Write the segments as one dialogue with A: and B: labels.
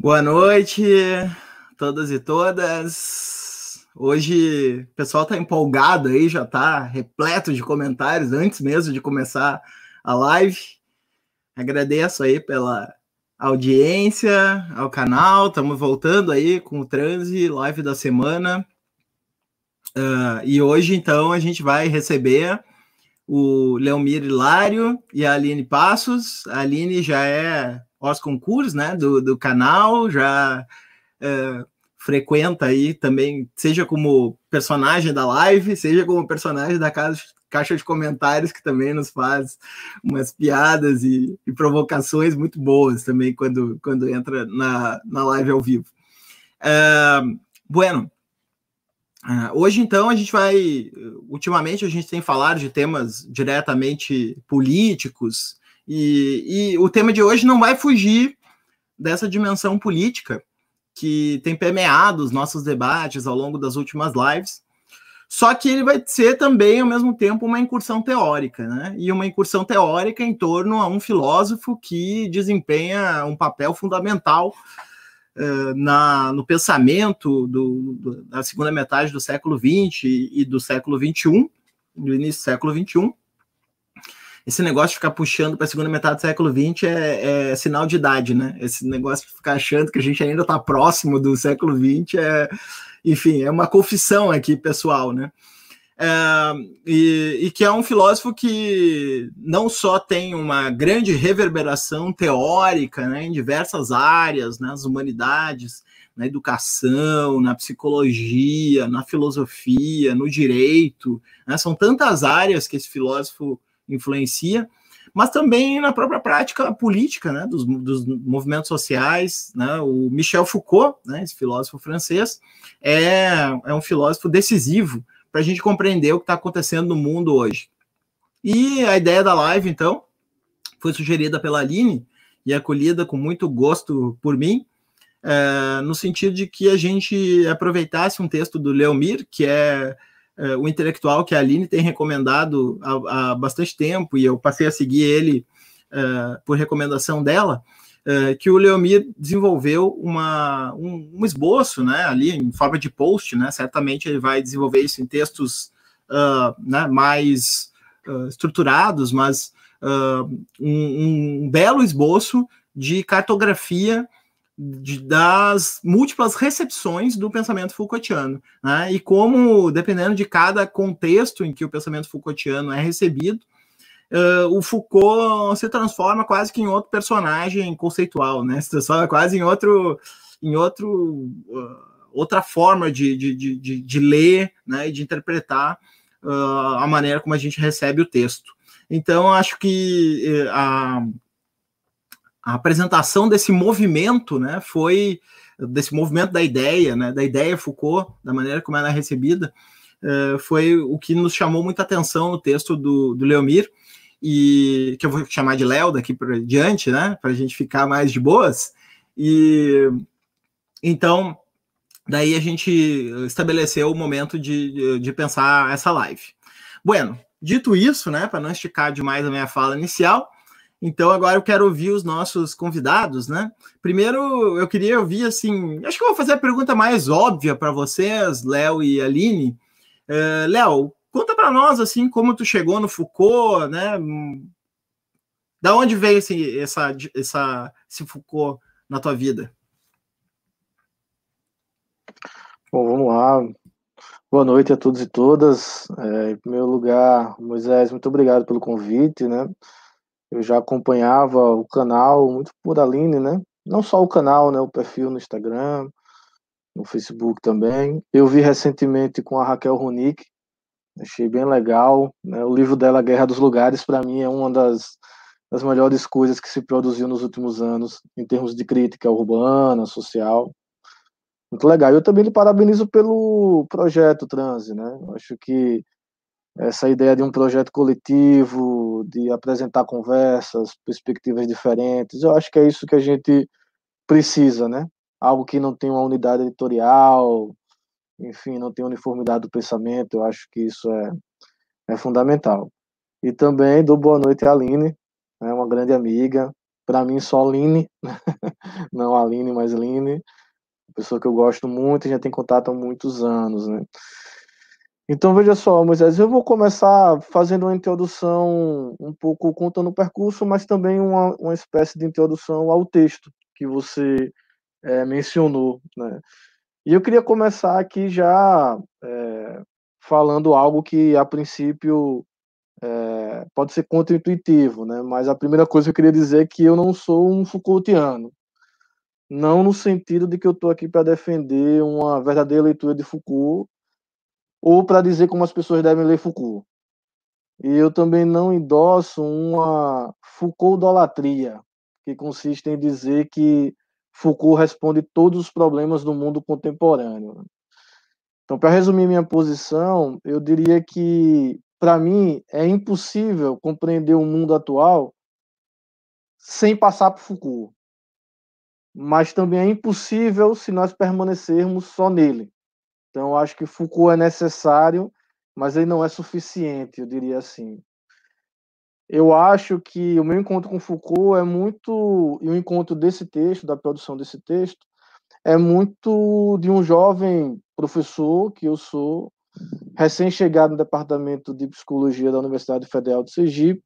A: Boa noite, todas e todas. Hoje o pessoal está empolgado aí, já está repleto de comentários antes mesmo de começar a live. Agradeço aí pela audiência ao canal. Estamos voltando aí com o transe, live da semana. Uh, e hoje, então, a gente vai receber o Leomir Hilário e a Aline Passos. A Aline já é os concursos né, do, do canal, já é, frequenta aí também, seja como personagem da live, seja como personagem da casa, caixa de comentários, que também nos faz umas piadas e, e provocações muito boas também quando, quando entra na, na live ao vivo. É, bueno, Uh, hoje, então, a gente vai. Ultimamente, a gente tem falado de temas diretamente políticos, e, e o tema de hoje não vai fugir dessa dimensão política que tem permeado os nossos debates ao longo das últimas lives. Só que ele vai ser também, ao mesmo tempo, uma incursão teórica, né? E uma incursão teórica em torno a um filósofo que desempenha um papel fundamental uh, na, no pensamento do, do, da segunda metade do século XX e do século XXI, do início do século XXI, esse negócio de ficar puxando para a segunda metade do século XX é, é, sinal de idade, né? Esse negócio de ficar achando que a gente ainda está próximo do século XX é, enfim, é uma confissão aqui pessoal, né? É, e, e, que é um filósofo que não só tem uma grande reverberação teórica né, em diversas áreas, nas né, humanidades, na educação, na psicologia, na filosofia, no direito, né, são tantas áreas que esse filósofo influencia, mas também na própria prática política né, dos, dos movimentos sociais. Né, o Michel Foucault, né, esse filósofo francês, é, é um filósofo decisivo para a gente compreender o que está acontecendo no mundo hoje. E a ideia da live, então, foi sugerida pela Aline e acolhida com muito gosto por mim, é, no sentido de que a gente aproveitasse um texto do Leomir, que é o intelectual que a Aline tem recomendado há, há, bastante tempo, e eu passei a seguir ele uh, por recomendação dela, uh, que o Leomir desenvolveu uma, um, um, esboço, né, ali em forma de post, né, certamente ele vai desenvolver isso em textos né, mais estruturados, mas um, um belo esboço de cartografia das múltiplas recepções do pensamento Foucaultiano, né? e como, dependendo de cada contexto em que o pensamento Foucaultiano é recebido, uh, o Foucault se transforma quase que em outro personagem conceitual, né? se transforma quase em outro, em outro uh, outra forma de, de, de, de, ler né? e de interpretar uh, a maneira como a gente recebe o texto. Então, acho que a a apresentação desse movimento, né, foi desse movimento da ideia, né, da ideia Foucault, da maneira como ela é recebida, uh, foi o que nos chamou muita atenção no texto do, do Leomir, e que eu vou chamar de Léo daqui para diante, né, para a gente ficar mais de boas. E então, daí a gente estabeleceu o momento de, de pensar essa live. Bueno, dito isso, né, para não esticar demais a minha fala inicial, então agora eu quero ouvir os nossos convidados, né? Primeiro eu queria ouvir assim, acho que eu vou fazer a pergunta mais óbvia para vocês, Léo e Aline. Uh, Léo, conta para nós assim como tu chegou no Foucault, né? Da onde veio assim, essa, essa, esse Foucault na tua vida?
B: Bom, vamos lá. Boa noite a todos e todas. É, em primeiro lugar, Moisés, muito obrigado pelo convite, né? Eu já acompanhava o canal muito por Aline, né? Não só o canal, né? O perfil no Instagram, no Facebook também. Eu vi recentemente com a Raquel Ronick, achei bem legal. Né? O livro dela, Guerra dos Lugares, para mim é uma das, das melhores coisas que se produziu nos últimos anos, em termos de crítica urbana, social. Muito legal. Eu também lhe parabenizo pelo projeto Transe, né? Eu acho que essa ideia de um projeto coletivo, de apresentar conversas, perspectivas diferentes. Eu acho que é isso que a gente precisa, né? Algo que não tem uma unidade editorial, enfim, não tem uniformidade do pensamento. Eu acho que isso é, é fundamental. E também dou boa noite à Aline, né, uma grande amiga, para mim só Line, não Aline, mas Line, pessoa que eu gosto muito e já tem contato há muitos anos, né? Então veja só, Moisés, eu vou começar fazendo uma introdução um pouco contando o percurso, mas também uma, uma espécie de introdução ao texto que você é, mencionou, né? E eu queria começar aqui já é, falando algo que a princípio é, pode ser contra-intuitivo, né? Mas a primeira coisa que eu queria dizer é que eu não sou um Foucaultiano. Não no sentido de que eu estou aqui para defender uma verdadeira leitura de Foucault ou para dizer como as pessoas devem ler Foucault. E eu também não endosso uma Foucault-dolatria, que consiste em dizer que Foucault responde todos os problemas do mundo contemporâneo. Então, para resumir minha posição, eu diria que para mim, é impossível compreender o mundo atual sem passar por Foucault. Mas também é impossível se nós permanecermos só nele. Então, acho que Foucault é necessário, mas ele não é suficiente, eu diria assim. Eu acho que o meu encontro com Foucault é muito. E o encontro desse texto, da produção desse texto, é muito de um jovem professor que eu sou, recém-chegado no Departamento de Psicologia da Universidade Federal de Sergipe,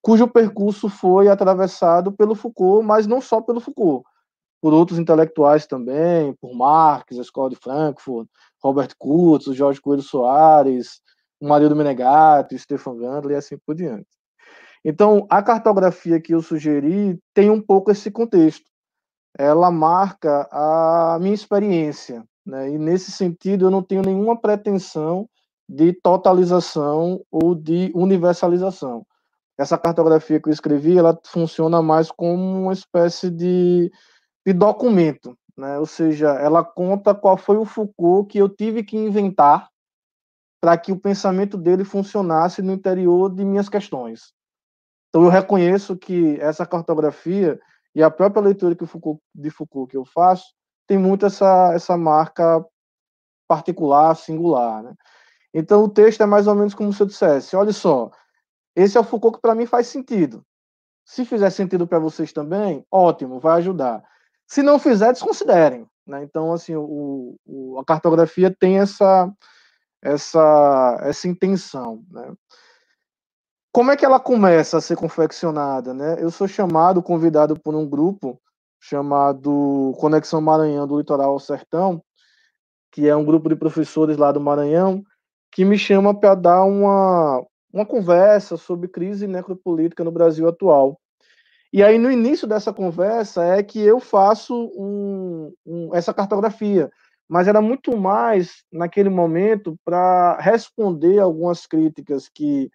B: cujo percurso foi atravessado pelo Foucault, mas não só pelo Foucault, por outros intelectuais também, por Marx, a Escola de Frankfurt, Robert Kurtz, o Jorge Coelho Soares, o Mario Menegatti, o Stefan Gandler e assim por diante. Então, a cartografia que eu sugeri tem um pouco esse contexto. Ela marca a minha experiência, né? E nesse sentido, eu não tenho nenhuma pretensão de totalização ou de universalização. Essa cartografia que eu escrevi, ela funciona mais como uma espécie de, de documento, né? Ou seja, ela conta qual foi o Foucault que eu tive que inventar para que o pensamento dele funcionasse no interior de minhas questões. Então eu reconheço que essa cartografia e a própria leitura que Foucault, de Foucault que eu faço tem muito essa, essa marca particular, singular. Né? Então, o texto é mais ou menos como se eu dissesse: olha só, esse é o Foucault que para mim faz sentido. Se fizer sentido para vocês também, ótimo, vai ajudar. Se não fizer, desconsiderem. Né? Então, assim, o, o, a cartografia tem essa, essa, essa intenção. Né? Como é que ela começa a ser confeccionada? Né? Eu sou chamado, convidado por um grupo chamado Conexão Maranhão do Litoral ao Sertão, que é um grupo de professores lá do Maranhão, que me chama para dar uma, uma conversa sobre crise necropolítica no Brasil atual. E aí, no início dessa conversa, é que eu faço um, um, essa cartografia, mas era muito mais, naquele momento, para responder algumas críticas que,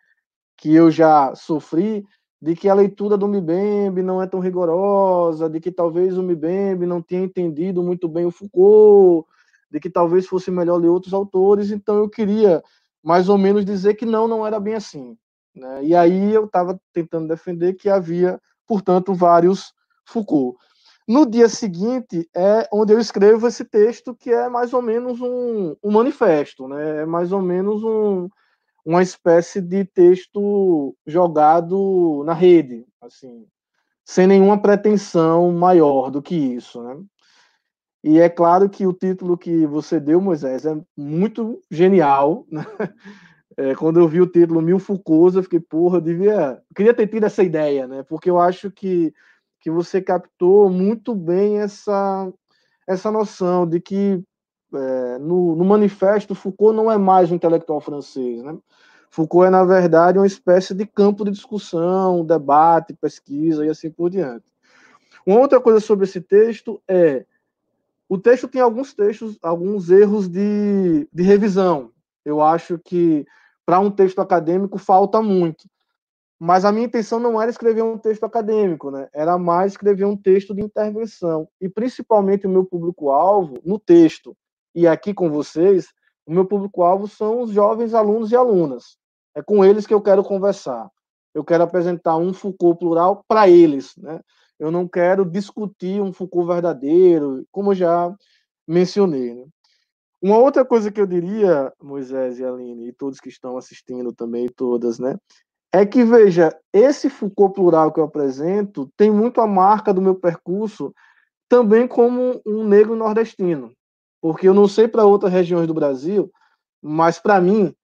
B: que eu já sofri de que a leitura do Mbembe não é tão rigorosa, de que talvez o Mbembe não tenha entendido muito bem o Foucault, de que talvez fosse melhor ler outros autores, então eu queria mais ou menos dizer que não, não era bem assim. Né? E aí eu estava tentando defender que havia, portanto, vários Foucault. No dia seguinte é onde eu escrevo esse texto que é mais ou menos um, um manifesto, né? é mais ou menos um, uma espécie de texto jogado na rede, assim, sem nenhuma pretensão maior do que isso, né? E é claro que o título que você deu, Moisés, é muito genial. Né? É, quando eu vi o título Mil Foucaults, eu fiquei, porra, eu devia. Eu queria ter tido essa ideia, né? Porque eu acho que, que você captou muito bem essa, essa noção de que é, no, no, manifesto, Foucault não é mais um intelectual francês. Né? Foucault é, na verdade, uma espécie de campo de discussão, debate, pesquisa e assim por diante. Uma outra coisa sobre esse texto é o texto tem alguns textos, alguns erros de, de revisão. Eu acho que para um texto acadêmico falta muito. Mas a minha intenção não era escrever um texto acadêmico, né? Era mais escrever um texto de intervenção. E principalmente o meu público-alvo no texto e aqui com vocês, o meu público-alvo são os jovens alunos e alunas. É com eles que eu quero conversar. Eu quero apresentar um Foucault plural para eles, né? Eu não quero discutir um Foucault verdadeiro, como já mencionei. Né? Uma outra coisa que eu diria, Moisés e Aline, e todos que estão assistindo também, todas, né? é que, veja, esse Foucault plural que eu apresento tem muito a marca do meu percurso também como um negro nordestino. Porque eu não sei para outras regiões do Brasil, mas para mim,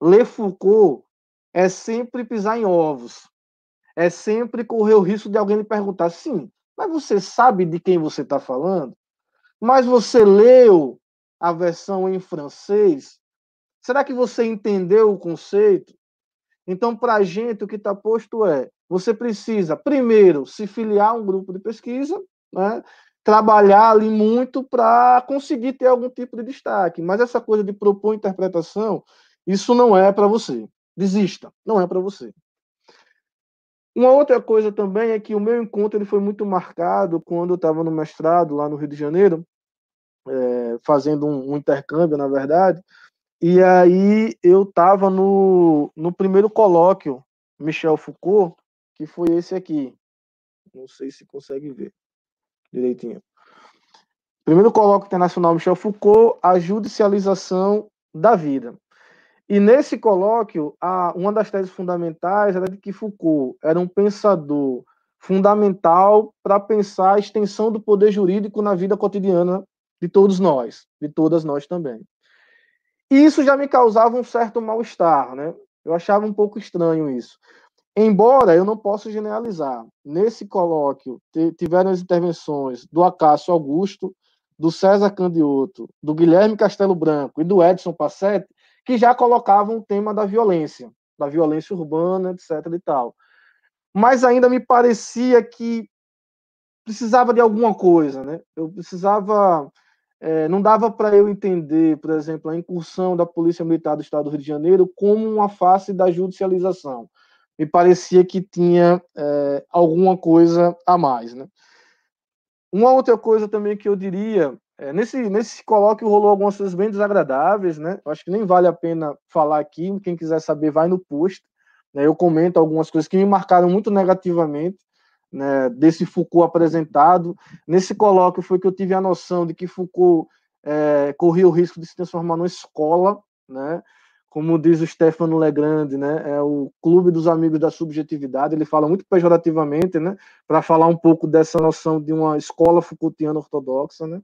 B: ler Foucault é sempre pisar em ovos. É sempre correr o risco de alguém lhe perguntar: sim, mas você sabe de quem você está falando? Mas você leu a versão em francês? Será que você entendeu o conceito? Então, para a gente, o que está posto é: você precisa, primeiro, se filiar a um grupo de pesquisa, né? trabalhar ali muito para conseguir ter algum tipo de destaque. Mas essa coisa de propor interpretação, isso não é para você. Desista, não é para você. Uma outra coisa também é que o meu encontro ele foi muito marcado quando eu estava no mestrado lá no Rio de Janeiro, é, fazendo um, um, intercâmbio, na verdade, e aí eu estava no, no primeiro colóquio Michel Foucault, que foi esse aqui. Não sei se consegue ver direitinho. Primeiro colóquio internacional Michel Foucault, a judicialização da vida. E nesse colóquio, a, uma das teses fundamentais era de que Foucault era um pensador fundamental para pensar a extensão do poder jurídico na vida cotidiana de todos nós, de todas nós também. E isso já me causava um certo mal-estar, né? Eu achava um pouco estranho isso. Embora eu não possa generalizar, nesse colóquio tiveram as intervenções do Acácio Augusto, do César Candioto, do Guilherme Castelo Branco e do Edson Passetti, que já colocavam o tema da violência, da violência urbana, etc. e tal. Mas ainda me parecia que precisava de alguma coisa, né? Eu precisava, é, não dava para eu entender, por exemplo, a incursão da Polícia Militar do Estado do Rio de Janeiro como uma face da judicialização me parecia que tinha é, alguma coisa a mais. Né? Uma outra coisa também que eu diria, é, nesse, nesse colóquio rolou algumas coisas bem desagradáveis, né? Eu acho que nem vale a pena falar aqui, quem quiser saber vai no post. Né? Eu comento algumas coisas que me marcaram muito negativamente, né, desse Foucault apresentado. Nesse colóquio foi que eu tive a noção de que Foucault é, corria o risco de se transformar numa escola, né? como diz o Stefano Legrand, né, é o clube dos amigos da subjetividade, ele fala muito pejorativamente, né, para falar um pouco dessa noção de uma escola Foucaultiana ortodoxa, né.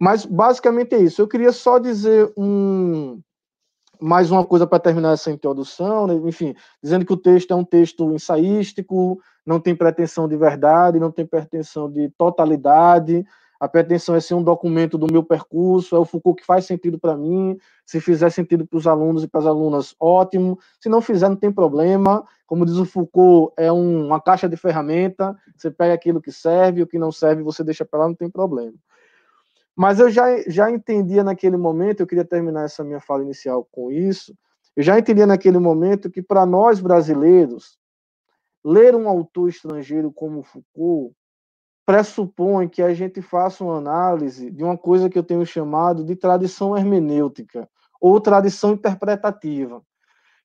B: Mas basicamente é isso. Eu queria só dizer um mais uma coisa para terminar essa introdução, né? enfim, dizendo que o texto é um texto ensaístico, não tem pretensão de verdade, não tem pretensão de totalidade, a pretensão é ser um documento do meu percurso, é o Foucault que faz sentido para mim, se fizer sentido para os alunos e para as alunas, ótimo, se não fizer, não tem problema, como diz o Foucault, é um, uma caixa de ferramenta, você pega aquilo que serve, o que não serve você deixa para lá, não tem problema. Mas eu já, já entendia naquele momento, eu queria terminar essa minha fala inicial com isso, eu já entendia naquele momento que para nós brasileiros, ler um autor estrangeiro como Foucault pressupõe que a gente faça uma análise de uma coisa que eu tenho chamado de tradição hermenêutica ou tradição interpretativa,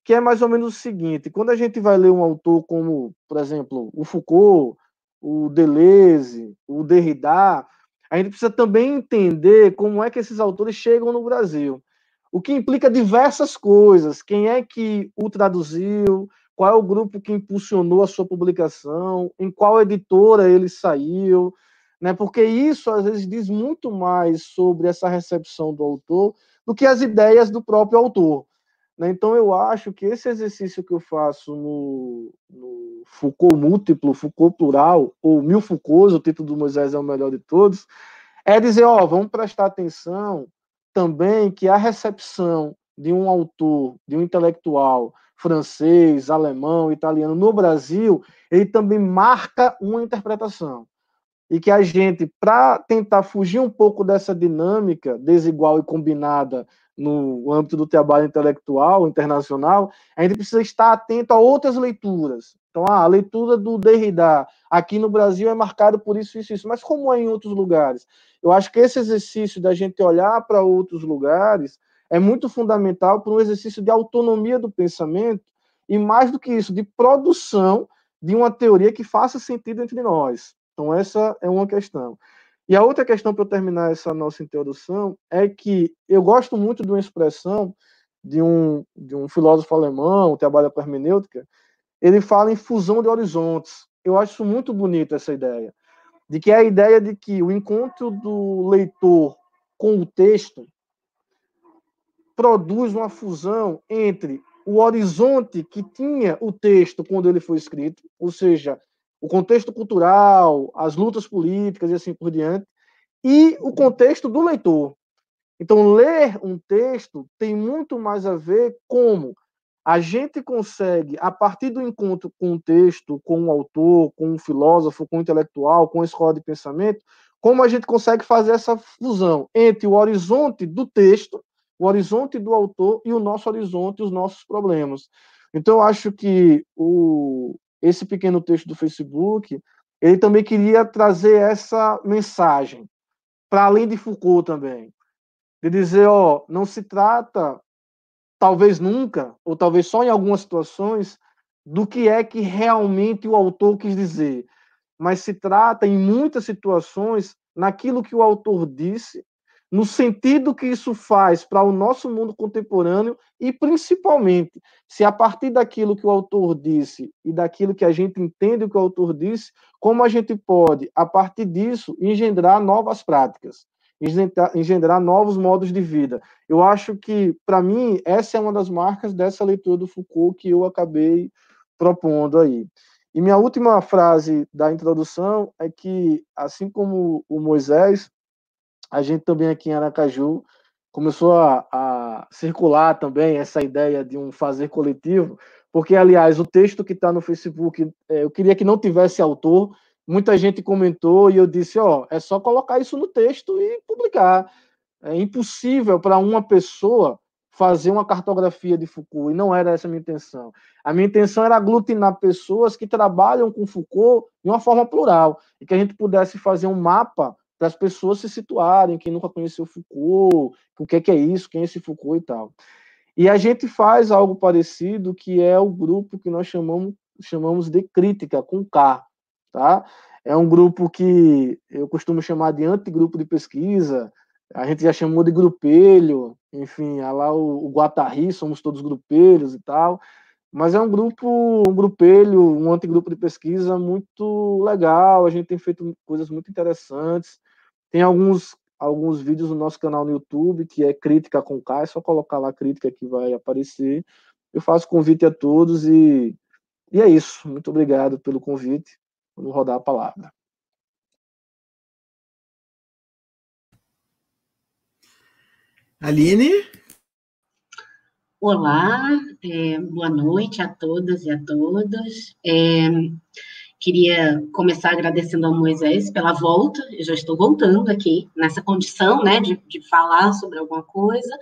B: que é mais ou menos o seguinte: quando a gente vai ler um autor como, por exemplo, o Foucault, o Deleuze, o Derrida, a gente precisa também entender como é que esses autores chegam no Brasil. O que implica diversas coisas. Quem é que o traduziu? qual é o grupo que impulsionou a sua publicação, em qual editora ele saiu, né? Porque isso às vezes diz muito mais sobre essa recepção do autor do que as ideias do próprio autor. Né? Então eu acho que esse exercício que eu faço no, no Foucault múltiplo, Foucault plural, ou Mil Foucaults, o título do Moisés é o melhor de todos, é dizer, ó, vamos prestar atenção também que a recepção de um autor, de um intelectual, francês, alemão, italiano no Brasil, ele também marca uma interpretação. E que a gente, para tentar fugir um pouco dessa dinâmica desigual e combinada no âmbito do trabalho intelectual internacional, a gente precisa estar atento a outras leituras. Então, ah, a leitura do Derrida aqui no Brasil é marcada por isso, isso, isso. Mas como é em outros lugares? Eu acho que esse exercício da gente olhar para outros lugares é muito fundamental para um exercício de autonomia do pensamento e, mais do que isso, de produção de uma teoria que faça sentido entre nós. Então, essa é uma questão. E a outra questão, para eu terminar essa nossa introdução, é que eu gosto muito de uma expressão de um, de um filósofo alemão, que trabalha com hermenêutica, ele fala em fusão de horizontes. Eu acho muito bonito essa ideia, de que é a ideia de que o encontro do leitor com o texto produz uma fusão entre o horizonte que tinha o texto quando ele foi escrito, ou seja, o contexto cultural, as lutas políticas e assim por diante, e o contexto do leitor. Então, ler um texto tem muito mais a ver como a gente consegue, a partir do encontro com o texto, com o autor, com o filósofo, com o intelectual, com a escola de pensamento, como a gente consegue fazer essa fusão entre o horizonte do texto, o horizonte do autor e o nosso horizonte, os nossos problemas. Então, eu acho que o, esse pequeno texto do Facebook, ele também queria trazer essa mensagem, para além de Foucault também de dizer, ó, não se trata, talvez nunca, ou talvez só em algumas situações, do que é que realmente o autor quis dizer, mas se trata, em muitas situações, naquilo que o autor disse, no sentido que isso faz para o nosso mundo contemporâneo e, principalmente, se a partir daquilo que o autor disse e daquilo que a gente entende o que o autor disse, como a gente pode, a partir disso, engendrar novas práticas engendrar novos modos de vida. Eu acho que, para mim, essa é uma das marcas dessa leitura do Foucault que eu acabei propondo aí. E minha última frase da introdução é que, assim como o Moisés, a gente também aqui em Aracaju começou a, a circular também essa ideia de um fazer coletivo, porque, aliás, o texto que está no Facebook, é, eu queria que não tivesse autor, muita gente comentou e eu disse, ó, é só colocar isso no texto e publicar. É impossível para uma pessoa fazer uma cartografia de Foucault, e não era essa a minha intenção. A minha intenção era aglutinar pessoas que trabalham com Foucault de uma forma plural, e que a gente pudesse fazer um mapa para as pessoas se situarem, quem nunca conheceu Foucault, o que é, que é isso, quem é esse Foucault e tal. E a gente faz algo parecido, que é o grupo que nós chamamos, chamamos de crítica, com K, tá? É um grupo que eu costumo chamar de antigrupo de pesquisa, a gente já chamou de grupelho, enfim, lá o, o Guatari, somos todos grupelhos e tal, mas é um grupo, um grupelho, um antigrupo de pesquisa muito legal, a gente tem feito coisas muito interessantes, tem alguns alguns vídeos no nosso canal no YouTube, que é Crítica com K, é só colocar lá crítica que vai aparecer. Eu faço convite a todos e, e é isso. Muito obrigado pelo convite. Vamos rodar a palavra.
A: Aline?
C: Olá, é, boa noite a todas e a todos. É, queria começar agradecendo ao Moisés pela volta, eu já estou voltando aqui nessa condição, né, de, de falar sobre alguma coisa.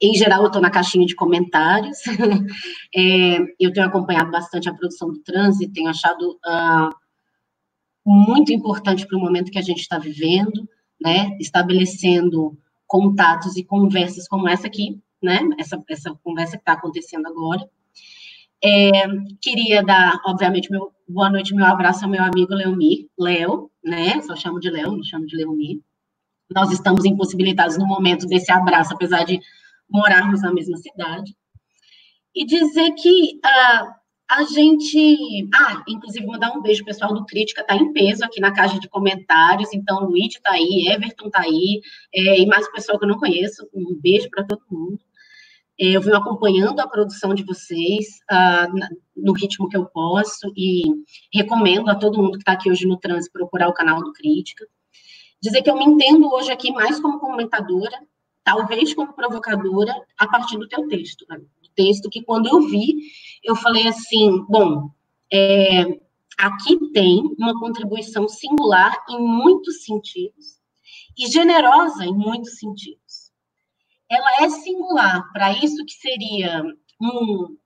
C: Em geral, eu estou na caixinha de comentários. é, eu tenho acompanhado bastante a produção do trânsito, tenho achado uh, muito importante para o momento que a gente está vivendo, né? Estabelecendo contatos e conversas como essa aqui, né? Essa, essa conversa que está acontecendo agora. É, queria dar, obviamente, meu boa noite, meu abraço ao meu amigo Leomir, Léo, né? Só chamo de Léo, não chamo de Leomir. Nós estamos impossibilitados no momento desse abraço, apesar de morarmos na mesma cidade. E dizer que uh, a gente. Ah, inclusive, mandar um beijo, pessoal do Crítica está em peso aqui na caixa de comentários. Então, Luiz está aí, Everton está aí, é, e mais pessoal que eu não conheço. Um beijo para todo mundo. É, eu venho acompanhando a produção de vocês uh, no ritmo que eu posso e recomendo a todo mundo que está aqui hoje no trânsito procurar o canal do Crítica. Dizer que eu me entendo hoje aqui mais como comentadora, talvez como provocadora, a partir do teu texto, né? texto que quando eu vi, eu falei assim, bom, é, aqui tem uma contribuição singular em muitos sentidos e generosa em muitos sentidos. Ela é singular para isso que seria um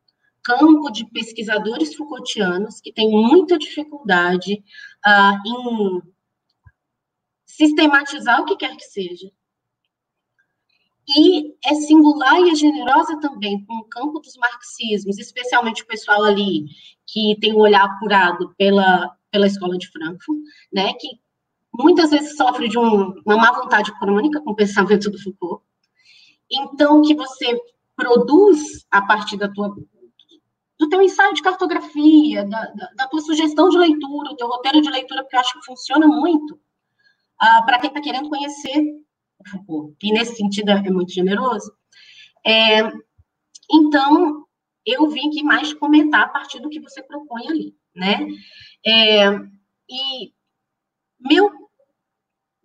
C: campo de pesquisadores Foucaultianos que tem muita dificuldade uh, em sistematizar o que quer que seja, e é singular e é generosa também com o campo dos marxismos, especialmente o pessoal ali que tem o olhar apurado pela, pela escola de Frankfurt, né, que muitas vezes sofre de um, uma má vontade crônica com o pensamento do Foucault. Então, que você produz a partir da tua do teu ensaio de cartografia, da, da, da, tua sugestão de leitura, do teu roteiro de leitura, porque eu acho que funciona muito uh, ah, para quem está querendo conhecer o Foucault, e nesse sentido é muito generoso. É, então, eu vim aqui mais comentar a partir do que você propõe ali, né? É, e meu,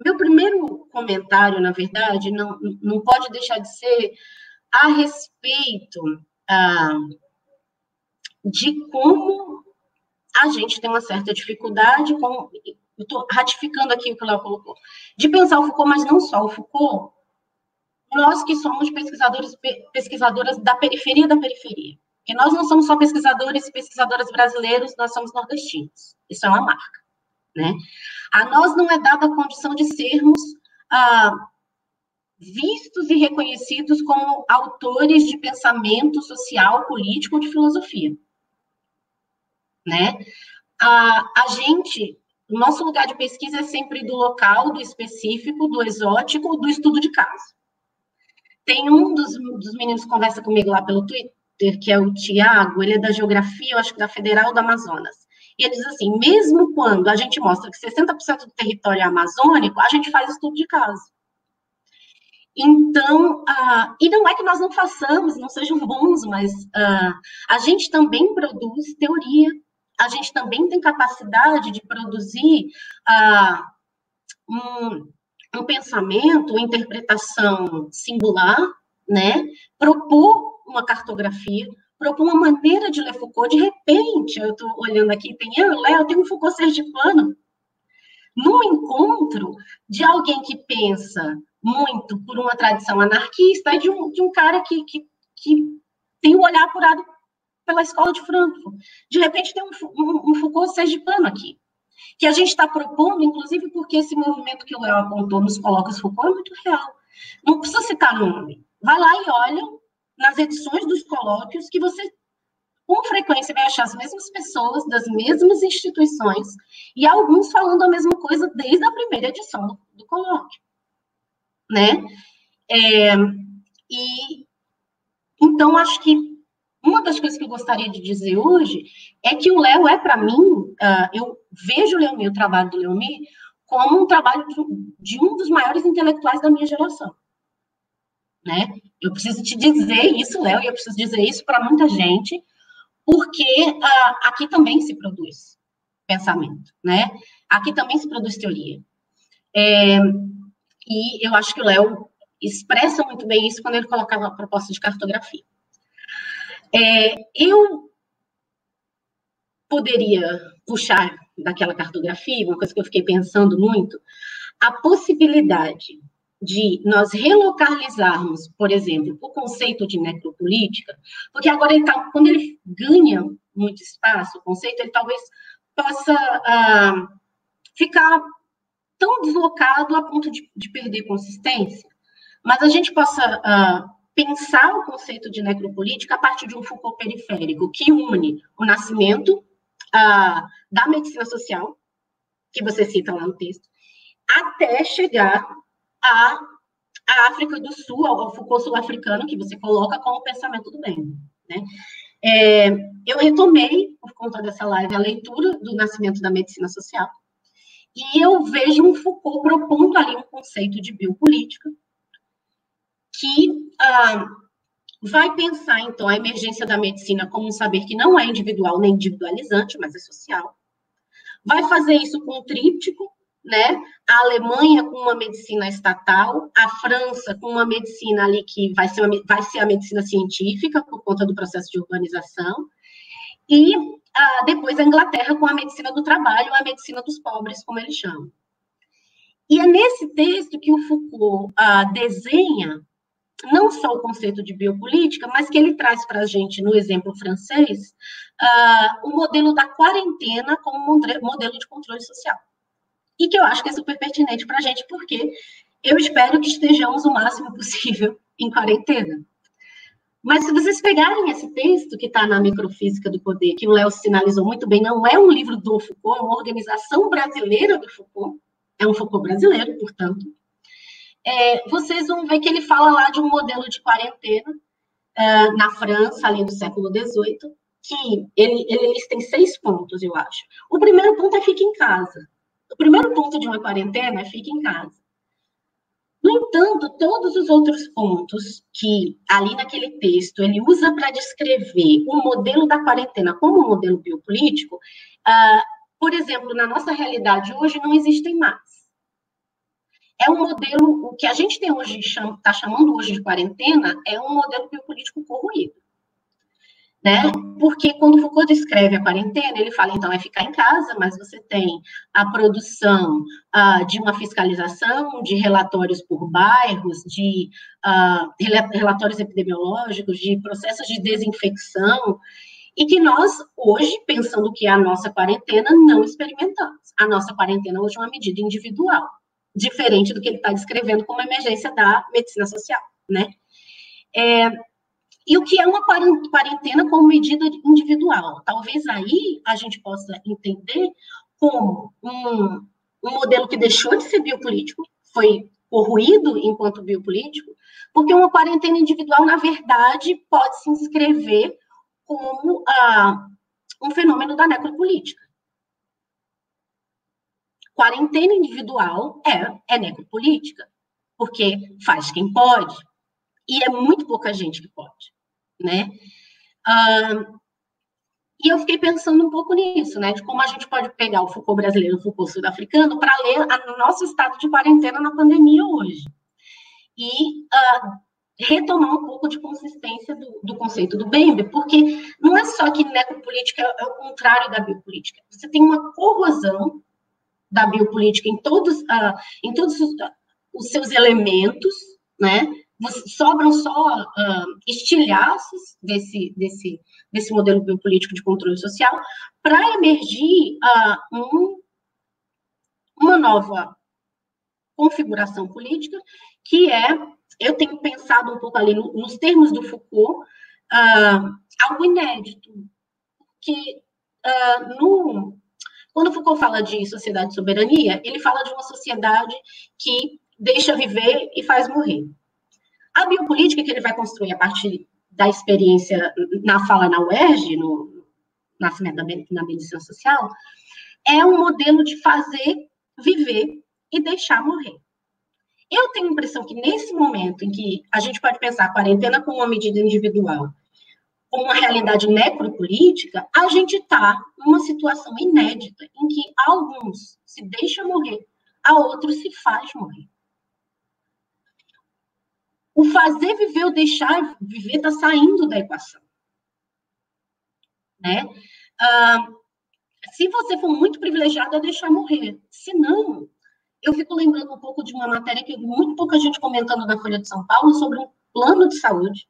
C: meu primeiro comentário, na verdade, não, não pode deixar de ser a respeito ah, de como a gente tem uma certa dificuldade com. Estou ratificando aqui o que o Léo colocou, de pensar o Foucault, mas não só o Foucault, nós que somos pesquisadores, pesquisadoras da periferia da periferia. Porque nós não somos só pesquisadores e pesquisadoras brasileiros, nós somos nordestinos. Isso é uma marca, né? A nós não é dada a condição de sermos ah, vistos e reconhecidos como autores de pensamento social, político ou de filosofia, né? A, a gente, o nosso lugar de pesquisa é sempre do local, do específico, do exótico, do estudo de caso. Tem um dos, dos meninos que conversa comigo lá pelo Twitter, que é o Tiago, ele é da Geografia, eu acho que da Federal do Amazonas. E ele diz assim: mesmo quando a gente mostra que 60% do território é amazônico, a gente faz estudo de caso. Então, uh, e não é que nós não façamos, não sejam bons, mas uh, a gente também produz teoria, a gente também tem capacidade de produzir uh, um, um pensamento, interpretação singular, né? Propor uma cartografia, propor uma maneira de ler Foucault. De repente, eu estou olhando aqui, tem eu, Léo, tem um Foucault sergipano. No encontro de alguém que pensa muito por uma tradição anarquista e de um, de um cara que, que, que tem o um olhar apurado pela escola de Frankfurt. De repente, tem um, um, um Foucault sergipano aqui que a gente está propondo, inclusive porque esse movimento que o Léo apontou nos colocos Foucault é muito real. Não precisa citar nome. Vai lá e olha nas edições dos colóquios que você, com frequência, vai achar as mesmas pessoas, das mesmas instituições, e alguns falando a mesma coisa desde a primeira edição do, do colóquio. Né? É, e, então, acho que uma das coisas que eu gostaria de dizer hoje é que o Léo é, para mim, uh, eu vejo o Leomir, o trabalho do Leomir, como um trabalho de, de, um dos maiores intelectuais da minha geração. Né? Eu preciso te dizer isso, Léo, e eu preciso dizer isso para muita gente, porque uh, aqui também se produz pensamento, né? Aqui também se produz teoria. É, e eu acho que o Léo expressa muito bem isso quando ele coloca a proposta de cartografia. É, eu poderia puxar daquela cartografia, uma coisa que eu fiquei pensando muito, a possibilidade de nós relocalizarmos, por exemplo, o conceito de necropolítica, porque agora ele tá, quando ele ganha muito espaço, o conceito, ele talvez possa ah, ficar tão deslocado a ponto de, de, perder consistência, mas a gente possa ah, pensar o conceito de necropolítica a partir de um Foucault periférico que une o nascimento uh, da medicina social, que você cita lá no texto, até chegar à, à África do Sul, ao Foucault sul-africano, que você coloca como pensamento do bem. Né? É, eu retomei, por conta dessa live, a leitura do nascimento da medicina social, e eu vejo um Foucault propondo ali um conceito de biopolítica, que ah, vai pensar, então, a emergência da medicina como um saber que não é individual nem individualizante, mas é social. Vai fazer isso com um tríptico, né? A Alemanha com uma medicina estatal, a França com uma medicina ali que vai ser, uma, vai ser a medicina científica, por conta do processo de urbanização, e depois a Inglaterra com a medicina do trabalho, a medicina dos pobres, como eles chamam. E é nesse texto que o Foucault desenha não só o conceito de biopolítica, mas que ele traz para a gente, no exemplo francês, o modelo da quarentena como modelo de controle social. E que eu acho que é super pertinente para a gente, porque eu espero que estejamos o máximo possível em quarentena. Mas se vocês pegarem esse texto que está na Microfísica do Poder, que o Léo sinalizou muito bem, não é um livro do Foucault, é uma organização brasileira do Foucault, é um Foucault brasileiro, portanto, é, vocês vão ver que ele fala lá de um modelo de quarentena uh, na França, ali do século XVIII, que ele, ele tem seis pontos, eu acho. O primeiro ponto é fique em casa. O primeiro ponto de uma quarentena é fique em casa. No entanto, todos os outros pontos que ali naquele texto ele usa para descrever o modelo da quarentena como um modelo biopolítico, uh, por exemplo, na nossa realidade hoje não existem mais. É um modelo, o que a gente tem hoje, está chamando hoje de quarentena, é um modelo biopolítico corroído né? Porque quando Foucault descreve a quarentena, ele fala, então, é ficar em casa, mas você tem a produção uh, de uma fiscalização, de relatórios por bairros, de uh, relatórios epidemiológicos, de processos de desinfecção, e que nós, hoje, pensando que é a nossa quarentena, não experimentamos. A nossa quarentena hoje é uma medida individual, diferente do que ele está descrevendo como emergência da medicina social, né? É, e o que é uma quarentena como medida individual? Talvez aí a gente possa entender como um, um modelo que deixou de ser biopolítico, foi corruído enquanto biopolítico, porque uma quarentena individual, na verdade, pode se inscrever como ah, um fenômeno da necropolítica. Quarentena individual é, é necropolítica, porque faz quem pode, e é muito pouca gente que pode né? E eu fiquei pensando um pouco nisso, né? De como a gente pode pegar o Foucault brasileiro, o Foucault sul-africano, para ler o nosso estado de quarentena na pandemia hoje. E uh, retomar um pouco de consistência do, do, conceito do Bembe, porque não é só que necropolítica é o contrário da biopolítica. Você tem uma corrosão da biopolítica em todos, uh, em todos os, uh, os seus elementos, né? Sobram só uh, estilhaços desse, desse, desse modelo biopolítico de controle social para emergir uh, um, uma nova configuração política, que é, eu tenho pensado um pouco ali no, nos termos do Foucault, uh, algo inédito, que no, quando Foucault fala de sociedade de soberania, ele fala de uma sociedade que deixa viver e faz morrer. A biopolítica que ele vai construir a partir da experiência na fala na UERJ, no nascimento da, na medicina social, é um modelo de fazer, viver e deixar morrer. Eu tenho a impressão que nesse momento em que a gente pode pensar a quarentena como uma medida individual, como uma realidade necropolítica, a gente está numa situação inédita em que alguns se deixam morrer, a outros se faz morrer. O fazer viver ou deixar viver está saindo da equação. Né? Ah, se você for muito privilegiado, é deixar morrer. Se não, eu fico lembrando um pouco de uma matéria que muito pouca gente comentando na Folha de São Paulo sobre um plano de saúde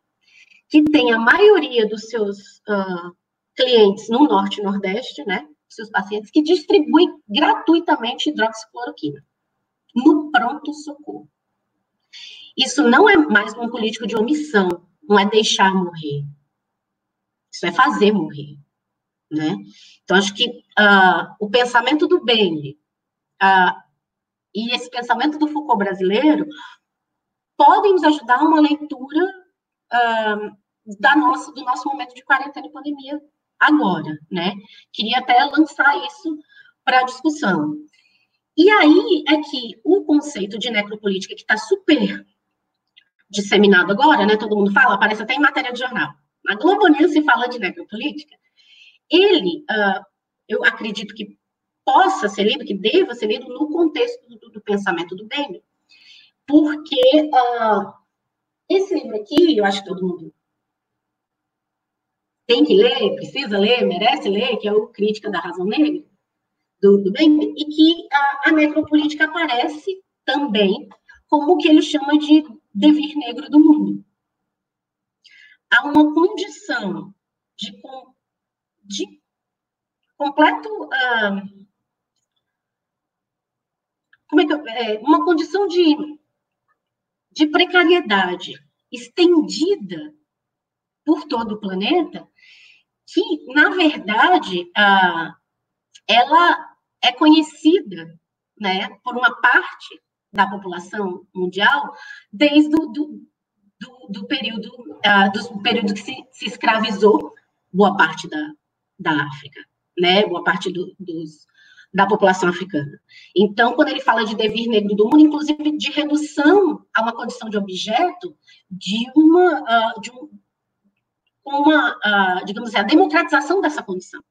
C: que tem a maioria dos seus uh, clientes no Norte e Nordeste, né? Seus pacientes, que distribui gratuitamente hidroxicloroquina no pronto-socorro. Isso não é mais um político de omissão, não é deixar morrer. Isso é fazer morrer, né? Então, acho que uh, o pensamento do Benny uh, e esse pensamento do Foucault brasileiro podem nos ajudar a uma leitura uh, da nossa, do nosso momento de quarentena e pandemia agora, né? Queria até lançar isso para discussão. E aí é que o conceito de necropolítica, que está super disseminado agora, né? Todo mundo fala, aparece até em matéria de jornal. Na Globo News se fala de necropolítica. Ele, uh, eu acredito que possa ser lido, que deva ser lido no contexto do, do pensamento do Benjamin, porque uh, esse livro aqui, eu acho que todo mundo tem que ler, precisa ler, merece ler, que é o Crítica da Razão Negra, do, do Benjamin, e que a, a necropolítica aparece também como o que ele chama de devir negro do mundo. Há uma condição de, de completo. Uh, como é que eu, é, uma condição de, de precariedade estendida por todo o planeta, que, na verdade, uh, ela é conhecida né, por uma parte da população mundial desde do, do, do período, uh, do período que se, se escravizou boa parte da, da África, né? Boa parte do, dos, da população africana. Então, quando ele fala de devir negro do mundo, inclusive de redução a uma condição de objeto de uma, uh, de um, uma uh, digamos assim, a democratização dessa condição,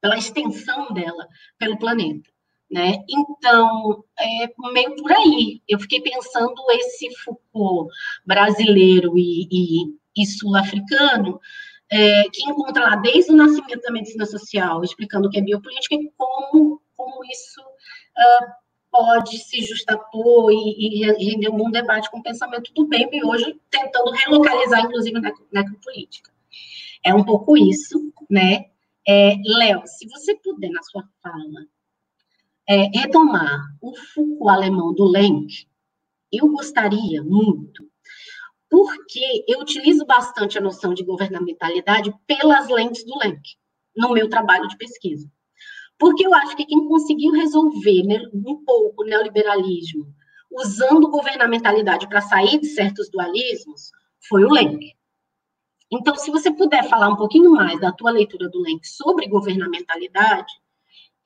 C: pela extensão dela pelo planeta. Né? Então, é meio por aí. Eu fiquei pensando esse Foucault brasileiro e, e, e sul-africano, é, que encontra lá desde o nascimento da medicina social, explicando o que é biopolítica e como, como isso uh, pode se justapor e, e, render um bom debate com o pensamento do bem, e hoje tentando relocalizar, inclusive, na necropolítica. É um pouco isso, né? É, Léo, se você puder, na sua fala, é, retomar o Foucault alemão do Lenk, eu gostaria muito, porque eu utilizo bastante a noção de governamentalidade pelas lentes do Lenk, no meu trabalho de pesquisa. Porque eu acho que quem conseguiu resolver né, um pouco o neoliberalismo usando governamentalidade para sair de certos dualismos foi o Lenk. Então, se você puder falar um pouquinho mais da tua leitura do Lenk sobre governamentalidade,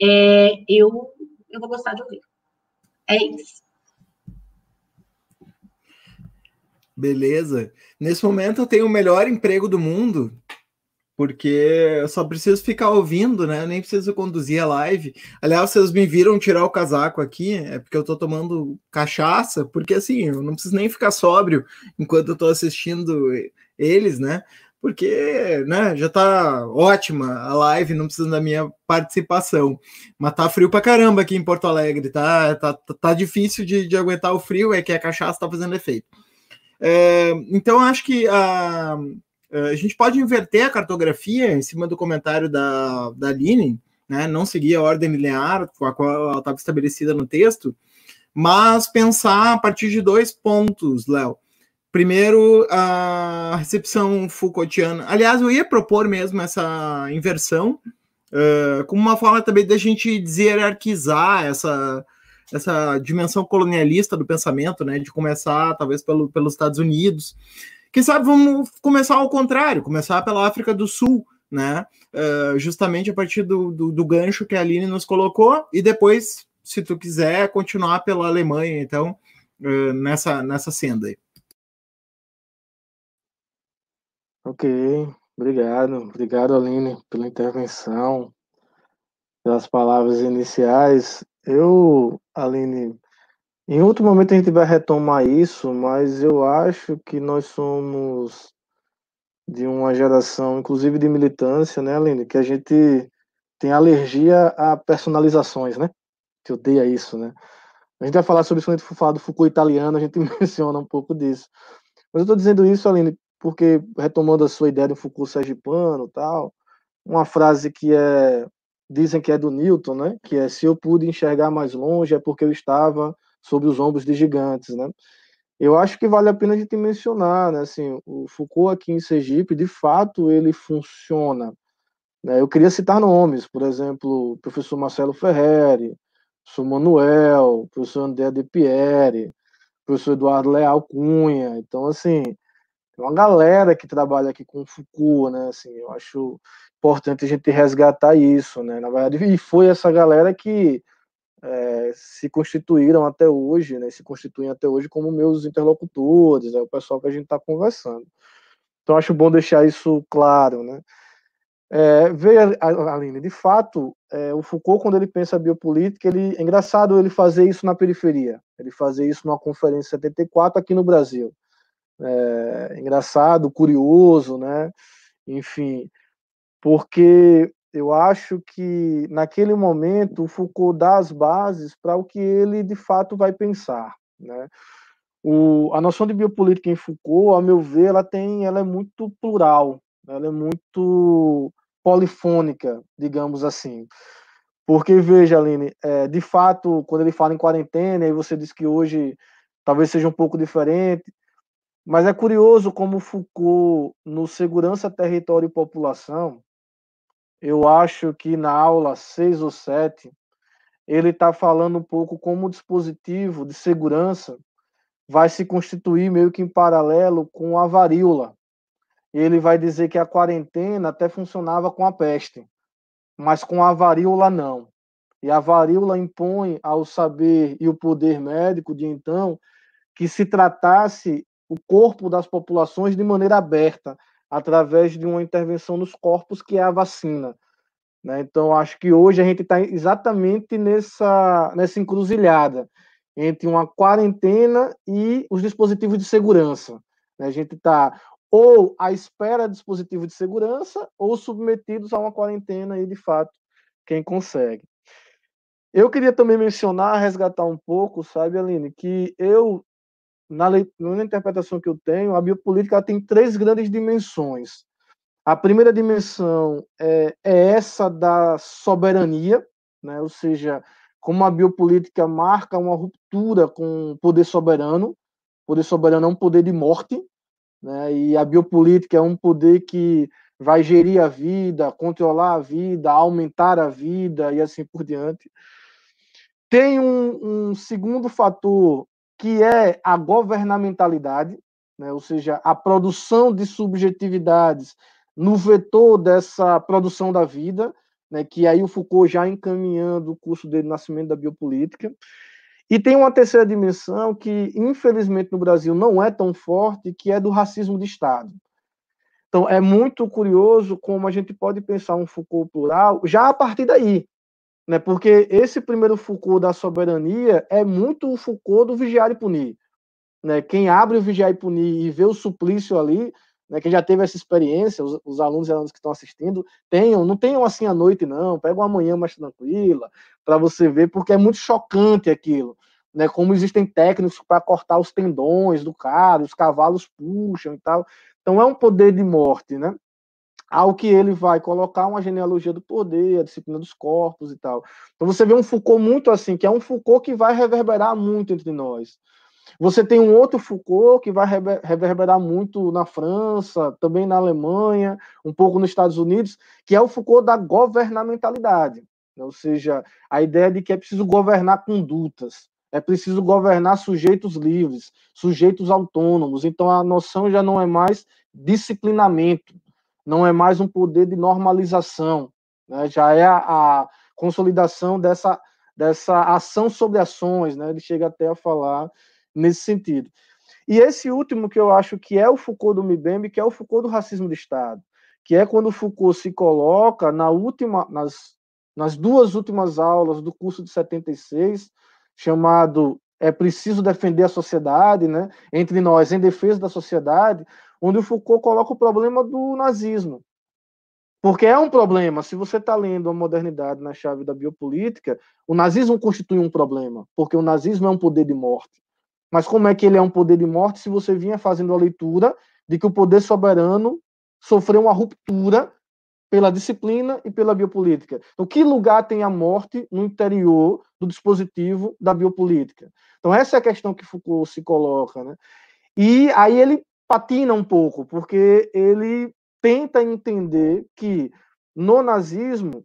C: é, eu eu vou gostar de ouvir. É isso.
A: Beleza. Nesse momento eu tenho o melhor emprego do mundo, porque eu só preciso ficar ouvindo, né? Eu nem preciso conduzir a live. Aliás, vocês me viram tirar o casaco aqui, é porque eu tô tomando cachaça, porque assim, eu não preciso nem ficar sóbrio enquanto eu tô assistindo eles, né? Porque né, já tá ótima a live, não precisa da minha participação. Mas tá frio pra caramba aqui em Porto Alegre, tá, tá, tá difícil de, de aguentar o frio, é que a cachaça tá fazendo efeito. É, então, acho que a, a gente pode inverter a cartografia em cima do comentário da, da Aline, né, não seguir a ordem linear com a qual ela estava estabelecida no texto, mas pensar a partir de dois pontos, Léo. Primeiro, a recepção Foucaultiana. Aliás, eu ia propor mesmo essa inversão, uh, como uma forma também da gente desierarquizar essa, essa dimensão colonialista do pensamento, né? De começar, talvez, pelo, pelos Estados Unidos. Quem sabe vamos começar ao contrário, começar pela África do Sul, né? Uh, justamente a partir do, do, do, gancho que a Aline nos colocou, e depois, se tu quiser, continuar pela Alemanha, então, uh, nessa, nessa senda aí.
B: Ok, obrigado. Obrigado, Aline, pela intervenção, pelas palavras iniciais. Eu, Aline, em outro momento a gente vai retomar isso, mas eu acho que nós somos de uma geração, inclusive de militância, né, Aline, que a gente tem alergia a personalizações, né? Que odeia isso, né? A gente vai falar sobre isso quando a gente for falar do Foucault italiano, a gente menciona um pouco disso. Mas eu estou dizendo isso, Aline, porque retomando a sua ideia do Foucault sergipano tal, uma frase que é dizem que é do Newton, né? Que é se eu pude enxergar mais longe é porque eu estava sob os ombros de gigantes, né? Eu acho que vale a pena a gente mencionar, né? Assim, o Foucault aqui em Sergipe, de fato, ele funciona. Né? Eu queria citar nomes, por exemplo, o professor Marcelo Ferreri, professor Manuel, professor André De Pieri, professor Eduardo Leal Cunha. Então, assim, tem uma galera que trabalha aqui com Foucault, né? Assim, eu acho importante a gente resgatar isso, né? Na verdade, e foi essa galera que é, se constituíram até hoje, né? Se constituem até hoje como meus interlocutores, é o pessoal que a gente está conversando. Então, acho bom deixar isso claro, né? É, veja, Aline, de fato, é, o Foucault, quando ele pensa biopolítica, ele, é engraçado ele fazer isso na periferia, ele fazer isso numa conferência 74 aqui no Brasil é, engraçado, curioso, né? Enfim, porque eu acho que naquele momento o Foucault dá as bases para o que ele de fato vai pensar, né? O, a noção de biopolítica em Foucault, a meu ver, ela tem, ela é muito plural, ela é muito polifônica, digamos assim. Porque veja, Aline, é, de fato, quando ele fala em quarentena, e você diz que hoje talvez seja um pouco diferente, mas é curioso como Foucault, no Segurança, Território e População, eu acho que na aula 6 ou 7, ele está falando um pouco como o dispositivo de segurança vai se constituir meio que em paralelo com a varíola. ele vai dizer que a quarentena até funcionava com a peste, mas com a varíola não. E a varíola impõe ao saber e o poder médico de então que se tratasse o corpo das populações de maneira aberta, através de uma intervenção nos corpos, que é a vacina. Né? Então, acho que hoje a gente está exatamente nessa, nessa encruzilhada entre uma quarentena e os dispositivos de segurança. Né? A gente está ou à espera de dispositivos de segurança ou submetidos a uma quarentena e, de fato, quem consegue. Eu queria também mencionar, resgatar um pouco, sabe, Aline, que eu na, na interpretação que eu tenho, a biopolítica tem três grandes dimensões. A primeira dimensão é, é essa da soberania, né? ou seja, como a biopolítica marca uma ruptura com o poder soberano. O poder soberano é um poder de morte, né? e a biopolítica é um poder que vai gerir a vida, controlar a vida, aumentar a vida e assim por diante. Tem um, um segundo fator que é a governamentalidade, né? ou seja, a produção de subjetividades no vetor dessa produção da vida, né? que aí o Foucault já encaminhando o curso dele Nascimento da Biopolítica. E tem uma terceira dimensão que, infelizmente, no Brasil não é tão forte, que é do racismo de Estado. Então, é muito curioso como a gente pode pensar um Foucault plural já a partir daí, né? Porque esse primeiro Foucault da soberania é muito o Foucault do vigiar e punir. Né? Quem abre o vigiar e punir e vê o suplício ali, né, quem já teve essa experiência, os, os alunos e alunos que estão assistindo, tenham, não tenham assim à noite, não, pega uma manhã mais tranquila, para você ver, porque é muito chocante aquilo. Né, como existem técnicos para cortar os tendões do cara, os cavalos puxam e tal. Então é um poder de morte, né? Ao que ele vai colocar uma genealogia do poder, a disciplina dos corpos e tal. Então você vê um Foucault muito assim, que é um Foucault que vai reverberar muito entre nós. Você tem um outro Foucault que vai reverberar muito na França, também na Alemanha, um pouco nos Estados Unidos, que é o Foucault da governamentalidade. Ou seja, a ideia de que é preciso governar condutas, é preciso governar sujeitos livres, sujeitos autônomos. Então a noção já não é mais disciplinamento, não é mais um poder de normalização, né? já é a, a, consolidação dessa, dessa ação sobre ações, né? ele chega até a falar nesse sentido. E esse último que eu acho que é o Foucault do Mbembe, que é o Foucault do racismo de Estado, que é quando Foucault se coloca na última, nas, nas duas últimas aulas do curso de 76, chamado É Preciso Defender a Sociedade, né? entre nós, em defesa da sociedade, onde o Foucault coloca o problema do nazismo. Porque é um problema. Se você está lendo a modernidade na chave da biopolítica, o nazismo constitui um problema, porque o nazismo é um poder de morte. Mas como é que ele é um poder de morte se você vinha fazendo a leitura de que o poder soberano sofreu uma ruptura pela disciplina e pela biopolítica? Então, que lugar tem a morte no interior do dispositivo da biopolítica? Então, essa é a questão que Foucault se coloca. Né? E aí ele patina um pouco, porque ele tenta entender que no nazismo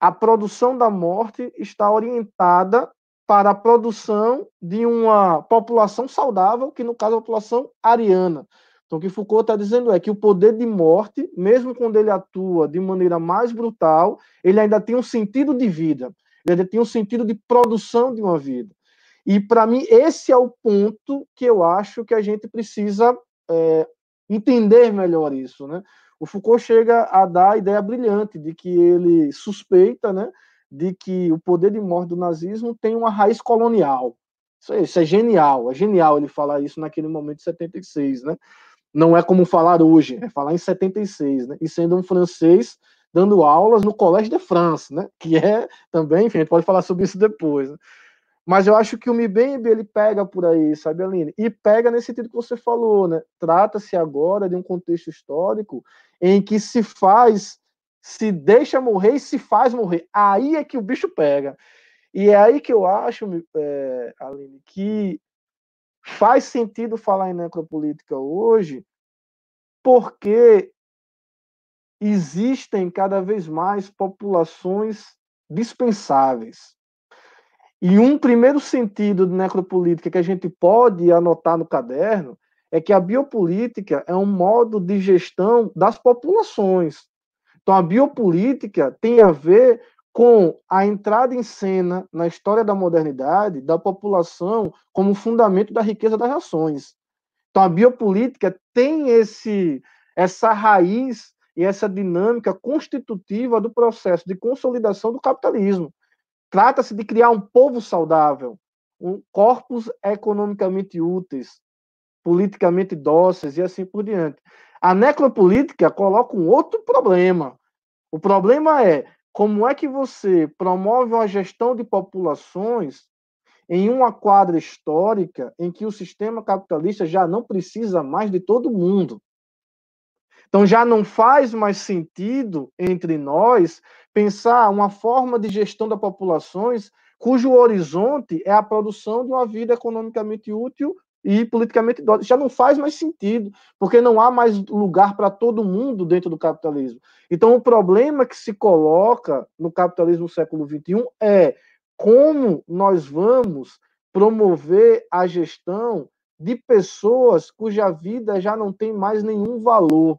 B: a produção da morte está orientada para a produção de uma população saudável, que no caso é a população ariana. Então, o que Foucault está dizendo é que o poder de morte, mesmo quando ele atua de maneira mais brutal, ele ainda tem um sentido de vida, ele ainda tem um sentido de produção de uma vida. E, para mim, esse é o ponto que eu acho que a gente precisa é, entender melhor isso, né? O Foucault chega a dar a ideia brilhante de que ele suspeita, né, de que o poder de morte do nazismo tem uma raiz colonial. Isso é, isso é genial, é genial ele falar isso naquele momento de 76, né? Não é como falar hoje, é falar em 76, né? E sendo um francês dando aulas no Collège de France, né? Que é também, enfim, a gente pode falar sobre isso depois. Né? Mas eu acho que o Mbembe ele pega por aí, sabe, Aline? E pega nesse sentido que você falou, né? Trata-se agora de um contexto histórico em que se faz, se deixa morrer e se faz morrer. Aí é que o bicho pega. E é aí que eu acho, é, Aline, que faz sentido falar em necropolítica hoje, porque existem cada vez mais populações dispensáveis e um primeiro sentido de necropolítica que a gente pode anotar no caderno é que a biopolítica é um modo de gestão das populações. Então, a biopolítica tem a ver com a entrada em cena na história da modernidade da população como fundamento da riqueza das nações. Então, a biopolítica tem esse, essa raiz e essa dinâmica constitutiva do processo de consolidação do capitalismo. Trata-se de criar um povo saudável, um corpos economicamente úteis, politicamente dóceis e assim por diante. A necropolítica coloca um outro problema. O problema é como é que você promove uma gestão de populações em uma quadra histórica em que o sistema capitalista já não precisa mais de todo mundo. Então já não faz mais sentido entre nós pensar uma forma de gestão das populações cujo horizonte é a produção de uma vida economicamente útil e politicamente idónea. Já não faz mais sentido, porque não há mais lugar para todo mundo dentro do capitalismo. Então, o problema que se coloca no capitalismo do século XXI é como nós vamos promover a gestão de pessoas cuja vida já não tem mais nenhum valor.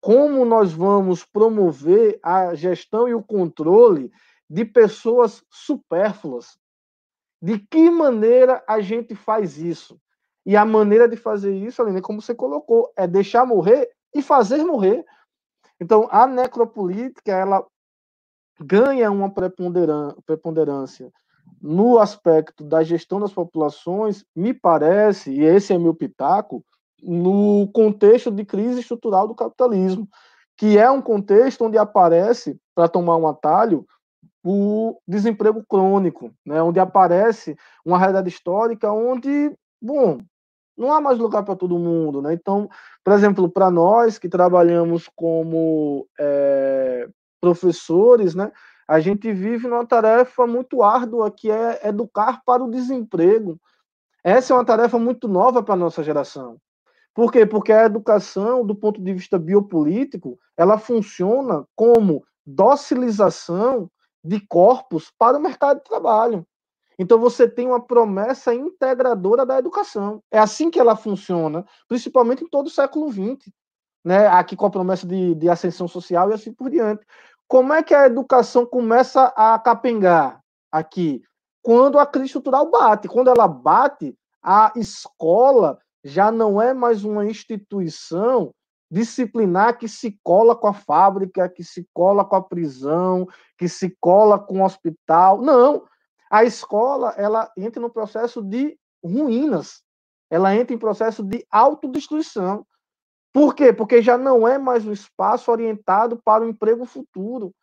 B: Como nós vamos promover a gestão e o controle de pessoas supérfluas? De que maneira a gente faz isso? E a maneira de fazer isso, Aline, como você colocou, é deixar morrer e fazer morrer. Então, a necropolítica, ela ganha uma preponderância no aspecto da gestão das populações, me parece, e esse é meu pitaco, no contexto de crise estrutural do capitalismo, que é um contexto onde aparece, para tomar um atalho, o desemprego crônico, né, onde aparece uma realidade histórica onde, bom, não há mais lugar para todo mundo, né? Então, por exemplo, para nós que trabalhamos como é, professores, né? A gente vive numa tarefa muito árdua que é educar para o desemprego. Essa é uma tarefa muito nova para a nossa geração. Por quê? Porque a educação, do ponto de vista biopolítico, ela funciona como docilização de corpos para o mercado de trabalho. Então você tem uma promessa integradora da educação. É assim que ela funciona, principalmente em todo o século XX. Né? Aqui com a promessa de, de ascensão social e assim por diante. Como é que a educação começa a capengar aqui? Quando a crise estrutural bate. Quando ela bate, a escola já não é mais uma instituição disciplinar que se cola com a fábrica, que se cola com a prisão, que se cola com o hospital. Não, a escola ela entra no processo de ruínas, ela entra em processo de autodestruição. Por quê? Porque já não é mais um espaço orientado para o emprego futuro.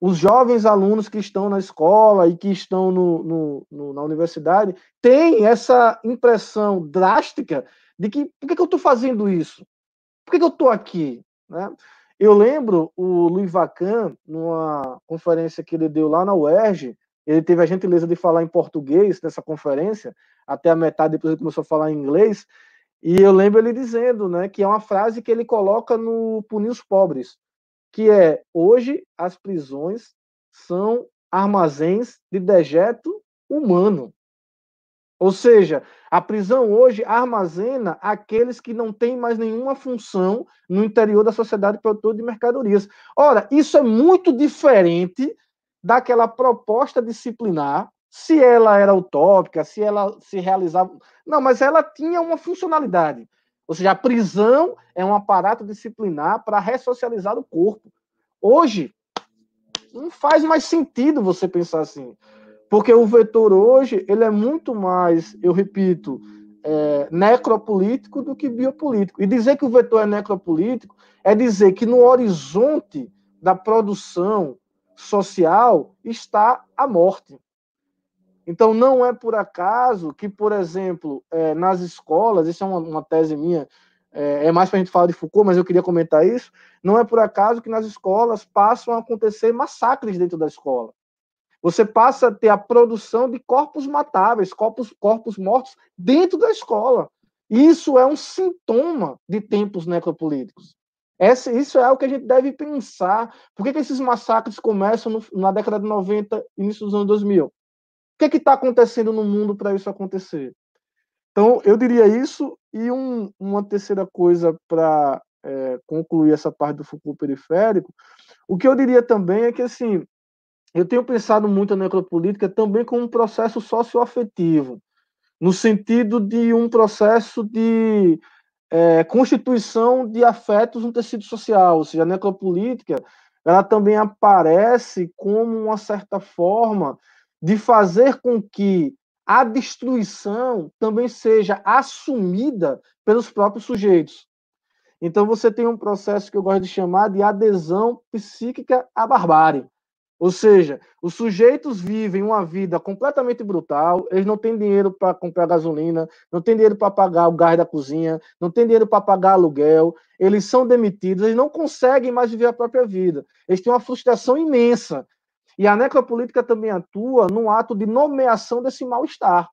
B: Os jovens alunos que estão na escola e que estão no, no, no, na universidade têm essa impressão drástica de que por que, que eu estou fazendo isso? Por que, que eu estou aqui? Né? Eu lembro o Luiz Vacan, numa conferência que ele deu lá na UERJ, ele teve a gentileza de falar em português nessa conferência, até a metade depois ele começou a falar em inglês, e eu lembro ele dizendo, né, que é uma frase que ele coloca no Punir os Pobres, que é: hoje as prisões são armazéns de dejeto humano. Ou seja, a prisão hoje armazena aqueles que não têm mais nenhuma função no interior da sociedade produtora de mercadorias. Ora, isso é muito diferente daquela proposta disciplinar, se ela era utópica, se ela se realizava. Não, mas ela tinha uma funcionalidade. Ou seja, a prisão é um aparato disciplinar para ressocializar o corpo. Hoje, não faz mais sentido você pensar assim. Porque o vetor hoje, ele é muito mais, eu repito, é, necropolítico do que biopolítico. E dizer que o vetor é necropolítico é dizer que no horizonte da produção, social está a morte. Então, não é por acaso que, por exemplo, é, nas escolas, isso é uma, uma tese minha, é, é mais para a gente falar de Foucault, mas eu queria comentar isso. Não é por acaso que nas escolas passam a acontecer massacres dentro da escola. Você passa a ter a produção de corpos matáveis, corpos, corpos mortos dentro da escola. Isso é um sintoma de tempos necropolíticos. Essa, isso é algo que a gente deve pensar. Por que, que esses massacres começam no, na década de 90, início dos anos 2000? O que está acontecendo no mundo para isso acontecer? Então, eu diria isso, e um, uma terceira coisa para é, concluir essa parte do Foucault periférico, o que eu diria também é que, assim, eu tenho pensado muito na necropolítica também como um processo socioafetivo, no sentido de um processo de é, constituição de afetos no tecido social, ou seja, a necropolítica ela também aparece como uma certa forma de fazer com que a destruição também seja assumida pelos próprios sujeitos. Então você tem um processo que eu gosto de chamar de adesão psíquica à barbárie. Ou seja, os sujeitos vivem uma vida completamente brutal, eles não têm dinheiro para comprar gasolina, não têm dinheiro para pagar o gás da cozinha, não têm dinheiro para pagar aluguel, eles são demitidos, eles não conseguem mais viver a própria vida. Eles têm uma frustração imensa. E a necropolítica também atua no ato de nomeação desse mal-estar.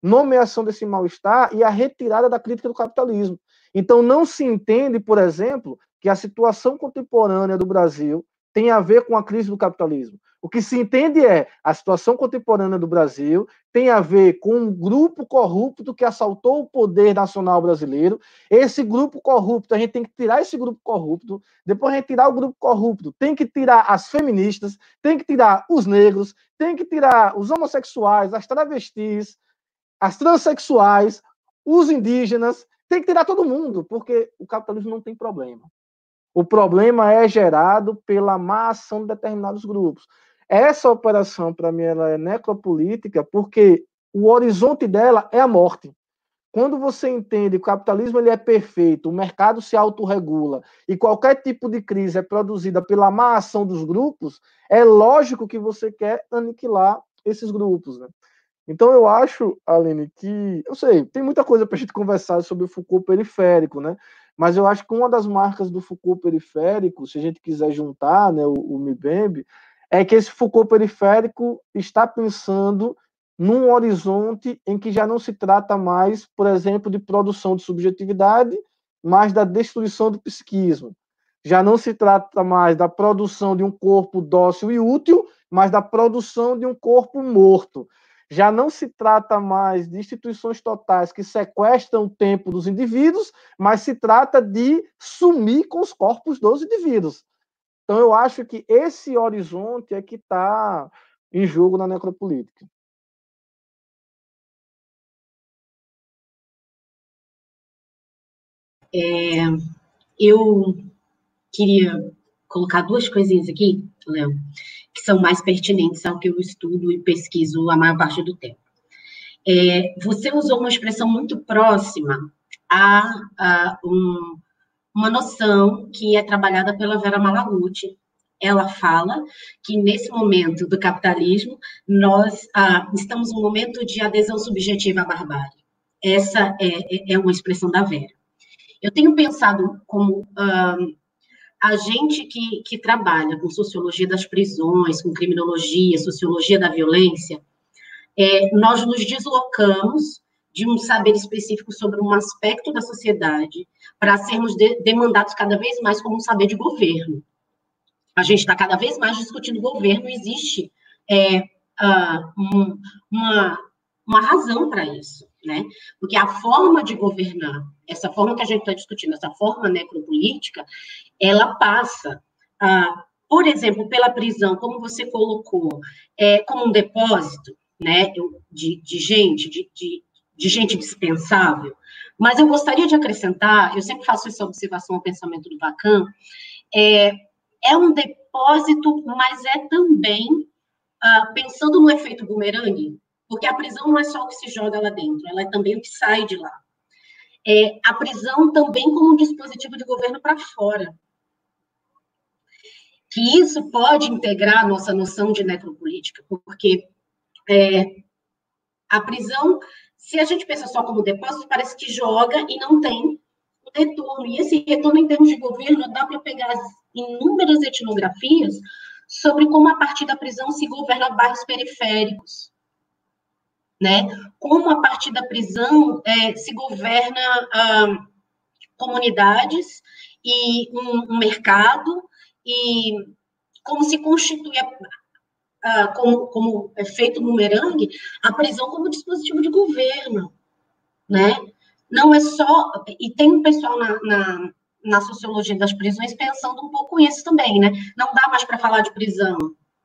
B: Nomeação desse mal-estar e a retirada da crítica do capitalismo. Então, não se entende, por exemplo, que a situação contemporânea do Brasil tem a ver com a crise do capitalismo. O que se entende é a situação contemporânea do Brasil tem a ver com um grupo corrupto que assaltou o poder nacional brasileiro. Esse grupo corrupto, a gente tem que tirar esse grupo corrupto. Depois a gente tirar o grupo corrupto, tem que tirar as feministas, tem que tirar os negros, tem que tirar os homossexuais, as travestis, as transexuais, os indígenas, tem que tirar todo mundo, porque o capitalismo não tem problema. O problema é gerado pela má ação de determinados grupos. Essa operação, para mim, ela é necropolítica porque o horizonte dela é a morte. Quando você entende que o capitalismo ele é perfeito, o mercado se autorregula e qualquer tipo de crise é produzida pela má ação dos grupos, é lógico que você quer aniquilar esses grupos. Né? Então eu acho, Aline, que. Eu sei, tem muita coisa para a gente conversar sobre o Foucault periférico, né? Mas eu acho que uma das marcas do Foucault periférico, se a gente quiser juntar né, o, o Mibembe, é que esse Foucault periférico está pensando num horizonte em que já não se trata mais, por exemplo, de produção de subjetividade, mas da destruição do psiquismo. Já não se trata mais da produção de um corpo dócil e útil, mas da produção de um corpo morto. Já não se trata mais de instituições totais que sequestram o tempo dos indivíduos, mas se trata de sumir com os corpos dos indivíduos. Então, eu acho que esse horizonte é que está em jogo na necropolítica.
C: É, eu queria colocar duas coisinhas aqui, Léo que são mais pertinentes ao que eu estudo e pesquiso a maior parte do tempo. É, você usou uma expressão muito próxima a, a um, uma noção que é trabalhada pela Vera Malaguti. Ela fala que nesse momento do capitalismo nós ah, estamos num momento de adesão subjetiva à barbárie. Essa é, é, é uma expressão da Vera. Eu tenho pensado como ah, a gente que, que trabalha com sociologia das prisões, com criminologia, sociologia da violência, é, nós nos deslocamos de um saber específico sobre um aspecto da sociedade para sermos de, demandados cada vez mais como um saber de governo. A gente está cada vez mais discutindo governo, existe é, uh, um, uma, uma razão para isso, né? Porque a forma de governar, essa forma que a gente está discutindo, essa forma necropolítica, ela passa, ah, por exemplo, pela prisão, como você colocou, é, como um depósito, né, de, de gente, de, de, de gente dispensável. Mas eu gostaria de acrescentar, eu sempre faço essa observação ao pensamento do Lacan, é, é um depósito, mas é também, ah, pensando no efeito bumerangue, porque a prisão não é só o que se joga lá dentro, ela é também o que sai de lá. É, a prisão também como um dispositivo de governo para fora que isso pode integrar a nossa noção de necropolítica, porque é, a prisão, se a gente pensa só como depósito, parece que joga e não tem retorno. E esse retorno, em termos de governo, dá para pegar inúmeras etnografias sobre como, a partir da prisão, se governa bairros periféricos. Né? Como, a partir da prisão, é, se governa ah, comunidades e um, um mercado e como se constitui, como, como efeito bumerangue, a prisão como dispositivo de governo. né? Não é só. E tem um pessoal na, na, na sociologia das prisões pensando um pouco isso também, né? Não dá mais para falar de prisão.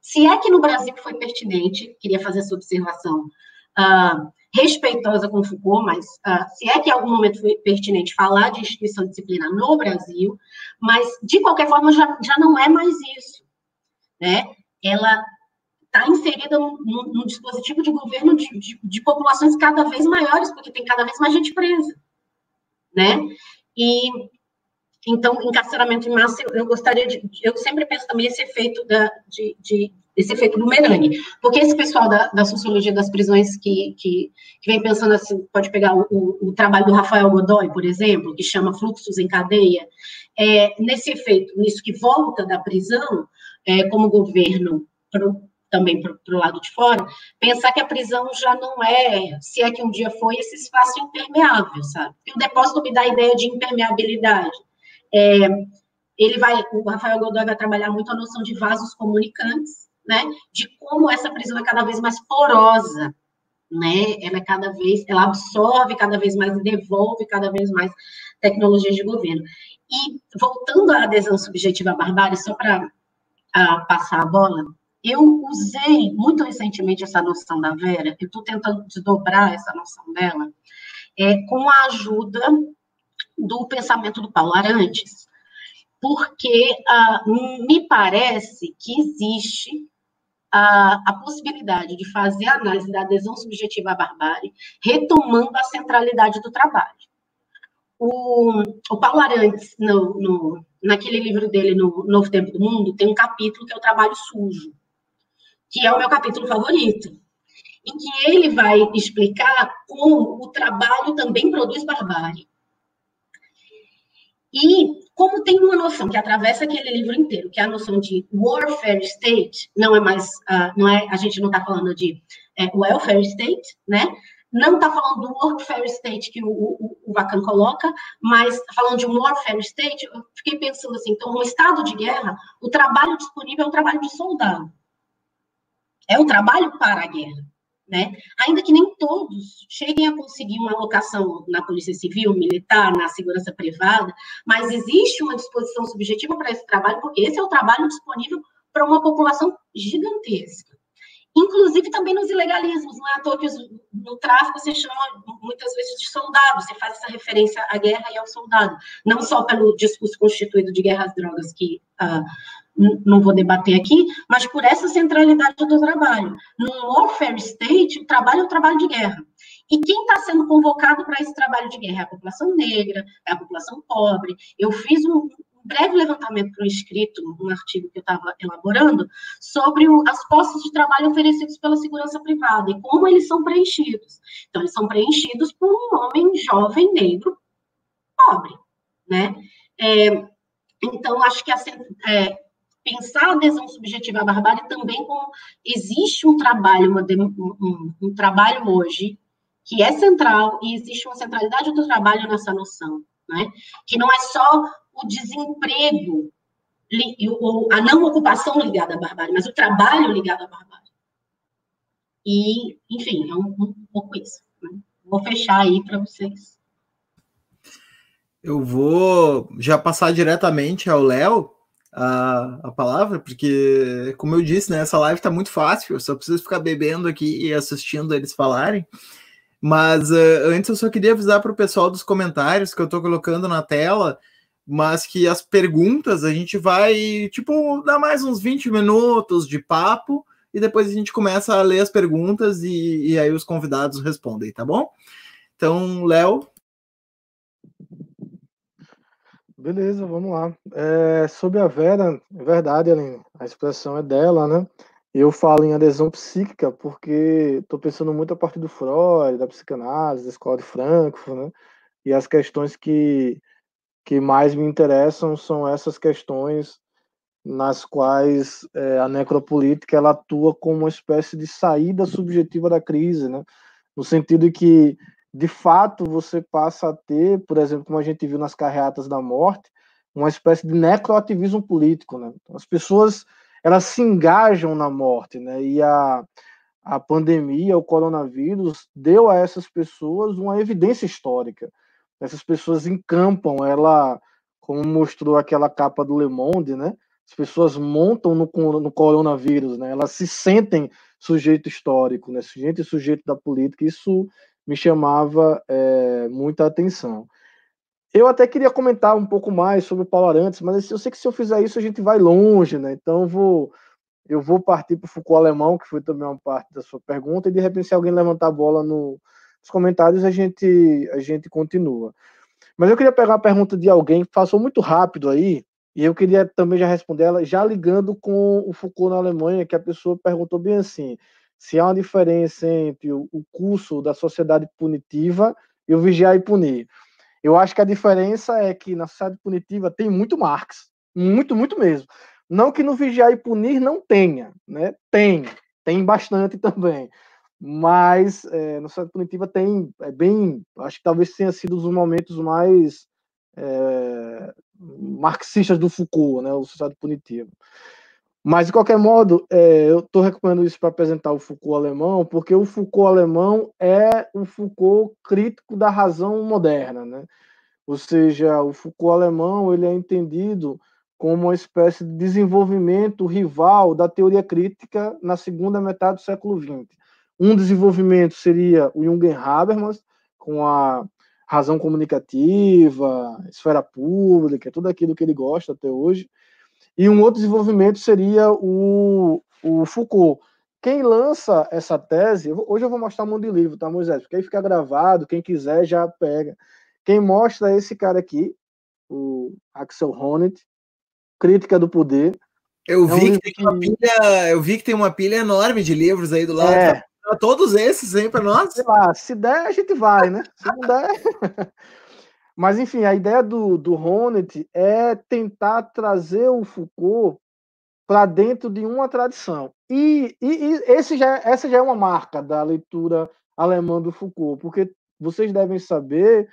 C: Se é que no Brasil foi pertinente, queria fazer essa observação, uh, respeitosa com Foucault, mas uh, se é que em algum momento foi pertinente falar de instituição disciplinar no Brasil, mas de qualquer forma já, já não é mais isso, né? Ela está inserida num, dispositivo de governo de, de, de, populações cada vez maiores, porque tem cada vez mais gente presa, né? E então encarceramento em massa, eu, gostaria de, eu sempre penso também esse efeito da, de, de esse efeito bumerangue. Porque esse pessoal da, da sociologia das prisões que, que, que, vem pensando assim, pode pegar o, o, o, trabalho do Rafael Godoy, por exemplo, que chama Fluxos em Cadeia, é, nesse efeito, nisso que volta da prisão, é, como governo também para o lado de fora, pensar que a prisão já não é, se é que um dia foi, esse espaço impermeável, sabe? E o depósito me dá a ideia de impermeabilidade. É, ele vai, o Rafael Godoy vai trabalhar muito a noção de vasos comunicantes, né, de como essa prisão é cada vez mais porosa, né, ela é cada vez, ela absorve cada vez mais e devolve cada vez mais tecnologias de governo. E voltando à adesão subjetiva à barbárie, só para passar a bola, eu usei muito recentemente essa noção da Vera, eu estou tentando desdobrar essa noção dela, é, com a ajuda do pensamento do Paulo Arantes, porque ah, me parece que existe a, a, possibilidade de fazer a análise da adesão subjetiva à barbárie, retomando a centralidade do trabalho. O, o Paulo Arantes, no, no, naquele livro dele, no Novo Tempo do Mundo, tem um capítulo que é o trabalho sujo, que é o meu capítulo favorito, em que ele vai explicar como o trabalho também produz barbárie. E como tem uma noção que atravessa aquele livro inteiro, que é a noção de warfare state, não é mais, uh, não é, a gente não está falando de é, welfare state, né? Não está falando do warfare state que o, o, o coloca, mas falando de um warfare state, eu fiquei pensando assim, então, no estado de guerra, o trabalho disponível é o trabalho de soldado. É o trabalho para a guerra né? Ainda que nem todos cheguem a conseguir uma alocação na Polícia Civil, militar, na segurança privada, mas existe uma disposição subjetiva para esse trabalho, porque esse é o trabalho disponível para uma população gigantesca. Inclusive também nos ilegalismos, não é à toa que no tráfico você chama muitas vezes de soldado, você faz essa referência à guerra e ao soldado, não só pelo discurso constituído de guerra às drogas que uh, não vou debater aqui, mas por essa centralidade do trabalho. No warfare state, o trabalho é o trabalho de guerra. E quem está sendo convocado para esse trabalho de guerra é a população negra, é a população pobre. Eu fiz um, breve levantamento para um escrito, um artigo que eu estava elaborando, sobre o, as postos de trabalho oferecidos pela segurança privada e como eles são preenchidos. Então, eles são preenchidos por um homem jovem, negro, pobre, né? É, então, acho que a, é, pensar a adesão subjetiva à barbárie também como existe um trabalho, uma, um, um, trabalho hoje que é central e existe uma centralidade do trabalho nessa noção, né? Que não é só o desemprego ou a não ocupação ligada à barbárie, mas o trabalho ligado à barbárie. E, enfim, é um, um pouco isso. Né? Vou fechar aí para vocês.
A: Eu vou já passar diretamente ao Léo, a, a palavra, porque, como eu disse, né, essa live tá muito fácil, eu só preciso ficar bebendo aqui e assistindo eles falarem. Mas uh, antes eu só queria avisar para o pessoal dos comentários que eu estou colocando na tela, mas que as perguntas a gente vai, tipo, dar mais uns 20 minutos de papo e depois a gente começa a ler as perguntas e, e aí os convidados respondem, tá bom? Então, Léo,
B: Beleza, vamos lá. É, sobre a Vera, é verdade, Aline, a expressão é dela, né? Eu falo em adesão psíquica porque estou pensando muito a partir do Freud, da psicanálise, da escola de Frankfurt, né? E as questões que, que mais me interessam são essas questões nas quais é, a necropolítica ela atua como uma espécie de saída subjetiva da crise, né? No sentido que de fato você passa a ter, por exemplo, como a gente viu nas carreatas da morte, uma espécie de necroativismo político, né? Então, as pessoas elas se engajam na morte, né? E a, a, pandemia, o coronavírus, deu a essas pessoas uma evidência histórica. Essas pessoas encampam, ela, como mostrou aquela capa do Le Monde, né? As pessoas montam no, no coronavírus, né? Elas se sentem sujeito histórico, né? Sujeito e sujeito da política. Isso me chamava é, muita atenção. Eu até queria comentar um pouco mais sobre o Paulo Arantes, mas eu sei que se eu fizer isso a gente vai longe, né? Então eu vou eu vou partir para o Foucault alemão, que foi também uma parte da sua pergunta, e de repente se alguém levantar a bola no, nos comentários a gente a gente continua. Mas eu queria pegar a pergunta de alguém que passou muito rápido aí, e eu queria também já responder ela, já ligando com o Foucault na Alemanha, que a pessoa perguntou bem assim: se há uma diferença entre o curso da sociedade punitiva e o vigiar e punir. Eu acho que a diferença é que na sociedade punitiva tem muito Marx, muito, muito mesmo. Não que no vigiar e punir não tenha, né? Tem, tem bastante também. Mas é, no sociedade punitiva tem, é bem, acho que talvez tenha sido os momentos mais é, marxistas do Foucault, né? O sociedade punitiva. Mas, de qualquer modo, é, eu estou recomendando isso para apresentar o Foucault alemão, porque o Foucault alemão é o Foucault crítico da razão moderna. Né? Ou seja, o Foucault alemão ele é entendido como uma espécie de desenvolvimento rival da teoria crítica na segunda metade do século XX. Um desenvolvimento seria o Jürgen Habermas, com a razão comunicativa, esfera pública, tudo aquilo que ele gosta até hoje. E um outro desenvolvimento seria o, o Foucault. Quem lança essa tese, hoje eu vou mostrar um monte de livro, tá, Moisés? Porque aí fica gravado, quem quiser já pega. Quem mostra é esse cara aqui, o Axel Honneth, Crítica do Poder.
A: Eu é vi um que tem que... uma pilha, eu vi que tem uma pilha enorme de livros aí do lado. É. Todos esses, hein, para nós?
B: Sei lá, se der, a gente vai, né? Se não der. Mas, enfim, a ideia do, do Honneth é tentar trazer o Foucault para dentro de uma tradição. E, e, e, esse já, essa já é uma marca da leitura alemã do Foucault, porque vocês devem saber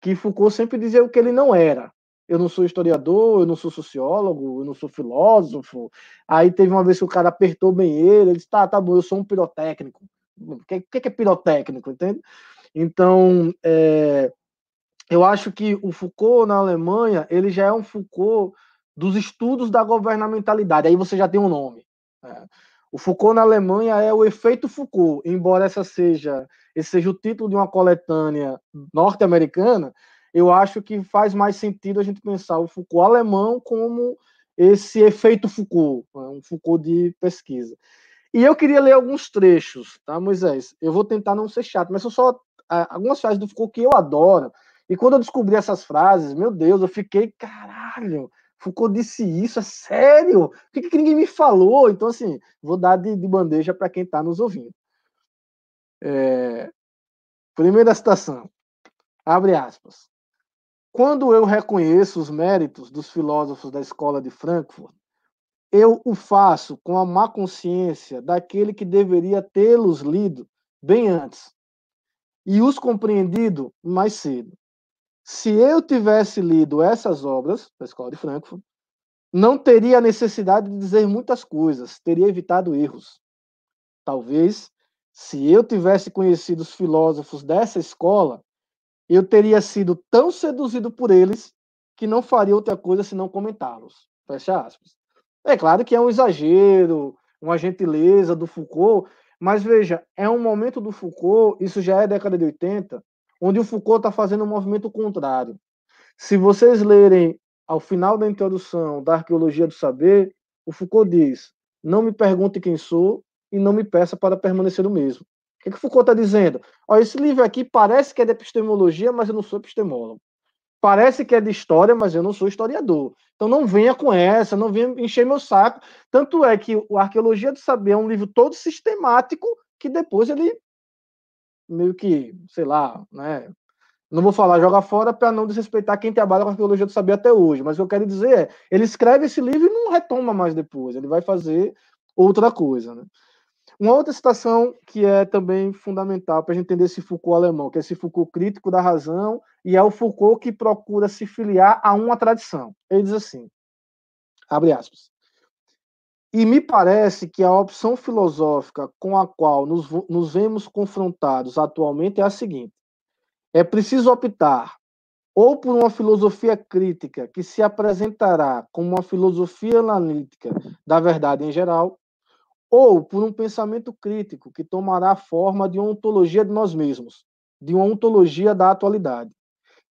B: que Foucault sempre dizia o que ele não era. Eu não sou historiador, eu não sou sociólogo, eu não sou filósofo. Aí teve uma vez que o cara apertou bem ele, ele disse: tá, tá bom, eu sou um pirotécnico. O que, que, é pirotécnico, entende? Então, é, eu acho que o Foucault na Alemanha, ele já é um Foucault dos estudos da governamentalidade. Aí você já tem um nome. Né? O Foucault na Alemanha é o efeito Foucault, embora essa seja esse seja o título de uma coletânea norte-americana, eu acho que faz mais sentido a gente pensar o Foucault alemão como esse efeito Foucault, né? um Foucault de pesquisa. E eu queria ler alguns trechos, tá, Moisés? Eu vou tentar não ser chato, mas são só ah, algumas frases do Foucault que eu adoro, e quando eu descobri essas frases, meu Deus, eu fiquei, caralho, Foucault disse isso, é sério? Por que, que ninguém me falou? Então, assim, vou dar de, de bandeja para quem está nos ouvindo. É... Primeira citação, abre aspas. Quando eu reconheço os méritos dos filósofos da escola de Frankfurt, eu o faço com a má consciência daquele que deveria tê-los lido bem antes e os compreendido mais cedo se eu tivesse lido essas obras da Escola de Frankfurt, não teria necessidade de dizer muitas coisas, teria evitado erros. Talvez, se eu tivesse conhecido os filósofos dessa escola, eu teria sido tão seduzido por eles que não faria outra coisa senão comentá-los. Fecha aspas. É claro que é um exagero, uma gentileza do Foucault, mas veja, é um momento do Foucault, isso já é década de 80, onde o Foucault está fazendo um movimento contrário. Se vocês lerem ao final da introdução da Arqueologia do Saber, o Foucault diz: não me pergunte quem sou e não me peça para permanecer o mesmo. O que, é que Foucault está dizendo? Ó, esse livro aqui parece que é de epistemologia, mas eu não sou epistemólogo. Parece que é de história, mas eu não sou historiador. Então não venha com essa, não venha encher meu saco. Tanto é que o Arqueologia do Saber é um livro todo sistemático que depois ele meio que, sei lá, né? Não vou falar joga fora para não desrespeitar quem trabalha com arqueologia do saber até hoje, mas o que eu quero dizer é, ele escreve esse livro e não retoma mais depois, ele vai fazer outra coisa, né? Uma outra citação que é também fundamental para a gente entender esse Foucault alemão, que é esse Foucault crítico da razão, e é o Foucault que procura se filiar a uma tradição. Ele diz assim, abre aspas, E me parece que a opção filosófica com a qual nos, nos vemos confrontados atualmente é a seguinte: é preciso optar ou por uma filosofia crítica que se apresentará como uma filosofia analítica da verdade em geral, ou por um pensamento crítico que tomará a forma de uma ontologia de nós mesmos, de uma ontologia da atualidade.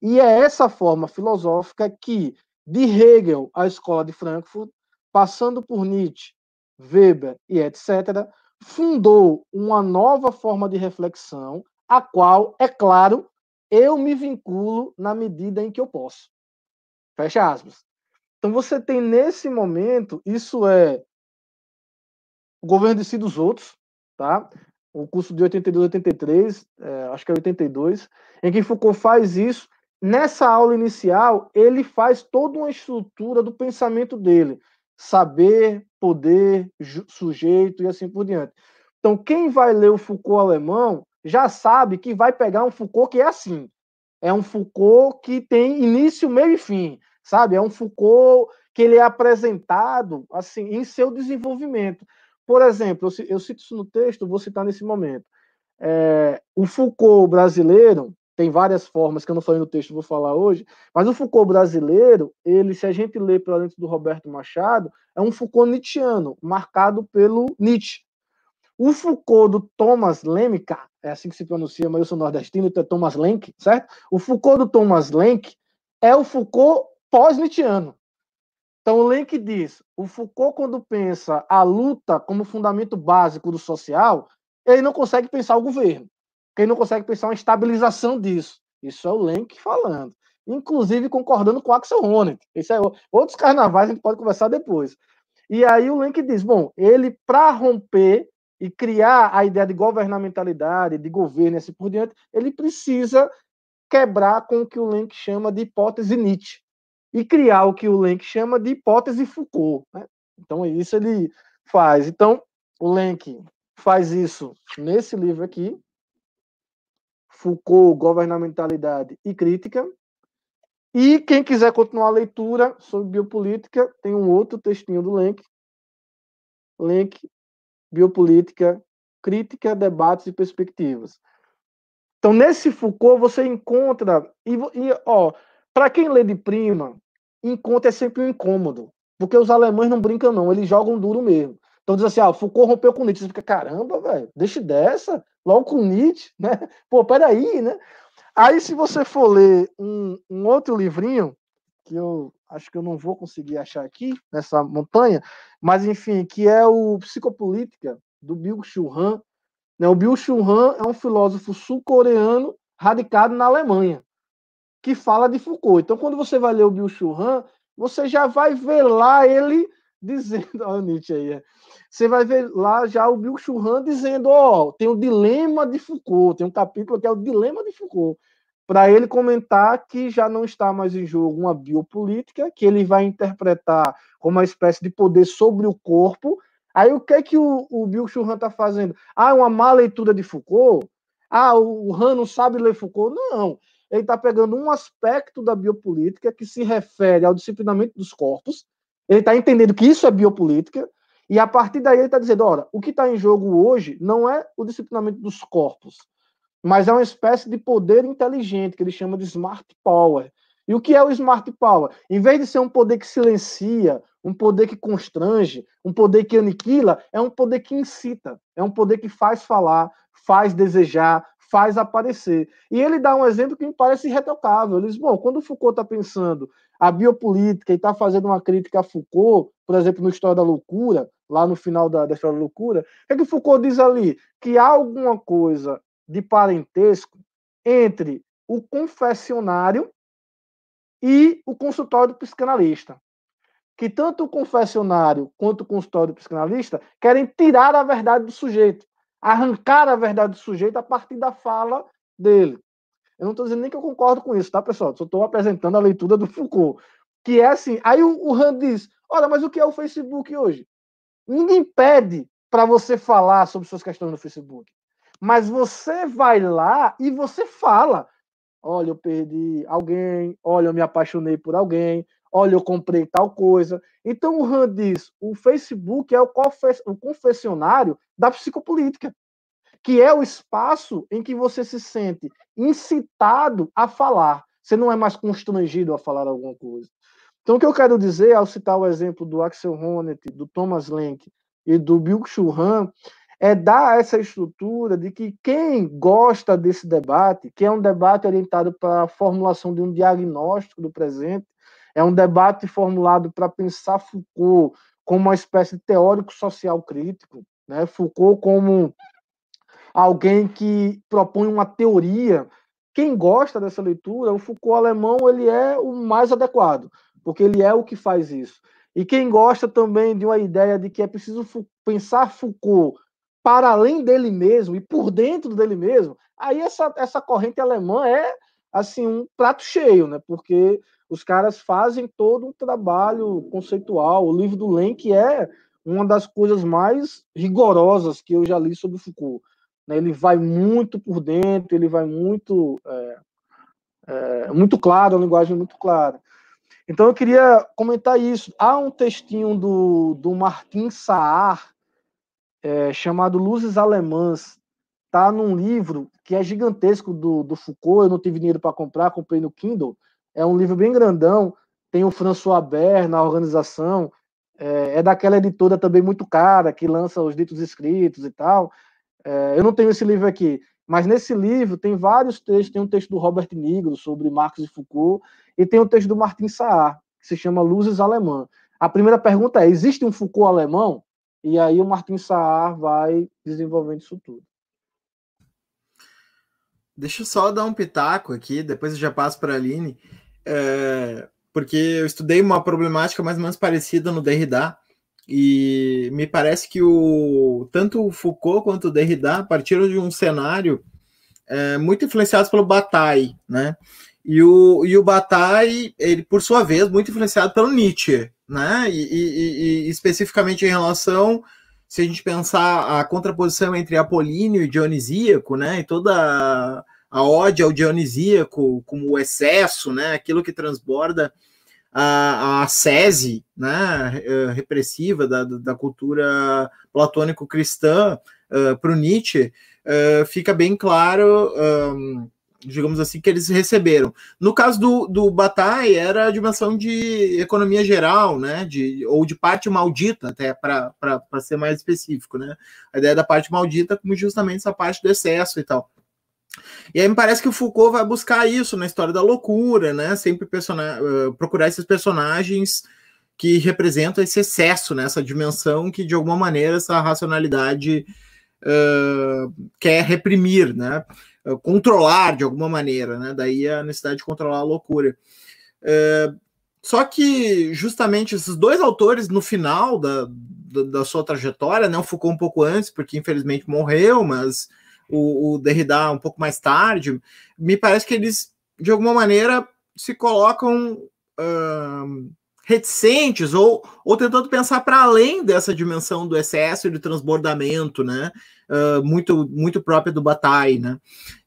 B: E é essa forma filosófica que, de Hegel à escola de Frankfurt, passando por Nietzsche, Weber e etc., fundou uma nova forma de reflexão, a qual, é claro, eu me vinculo na medida em que eu posso. Fecha aspas. Então você tem nesse momento, isso é o governo de si dos outros, tá? O curso de 82, 83, é, acho que é 82, em que Foucault faz isso. Nessa aula inicial, ele faz toda uma estrutura do pensamento dele. Saber, poder, sujeito e assim por diante. Então, quem vai ler o Foucault alemão já sabe que vai pegar um Foucault que é assim. É um Foucault que tem início, meio e fim, sabe? É um Foucault que ele é apresentado assim em seu desenvolvimento. Por exemplo, eu, cito isso no texto, vou citar nesse momento. É, o Foucault brasileiro tem várias formas que eu não falei no texto, vou falar hoje, mas o Foucault brasileiro, ele, se a gente lê para dentro do Roberto Machado, é um Foucault nietzscheano, marcado pelo Nietzsche. O Foucault do Thomas Lemka, é assim que se pronuncia, mas eu sou nordestino, então é Thomas Lenk, certo? O Foucault do Thomas Lenk é o Foucault pós-nietzscheano. Então, o Lenk diz: o Foucault, quando pensa a luta como fundamento básico do social, ele não consegue pensar o governo, ele não consegue pensar uma estabilização disso. Isso é o Lenk falando. Inclusive concordando com o Axel Honneth. Isso é outros carnavais, a gente pode conversar depois. E aí o Lenk diz: bom, ele, para romper e criar a ideia de governamentalidade, de governo e assim por diante, ele precisa quebrar com o que o Lenk chama de hipótese Nietzsche e criar o que o Lenk chama de hipótese Foucault. Né? Então, isso ele faz. Então, o Lenk faz isso nesse livro aqui, Foucault, Governamentalidade e Crítica. E quem quiser continuar a leitura sobre biopolítica, tem um outro textinho do Lenk. Lenk, Biopolítica, Crítica, Debates e Perspectivas. Então, nesse Foucault, você encontra. E, e ó, para quem lê de prima, encontro é sempre um incômodo. Porque os alemães não brincam, não, eles jogam duro mesmo. Então diz assim, ah, Foucault rompeu com Nietzsche. Você fica, caramba, velho, deixa dessa, logo com Nietzsche, né? Pô, peraí, né? Aí, se você for ler um, um outro livrinho, que eu acho que eu não vou conseguir achar aqui, nessa montanha, mas enfim, que é o Psicopolítica, do Bill Churran. Né? O Bill Churran é um filósofo sul-coreano radicado na Alemanha que fala de Foucault. Então, quando você vai ler o Bill Churran, você já vai ver lá ele dizendo, olha o Nietzsche aí, é. você vai ver lá já o Bill Churran dizendo, ó, oh, tem o dilema de Foucault, tem um capítulo que é o dilema de Foucault, para ele comentar que já não está mais em jogo uma biopolítica, que ele vai interpretar como uma espécie de poder sobre o corpo. Aí o que é que o, o Bill Churran está fazendo? Ah, uma má leitura de Foucault? Ah, o Han não sabe ler Foucault? Não ele está pegando um aspecto da biopolítica que se refere ao disciplinamento dos corpos, ele está entendendo que isso é biopolítica, e a partir daí ele está dizendo: olha, o que está em jogo hoje não é o disciplinamento dos corpos, mas é uma espécie de poder inteligente, que ele chama de smart power. E o que é o smart power? Em vez de ser um poder que silencia, um poder que constrange, um poder que aniquila, é um poder que incita, é um poder que faz falar, faz desejar, faz aparecer. E ele dá um exemplo que me parece irretocável. Ele diz: bom, quando o Foucault está pensando a biopolítica e está fazendo uma crítica a Foucault, por exemplo, no História da Loucura, lá no final da, da História da Loucura, é que Foucault diz ali? Que há alguma coisa de parentesco entre o confessionário e o consultório psicanalista. Que tanto o confessionário quanto o consultório psicanalista querem tirar a verdade do sujeito arrancar a verdade do sujeito a partir da fala dele. Eu não estou dizendo nem que eu concordo com isso, tá, pessoal? Só estou apresentando a leitura do Foucault. Que é assim. Aí o, o Rand diz: olha, mas o que é o Facebook hoje? Ninguém pede para você falar sobre suas questões no Facebook. Mas você vai lá e você fala. Olha, eu perdi alguém. Olha, eu me apaixonei por alguém. olha, eu comprei tal coisa. Então o Han diz: o Facebook é o confessionário da psicopolítica, que é o espaço em que você se sente incitado a falar. Você não é mais constrangido a falar alguma coisa. Então, o que eu quero dizer, ao citar o exemplo do Axel Honneth, do Thomas Lenk e do Bill Han, é dar essa estrutura de que quem gosta desse debate, que é um debate orientado para a formulação de um diagnóstico do presente, é um debate formulado para pensar Foucault como uma espécie de teórico social crítico, né? Foucault como alguém que propõe uma teoria. Quem gosta dessa leitura, o Foucault alemão, ele é o mais adequado, porque ele é o que faz isso. E quem gosta também de uma ideia de que é preciso pensar Foucault para além dele mesmo e por dentro dele mesmo, aí essa, essa corrente alemã é assim um prato cheio, né? Porque os caras fazem todo um trabalho conceitual. O livro do Lenk é uma das coisas mais rigorosas que eu já li sobre Foucault. Né? Ele vai muito por dentro, ele vai muito é, é, muito claro, a linguagem é muito clara. Então eu queria comentar isso. Há um textinho do, do Martin Saar, é, chamado Luzes Alemãs. Tá num livro que é gigantesco do, do Foucault. Eu não tive dinheiro para comprar, comprei no Kindle. É um livro bem grandão. Tem o François Ber na organização. É, é daquela editora também muito cara que lança os ditos escritos e tal. É, eu não tenho esse livro aqui, mas nesse livro tem vários textos. Tem um texto do Robert Nigro sobre Marx e Foucault e tem um texto do Martin Saar que se chama Luzes Alemã. A primeira pergunta é: existe um Foucault alemão? E aí o Martin Saar vai desenvolvendo isso tudo.
A: Deixa eu só dar um pitaco aqui, depois eu já passo para a Aline, é, porque eu estudei uma problemática mais ou menos parecida no Derrida, e me parece que o, tanto o Foucault quanto o Derrida partiram de um cenário é, muito influenciados pelo Bataille, né? E o, e o Bataille, ele, por sua vez, muito influenciado pelo Nietzsche, né? E, e, e, especificamente em relação, se a gente pensar a contraposição entre Apolíneo e Dionisíaco, né? E toda a, a ódio ao Dionisíaco como o excesso, né? Aquilo que transborda a, sese, né? Eh, repressiva da, da cultura platônico-cristã uh, para o Nietzsche, uh, fica bem claro. Um, digamos assim, que eles receberam. No caso do, do Bataille, era a dimensão de economia geral, né? De, ou de parte maldita, até para ser mais específico, né? A ideia da parte maldita como justamente essa parte do excesso e tal. E aí me parece que o Foucault vai buscar isso na história da loucura, né? Sempre uh, procurar esses personagens que representam esse excesso, né? essa dimensão que, de alguma maneira, essa racionalidade uh, quer reprimir, né? Eh, controlar de alguma maneira, né? Daí a necessidade de controlar a loucura. Só que justamente esses dois autores, no final da, da, da, sua trajetória, né? O Foucault um pouco antes, porque infelizmente morreu, mas o, o Derrida um pouco mais tarde, me parece que eles, de alguma maneira, se colocam. Reticentes ou, ou tentando pensar para além dessa dimensão do excesso e do transbordamento, né? Uh, muito muito própria do Bataille, né?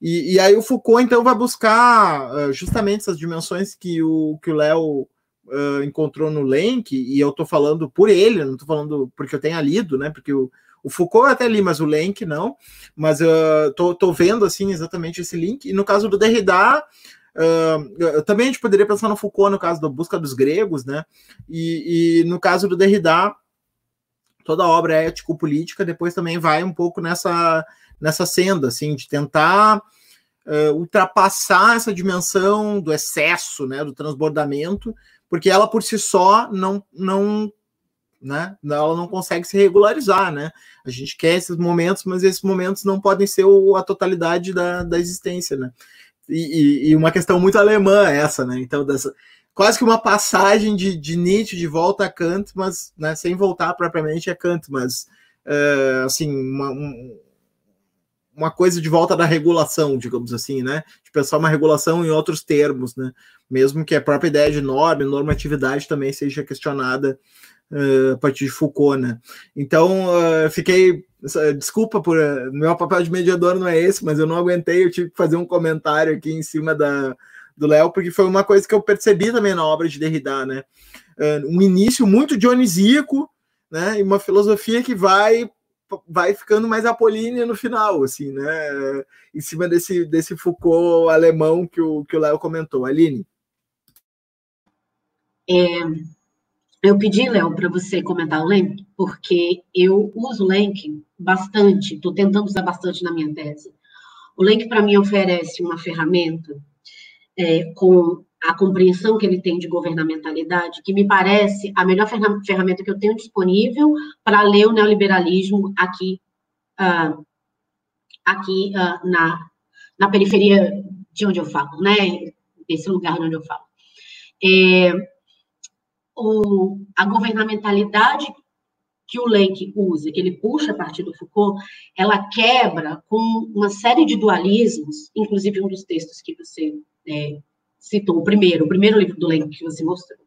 A: E, e, aí o Foucault então vai buscar uh, justamente essas dimensões que o que o Léo uh, encontrou no Lenk e eu estou falando por ele, não estou falando porque eu tenha lido, né? Porque o, o Foucault até li, mas o Lenk não. Mas eu tô, tô vendo assim exatamente esse link. E no caso do Derrida, Uh, também a gente poderia pensar no Foucault no caso da busca dos gregos, né? E, e no caso do Derrida, toda a obra é ético-política depois também vai um pouco nessa, nessa senda, assim, de tentar uh, ultrapassar essa dimensão do excesso, né, do transbordamento, porque ela por si só não, não né? Ela não consegue se regularizar, né? A gente quer esses momentos, mas esses momentos não podem ser o, a totalidade da, da existência, né? E, e, uma questão muito alemã essa, né? Então, dessa, quase que uma passagem de, de Nietzsche de volta a Kant, mas né, sem voltar propriamente a Kant, mas uh, assim, uma, um, uma coisa de volta da regulação, digamos assim, né? De pensar uma regulação em outros termos, né? Mesmo que a própria ideia de norma, normatividade também seja questionada a partir de Foucault, né? Então, uh, fiquei Desculpa por. Meu papel de mediador não é esse, mas eu não aguentei, eu tive que fazer um comentário aqui em cima da, do Léo, porque foi uma coisa que eu percebi também na obra de Derrida, né? Um início muito dionisíaco, né? E uma filosofia que vai vai ficando mais apolínea no final, assim, né? Em cima desse, desse Foucault alemão que o que o Léo comentou. Aline?
C: É, eu pedi, Léo, para você comentar o Lenk, porque eu uso o Lenk bastante, estou tentando usar bastante na minha tese. O Lenk, para mim, oferece uma ferramenta é, com a compreensão que ele tem de governamentalidade, que me parece a melhor ferramenta que eu tenho disponível para ler o neoliberalismo aqui, uh, aqui uh, na, na periferia de onde eu falo, né? Desse lugar onde eu falo. É, o, a governamentalidade que o Lenk usa, que ele puxa a partir do Foucault, ela quebra com uma série de dualismos, inclusive um dos textos que você é, citou, o primeiro, o primeiro livro do Lenk que você mostrou,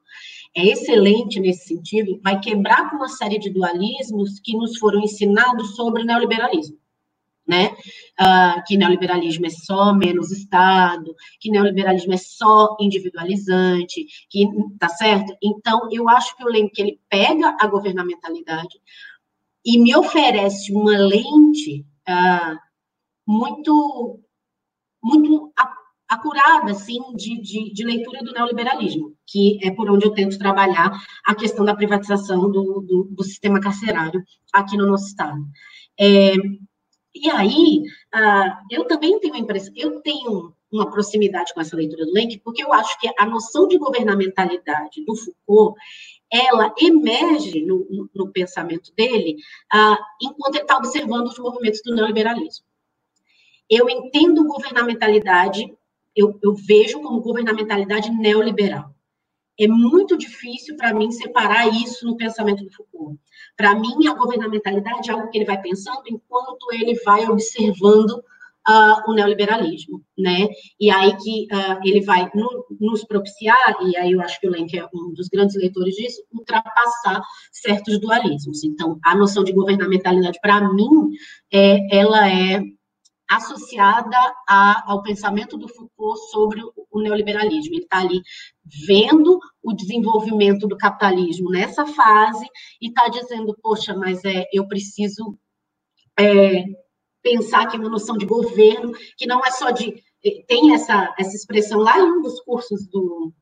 C: é excelente nesse sentido, vai quebrar com uma série de dualismos que nos foram ensinados sobre neoliberalismo. Né? Uh, que neoliberalismo é só menos Estado, que neoliberalismo é só individualizante, que tá certo? Então, eu acho que o Lenk ele pega a governamentalidade e me oferece uma lente uh, muito muito acurada, assim, de, de, de, leitura do neoliberalismo, que é por onde eu tento trabalhar a questão da privatização do, do, do sistema carcerário aqui no nosso Estado. É, e aí, uh, eu também tenho a impressão, eu tenho uma proximidade com essa leitura do Lenk, porque eu acho que a noção de governamentalidade do Foucault, ela emerge no, no, no pensamento dele uh, enquanto ele está observando os movimentos do neoliberalismo. Eu entendo governamentalidade eu, eu vejo como governamentalidade neoliberal. É muito difícil para mim separar isso no pensamento do Foucault. Para mim, a governamentalidade é algo que ele vai pensando enquanto ele vai observando uh, o neoliberalismo, né? E aí que uh, ele vai no, nos propiciar, e aí eu acho que o Lenk é um dos grandes leitores disso, ultrapassar certos dualismos. Então, a noção de governamentalidade, para mim, é, ela é associada a, ao pensamento do Foucault sobre o, neoliberalismo. Ele está ali vendo o desenvolvimento do capitalismo nessa fase e está dizendo, poxa, mas é, eu preciso é, pensar aqui uma noção de governo que não é só de é, tem essa, essa expressão lá em um dos cursos do,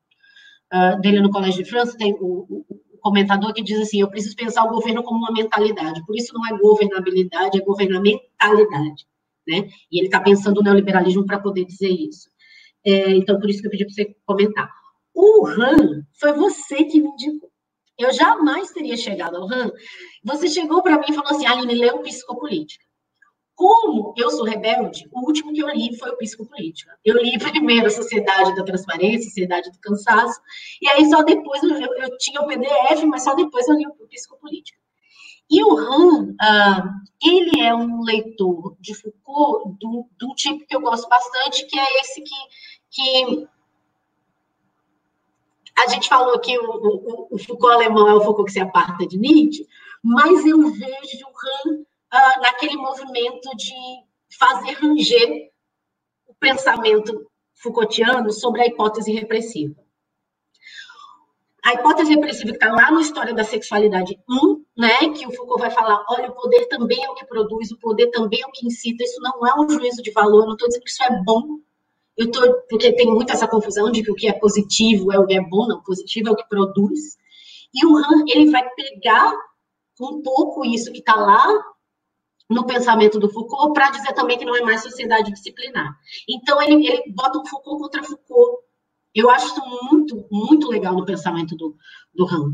C: uh, dele no Colégio de França, tem o, o, comentador que diz assim, eu preciso pensar o governo como uma mentalidade, por isso não é governabilidade, é governamentalidade né? E ele está pensando no neoliberalismo para poder dizer isso. É, então, por isso que eu pedi para você comentar. O Han foi você que me indicou. Eu jamais teria chegado ao Han. Você chegou para mim e falou assim, Aline, leu Psicopolítica. Como eu sou rebelde, o último que eu li foi o Psicopolítica. Eu li primeiro a Sociedade da Transparência, Sociedade do Cansaço, e aí só depois eu, eu, eu tinha o PDF, mas só depois eu li o Psicopolítica. E o Han, uh, ele é um leitor de Foucault do, do tipo que eu gosto bastante, que é esse que, que a gente falou que o, o, o, Foucault alemão é o Foucault que se aparta de Nietzsche, mas eu vejo o Han uh, naquele movimento de fazer ranger o pensamento Foucaultiano sobre a hipótese repressiva. A hipótese repressiva que está lá na história da sexualidade 1, né, que o Foucault vai falar, olha, o poder também é o que produz, o poder também é o que incita, isso não é um juízo de valor, não estou dizendo que isso é bom, eu tô, porque tem muito essa confusão de que o que é positivo é o que é bom, não, positivo é o que produz, e o Han, ele vai pegar um pouco isso que está lá no pensamento do Foucault para dizer também que não é mais sociedade disciplinar. Então, ele, ele bota o Foucault contra Foucault, eu acho isso muito, muito legal no pensamento do, do Han,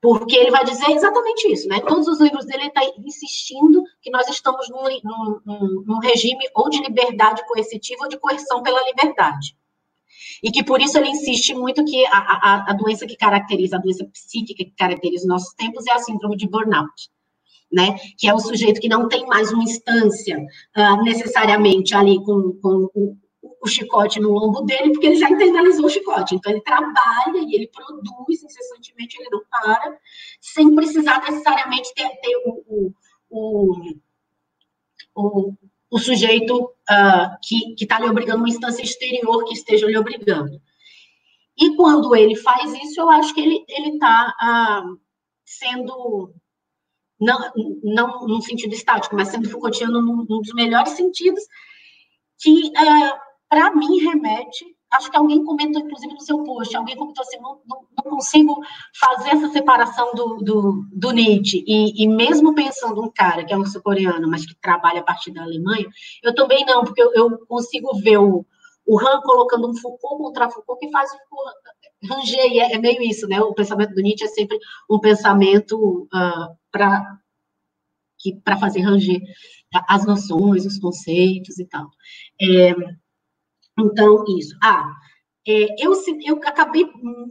C: porque ele vai dizer exatamente isso, né? Todos os livros dele está insistindo que nós estamos num, num, num, regime ou de liberdade coercitiva ou de coerção pela liberdade. E que por isso ele insiste muito que a, a, a doença que caracteriza, a doença psíquica que caracteriza os nossos tempos é a síndrome de burnout. Né, que é o sujeito que não tem mais uma instância uh, necessariamente ali com, com, o chicote no lombo dele, porque ele já internalizou o chicote. Então, ele trabalha e ele produz incessantemente, ele não para, sem precisar necessariamente ter, ter o, o, o, o, sujeito uh, que está lhe obrigando, uma instância exterior que esteja lhe obrigando. E quando ele faz isso, eu acho que ele está ah, sendo, não, não num sentido estático, mas sendo Foucaultiano num, num dos melhores sentidos, que, ah, para mim, remete acho que alguém comentou, inclusive, no seu post, alguém comentou assim, não, não, consigo fazer essa separação do, do, do Nietzsche, e, e, mesmo pensando um cara que é um sul-coreano, mas que trabalha a partir da Alemanha, eu também não, porque eu, eu consigo ver o, o Han colocando um Foucault contra Foucault que faz o ranger, e é, é, meio isso, né? O pensamento do Nietzsche é sempre um pensamento uh, ah, para para fazer ranger as noções, os conceitos e tal. É, então, isso. Ah, é, eu, eu acabei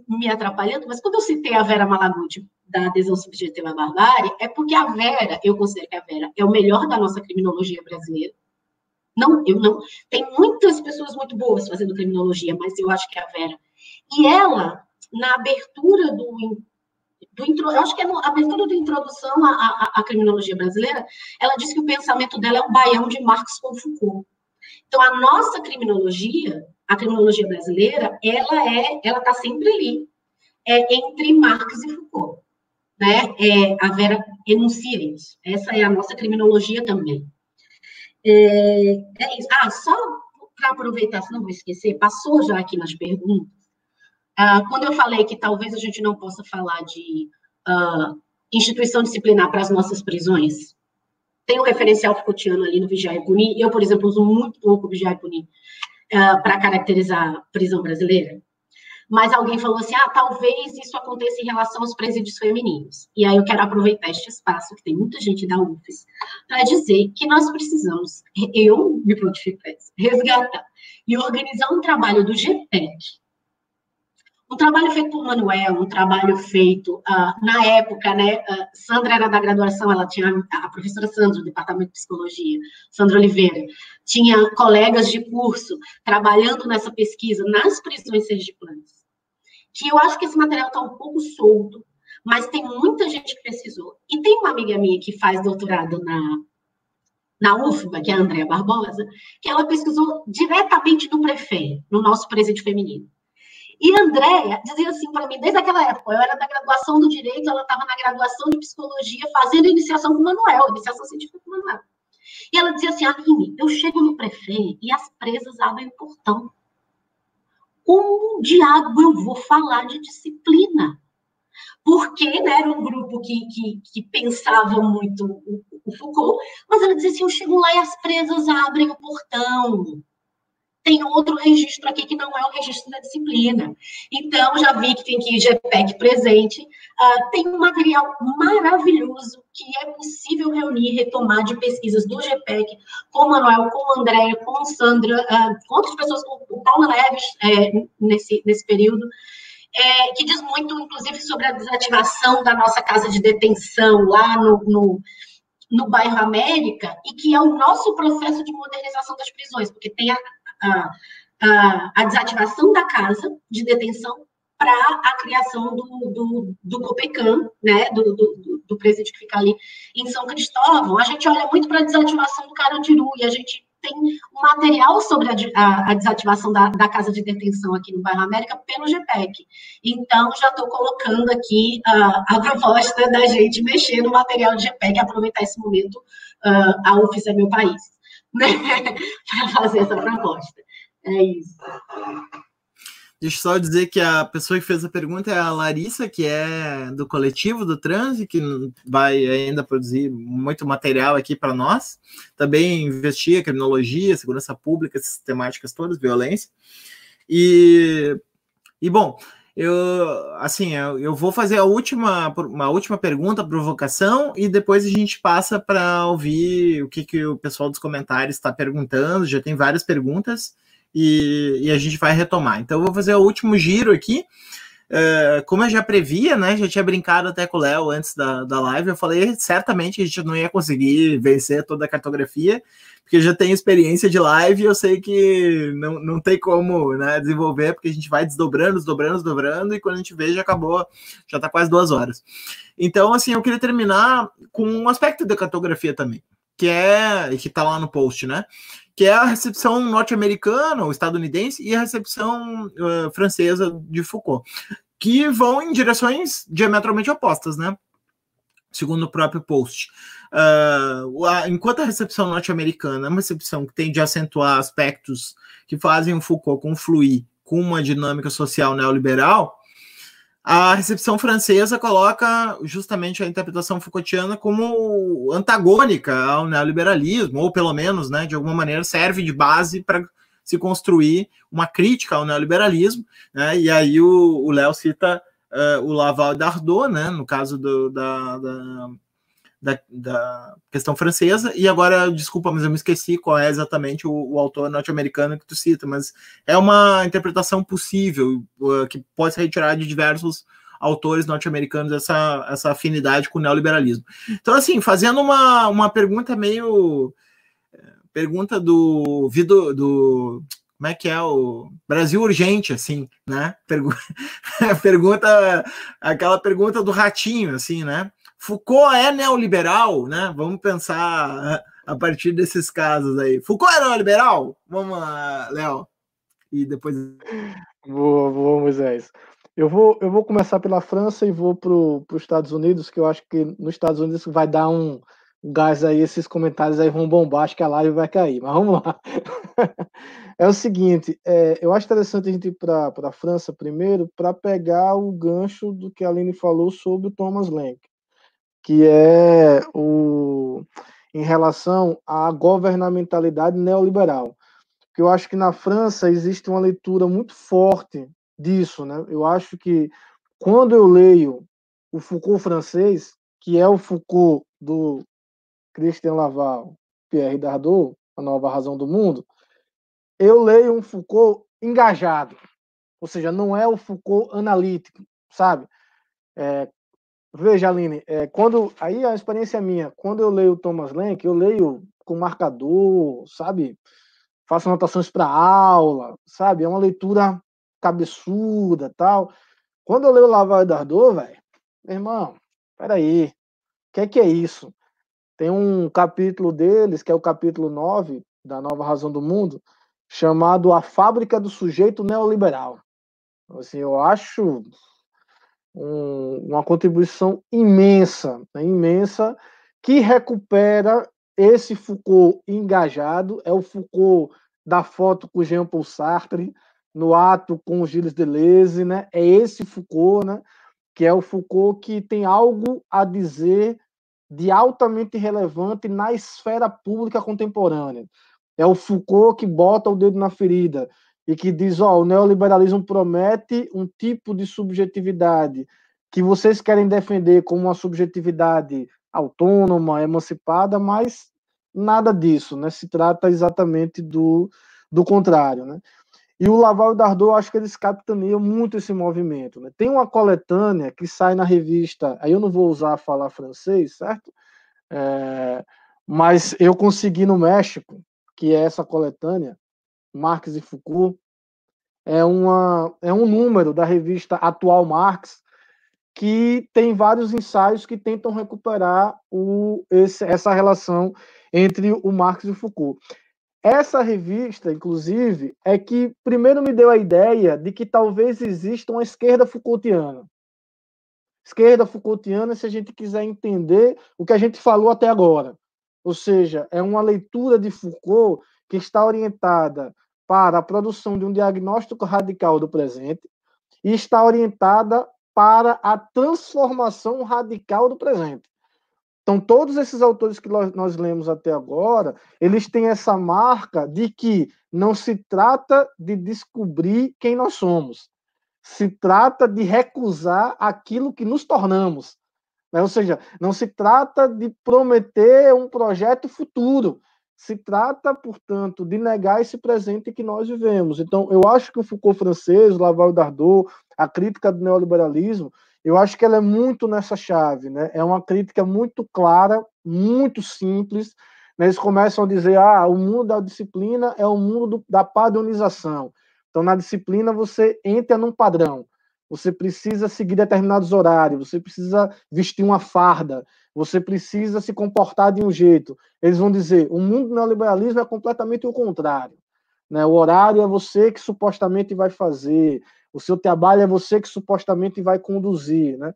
C: me atrapalhando, mas quando eu citei a Vera Malaguti da adesão subjetiva à barbárie, é porque a Vera, eu considero que a Vera é o melhor da nossa criminologia brasileira. Não, eu não. Tem muitas pessoas muito boas fazendo criminologia, mas eu acho que é a Vera. E ela, na abertura do. do intro, eu acho que é na abertura da introdução à, à, à, criminologia brasileira, ela diz que o pensamento dela é um baião de Marx com Foucault. Então, a nossa criminologia, a criminologia brasileira, ela é, ela está sempre ali, é entre Marx e Foucault. Né? É, a Vera enuncia isso. Essa é a nossa criminologia também. É, é isso. Ah, só para aproveitar, se não vou esquecer, passou já aqui nas perguntas. Ah, quando eu falei que talvez a gente não possa falar de ah, instituição disciplinar para as nossas prisões, tem um referencial Foucaultiano ali no Vigiar e Punir. Eu, por exemplo, uso muito pouco o Vigiar e Punir uh, para caracterizar a prisão brasileira. Mas alguém falou assim: ah, talvez isso aconteça em relação aos presídios femininos. E aí eu quero aproveitar este espaço, que tem muita gente da UFES, para dizer que nós precisamos, eu me prontifico resgatar e organizar um trabalho do GPEC, um trabalho feito por Manuel, um trabalho feito uh, na época, né? Uh, Sandra era da graduação, ela tinha a professora Sandra, do departamento de psicologia, Sandra Oliveira, tinha colegas de curso trabalhando nessa pesquisa nas prisões sergipanas. Que eu acho que esse material está um pouco solto, mas tem muita gente que pesquisou. E tem uma amiga minha que faz doutorado na na UFBA, que é a Andréa Barbosa, que ela pesquisou diretamente no prefeito, no nosso presídio feminino. E Andréia dizia assim para mim, desde aquela época, eu era da graduação do Direito, ela estava na graduação de Psicologia, fazendo iniciação com o Manuel, iniciação científica com o Manuel. E ela dizia assim, Aline, eu chego no prefeito e as presas abrem o portão. Como diabo eu vou falar de disciplina? Porque né, era um grupo que, que, que pensava muito o, o Foucault, mas ela dizia assim, eu chego lá e as presas abrem o portão tem outro registro aqui que não é o registro da disciplina. Então, já vi que tem que GPEC presente. Uh, tem um material maravilhoso que é possível reunir, retomar de pesquisas do GPEC com o Manuel, com o André, com Sandra, uh, com outras pessoas, com o Paulo Neves, é, nesse, nesse período. É, que diz muito, inclusive, sobre a desativação da nossa casa de detenção lá no, no, no bairro América, e que é o nosso processo de modernização das prisões, porque tem a, a, a, a desativação da casa de detenção para a criação do, do, do Copecan, né, do, do, do, presídio que fica ali em São Cristóvão. A gente olha muito para a desativação do Carandiru e a gente tem um material sobre a, a, a desativação da, da, casa de detenção aqui no Bairro América pelo GPEC. Então, já estou colocando aqui uh, a proposta da gente mexer no material do GPEC, aproveitar esse momento, uh, a UFES é meu país né, para fazer essa proposta. É isso.
A: Deixa eu só dizer que a pessoa que fez a pergunta é a Larissa, que é do coletivo do Transe, que vai ainda produzir muito material aqui para nós. Também investiga criminologia, segurança pública, essas temáticas todas, violência. E, e bom, eu assim eu, eu vou fazer a última uma última pergunta provocação e depois a gente passa para ouvir o que, que o pessoal dos comentários está perguntando. Já tem várias perguntas e, e, a gente vai retomar. Então eu vou fazer o último giro aqui Uh, como eu já previa, né? Já tinha brincado até com o Léo antes da, da live. Eu falei certamente a gente não ia conseguir vencer toda a cartografia, porque já tenho experiência de live e eu sei que não, não tem como né, desenvolver, porque a gente vai desdobrando, desdobrando, desdobrando, e quando a gente vê, já acabou, já está quase duas horas. Então, assim, eu queria terminar com um aspecto da cartografia também, que é, que está lá no post, né? Que é a recepção norte-americana ou estadunidense e a recepção uh, francesa de Foucault, que vão em direções diametralmente opostas, né? Segundo o próprio post. Uh, a, enquanto a recepção norte-americana é uma recepção que tende a acentuar aspectos que fazem o Foucault confluir com uma dinâmica social neoliberal, a recepção francesa coloca justamente a interpretação Foucaultiana como antagônica ao neoliberalismo, ou pelo menos, né, de alguma maneira, serve de base para se construir uma crítica ao neoliberalismo. Né, e aí o Léo cita uh, o Laval Dardot, né, no caso do, da, da da, da, questão francesa, e agora, desculpa, mas eu me esqueci qual é exatamente o, o autor norte-americano que tu cita, mas é uma interpretação possível, uh, que pode ser retirada de diversos autores norte-americanos essa, essa afinidade com o neoliberalismo. Então, assim, fazendo uma, uma pergunta meio. Pergunta do, do, do como é que é o Brasil urgente, assim, né? Pergu pergunta, aquela pergunta do ratinho, assim, né? Foucault é neoliberal, né? Vamos pensar a partir desses casos aí. Foucault é neoliberal? Vamos lá, Léo. E depois.
B: Boa, boa, Moisés. Eu vou, eu vou começar pela França e vou para os Estados Unidos, que eu acho que nos Estados Unidos vai dar um, gás aí, esses comentários aí vão bombar, acho que a live vai cair, mas vamos lá. é o seguinte, é, eu acho interessante a gente ir para a França primeiro, para pegar o gancho do que a Aline falou sobre o Thomas Lenk que é o em relação à governamentalidade neoliberal. Que eu acho que na França existe uma leitura muito forte disso, né? Eu acho que quando eu leio o Foucault francês, que é o Foucault do Christian Laval, Pierre Dardot, A Nova Razão do Mundo, eu leio um Foucault engajado, ou seja, não é o Foucault analítico, sabe? É, Veja, Aline, é, quando aí a experiência é minha, quando eu leio Thomas Lenk, eu leio com marcador, sabe? Faço anotações para aula, sabe? É uma leitura cabeçuda, tal. Quando eu leio Laval e Dardot, velho, meu irmão, peraí, o que é que é isso? Tem um capítulo deles, que é o capítulo 9 da Nova Razão do Mundo, chamado A Fábrica do Sujeito Neoliberal. Assim, eu acho um, uma contribuição imensa, né, imensa, que recupera esse Foucault engajado, é o Foucault da foto com Jean Paul Sartre, no ato com Gilles Deleuze, né? É esse Foucault, né? Que é o Foucault que tem algo a dizer de altamente relevante na esfera pública contemporânea. É o Foucault que bota o dedo na ferida, e que diz: ó, o neoliberalismo promete um tipo de subjetividade que vocês querem defender como uma subjetividade autônoma, emancipada, mas nada disso, né? Se trata exatamente do, do contrário, né? E o Laval e o Dardot, acho que eles capitaneam muito esse movimento. Né? Tem uma coletânea que sai na revista, aí eu não vou usar falar francês, certo? É, mas eu consegui no México, que é essa coletânea, Marx e Foucault, é, uma, é um número da revista Atual Marx, que tem vários ensaios que tentam recuperar o, esse, essa relação entre o Marx e o Foucault. Essa revista, inclusive, é que primeiro me deu a ideia de que talvez exista uma esquerda Foucaultiana. Esquerda Foucaultiana, se a gente quiser entender o que a gente falou até agora. Ou seja, é uma leitura de Foucault que está orientada para a produção de um diagnóstico radical do presente e está orientada para a transformação radical do presente. Então, todos esses autores que nós lemos até agora, eles têm essa marca de que não se trata de descobrir quem nós somos, se trata de recusar aquilo que nos tornamos. Né? Ou seja, não se trata de prometer um projeto futuro, se trata, portanto, de negar esse presente que nós vivemos. Então, eu acho que o Foucault francês, o Laval Dardot, a crítica do neoliberalismo, eu acho que ela é muito nessa chave, né? É uma crítica muito clara, muito simples. Né? Eles começam a dizer, ah, o mundo da disciplina é o mundo do, da padronização. Então, na disciplina, você entra num padrão. Você precisa seguir determinados horários, você precisa vestir uma farda, você precisa se comportar de um jeito. Eles vão dizer: o mundo do neoliberalismo é completamente o contrário. Né? O horário é você que supostamente vai fazer, o seu trabalho é você que supostamente vai conduzir. Né?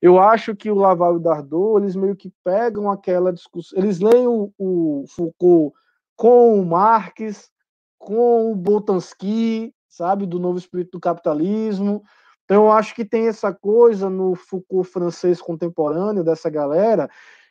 B: Eu acho que o Laval e o Dardot, eles meio que pegam aquela discussão, eles leem o, o Foucault com o Marx, com o Boltanski, sabe, do novo espírito do capitalismo. Então, eu acho que tem essa coisa no Foucault francês contemporâneo, dessa galera,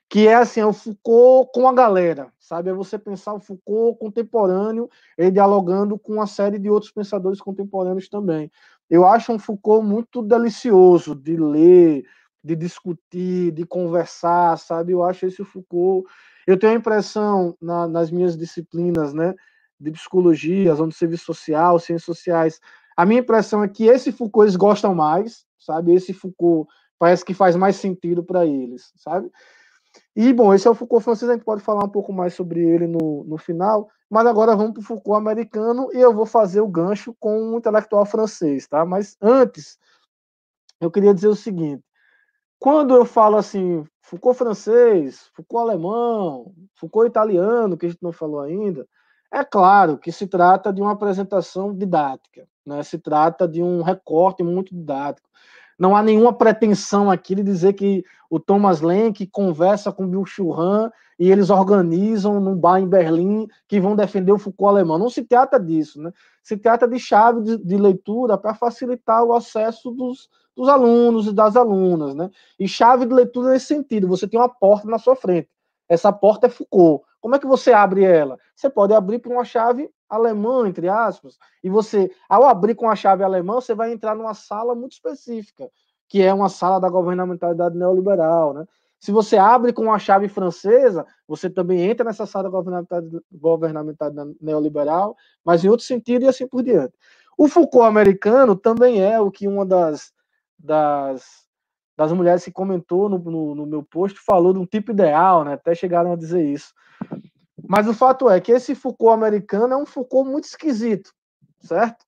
B: que é assim, é o Foucault com a galera, sabe? É você pensar o Foucault contemporâneo, ele dialogando com uma série de outros pensadores contemporâneos também. Eu acho um Foucault muito delicioso de ler, de discutir, de conversar, sabe? Eu acho esse Foucault. Eu tenho a impressão na, nas minhas disciplinas, né, de psicologia, onde serviço social, ciências sociais, a minha impressão é que esse Foucault eles gostam mais, sabe? Esse Foucault parece que faz mais sentido para eles, sabe? E, bom, esse é o Foucault francês, a gente pode falar um pouco mais sobre ele no, no final, mas agora vamos para o Foucault americano e eu vou fazer o gancho com um intelectual francês, tá? Mas antes, eu queria dizer o seguinte: quando eu falo assim, Foucault francês, Foucault alemão, Foucault italiano, que a gente não falou ainda, é claro que se trata de uma apresentação didática, né? se trata de um recorte muito didático. Não há nenhuma pretensão aqui de dizer que o Thomas Lenk conversa com Bill Churran e eles organizam num bar em Berlim que vão defender o Foucault alemão. Não se trata disso, né? Se trata de chave de, de leitura para facilitar o acesso dos, dos alunos e das alunas, né? E chave de leitura nesse sentido, você tem uma porta na sua frente. Essa porta é Foucault. Como é que você abre ela? Você pode abrir por uma chave alemã, entre aspas, e você, ao abrir com a chave alemã, você vai entrar numa sala muito específica, que é uma sala da governamentalidade neoliberal, né? Se você abre com a chave francesa, você também entra nessa sala da governamentalidade neoliberal, mas em outro sentido e assim por diante. O Foucault americano também é o que uma das, das, das mulheres que comentou no, no, no meu post falou de um tipo ideal, né? Até chegaram a dizer isso. Mas o fato é que esse Foucault americano é um Foucault muito esquisito, certo?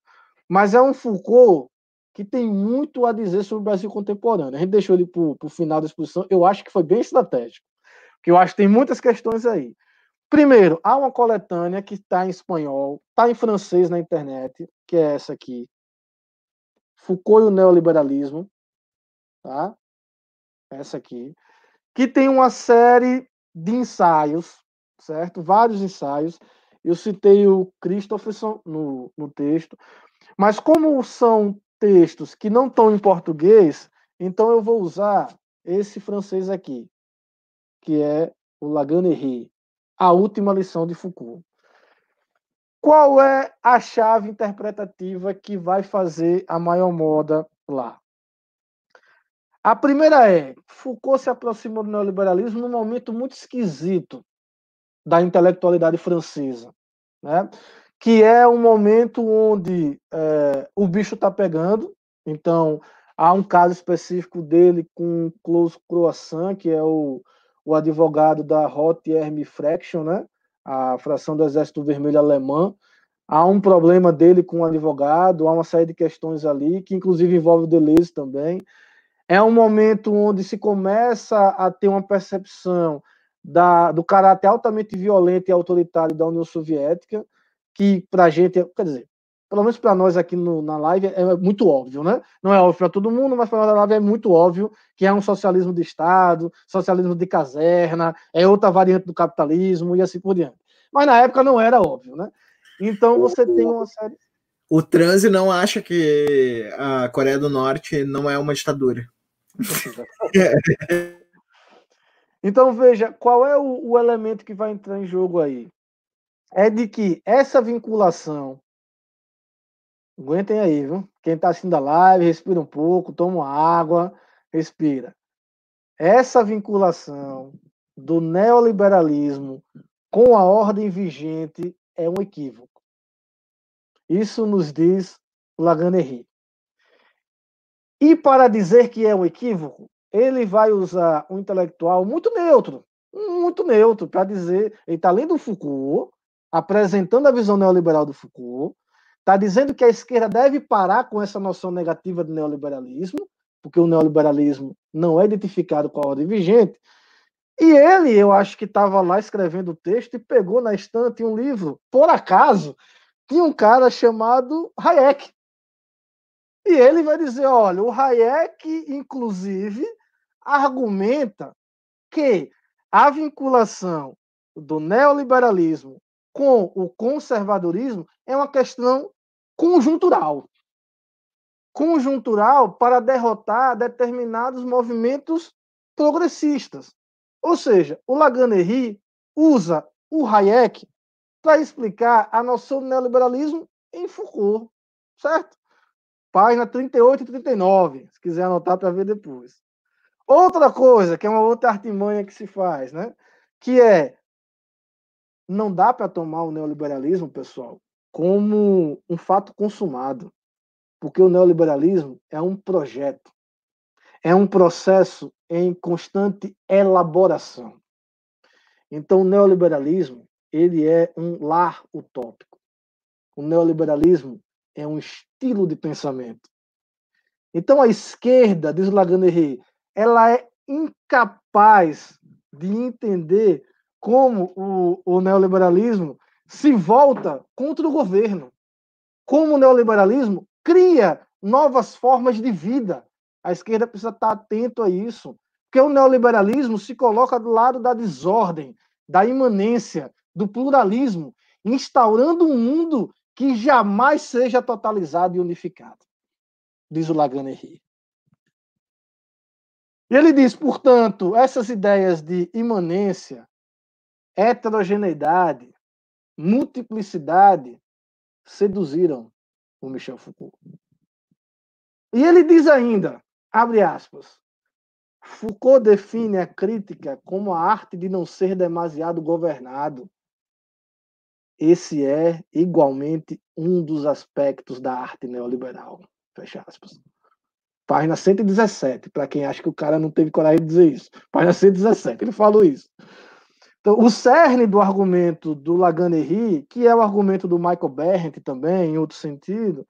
B: Mas é um Foucault que tem muito a dizer sobre o Brasil contemporâneo. A gente deixou ele para o final da exposição, eu acho que foi bem estratégico, porque eu acho que tem muitas questões aí. Primeiro, há uma coletânea que está em espanhol, está em francês na internet, que é essa aqui. Foucault e o neoliberalismo, tá? Essa aqui, que tem uma série de ensaios certo? Vários ensaios. Eu citei o Christopherson no, no texto, mas como são textos que não estão em português, então eu vou usar esse francês aqui, que é o Laganerie, a última lição de Foucault. Qual é a chave interpretativa que vai fazer a maior moda lá? A primeira é: Foucault se aproximou do neoliberalismo num momento muito esquisito da intelectualidade francesa, né? que é um momento onde é, o bicho está pegando, então há um caso específico dele com Klaus Croissant, que é o, o advogado da Rote Army Fraction, né? a fração do Exército Vermelho Alemão, há um problema dele com o advogado, há uma série de questões ali, que inclusive envolve o Deleuze também. É um momento onde se começa a ter uma percepção da, do caráter altamente violento e autoritário da União Soviética, que para a gente, quer dizer, pelo menos para nós aqui no, na live, é muito óbvio, né? Não é óbvio para todo mundo, mas para nós na live é muito óbvio que é um socialismo de Estado, socialismo de caserna, é outra variante do capitalismo e assim por diante. Mas na época não era óbvio, né? Então você tem uma série.
A: O transe não acha que a Coreia do Norte não é uma ditadura.
B: Então veja, qual é o, o elemento que vai entrar em jogo aí? É de que essa vinculação Aguentem aí, viu? Quem está assistindo a live, respira um pouco, toma água, respira. Essa vinculação do neoliberalismo com a ordem vigente é um equívoco. Isso nos diz Laganery. E para dizer que é um equívoco, ele vai usar um intelectual muito neutro, muito neutro, para dizer, ele está lendo Foucault, apresentando a visão neoliberal do Foucault, Está dizendo que a esquerda deve parar com essa noção negativa do neoliberalismo, porque o neoliberalismo não é identificado com a ordem vigente. E ele, eu acho que estava lá escrevendo o texto e pegou na estante um livro, por acaso, tinha um cara chamado Hayek. E ele vai dizer: olha, o Hayek, inclusive, argumenta que a vinculação do neoliberalismo com o conservadorismo é uma questão conjuntural. Conjuntural para derrotar determinados movimentos progressistas. Ou seja, o Laganeri usa o Hayek para explicar a noção do neoliberalismo em Foucault, certo? Página 38 e 39, se quiser anotar para ver depois. Outra coisa, que é uma outra artimanha que se faz, né? Que é não dá para tomar o neoliberalismo, pessoal, como um fato consumado, porque o neoliberalismo é um projeto, é um processo em constante elaboração. Então, o neoliberalismo ele é um lar utópico. O neoliberalismo é um estilo de pensamento. Então, a esquerda, diz Laganeri, ela é incapaz de entender como o, o neoliberalismo se volta contra o governo, como o neoliberalismo cria novas formas de vida. A esquerda precisa estar atento a isso, porque o neoliberalismo se coloca do lado da desordem, da imanência, do pluralismo, instaurando um mundo que jamais seja totalizado e unificado, diz o Lagan Henry. E ele diz, portanto, essas ideias de imanência, heterogeneidade, multiplicidade seduziram o Michel Foucault. E ele diz ainda, abre aspas, Foucault define a crítica como a arte de não ser demasiado governado. Esse é igualmente um dos aspectos da arte neoliberal. Fecha aspas. Página 117, para quem acha que o cara não teve coragem de dizer isso. Página 117, ele falou isso. Então, o cerne do argumento do Lagan-Henry, que é o argumento do Michael Berendt também, em outro sentido,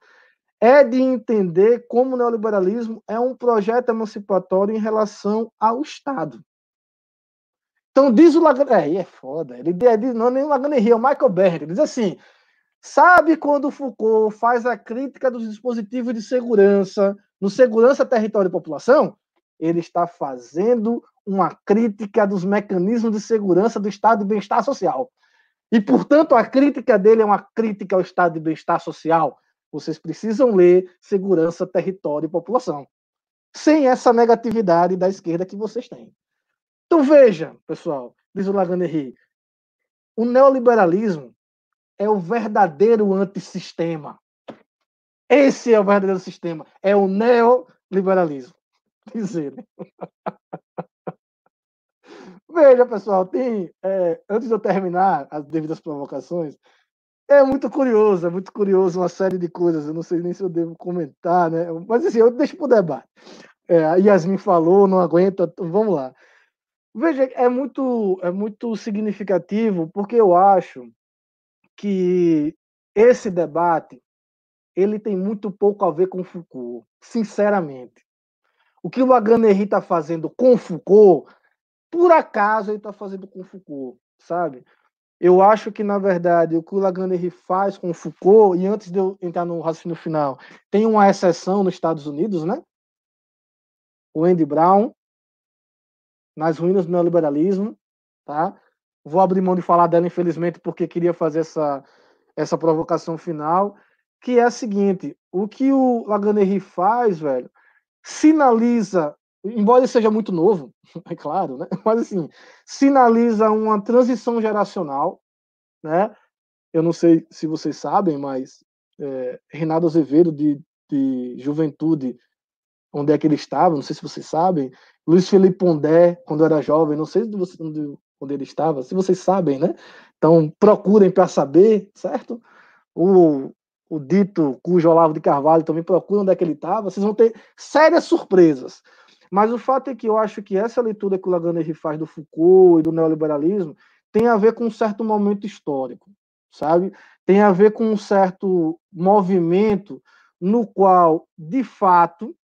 B: é de entender como o neoliberalismo é um projeto emancipatório em relação ao Estado. Então, diz o Lagan... É, é foda. Ele diz, não é nem o Lagan-Henry, é o Michael Berendt. Ele diz assim, sabe quando Foucault faz a crítica dos dispositivos de segurança no Segurança, Território e População, ele está fazendo uma crítica dos mecanismos de segurança do Estado de bem-estar social. E, portanto, a crítica dele é uma crítica ao Estado de bem-estar social. Vocês precisam ler Segurança, Território e População. Sem essa negatividade da esquerda que vocês têm. Então, veja, pessoal, diz o Lagan o neoliberalismo é o verdadeiro antissistema. Esse é o verdadeiro sistema. É o neoliberalismo. Dizer. Veja, pessoal, tem. É, antes de eu terminar as devidas provocações, é muito curioso, é muito curioso uma série de coisas. Eu não sei nem se eu devo comentar, né? Mas assim, eu deixo para o debate. É, a Yasmin falou, não aguenta, vamos lá. Veja, é muito, é muito significativo, porque eu acho que esse debate ele tem muito pouco a ver com Foucault, sinceramente. O que o Laganeri está fazendo com Foucault, por acaso ele está fazendo com Foucault, sabe? Eu acho que, na verdade, o que o Laganeri faz com Foucault, e antes de eu entrar no raciocínio final, tem uma exceção nos Estados Unidos, né? O Andy Brown, nas ruínas do neoliberalismo, tá? Vou abrir mão de falar dela, infelizmente, porque queria fazer essa, essa provocação final que é a seguinte: o que o Laganeri faz, velho, sinaliza, embora ele seja muito novo, é claro, né? Mas assim, sinaliza uma transição geracional, né? Eu não sei se vocês sabem, mas é, Renato Azevedo de, de Juventude, onde é que ele estava? Não sei se vocês sabem. Luiz Felipe Pondé, quando era jovem, não sei onde, onde ele estava, se vocês sabem, né? Então procurem para saber, certo? O o dito cujo Olavo de Carvalho também procura onde é que ele estava, vocês vão ter sérias surpresas. Mas o fato é que eu acho que essa leitura que o Laganeri faz do Foucault e do neoliberalismo tem a ver com um certo momento histórico. sabe? Tem a ver com um certo movimento no qual, de fato,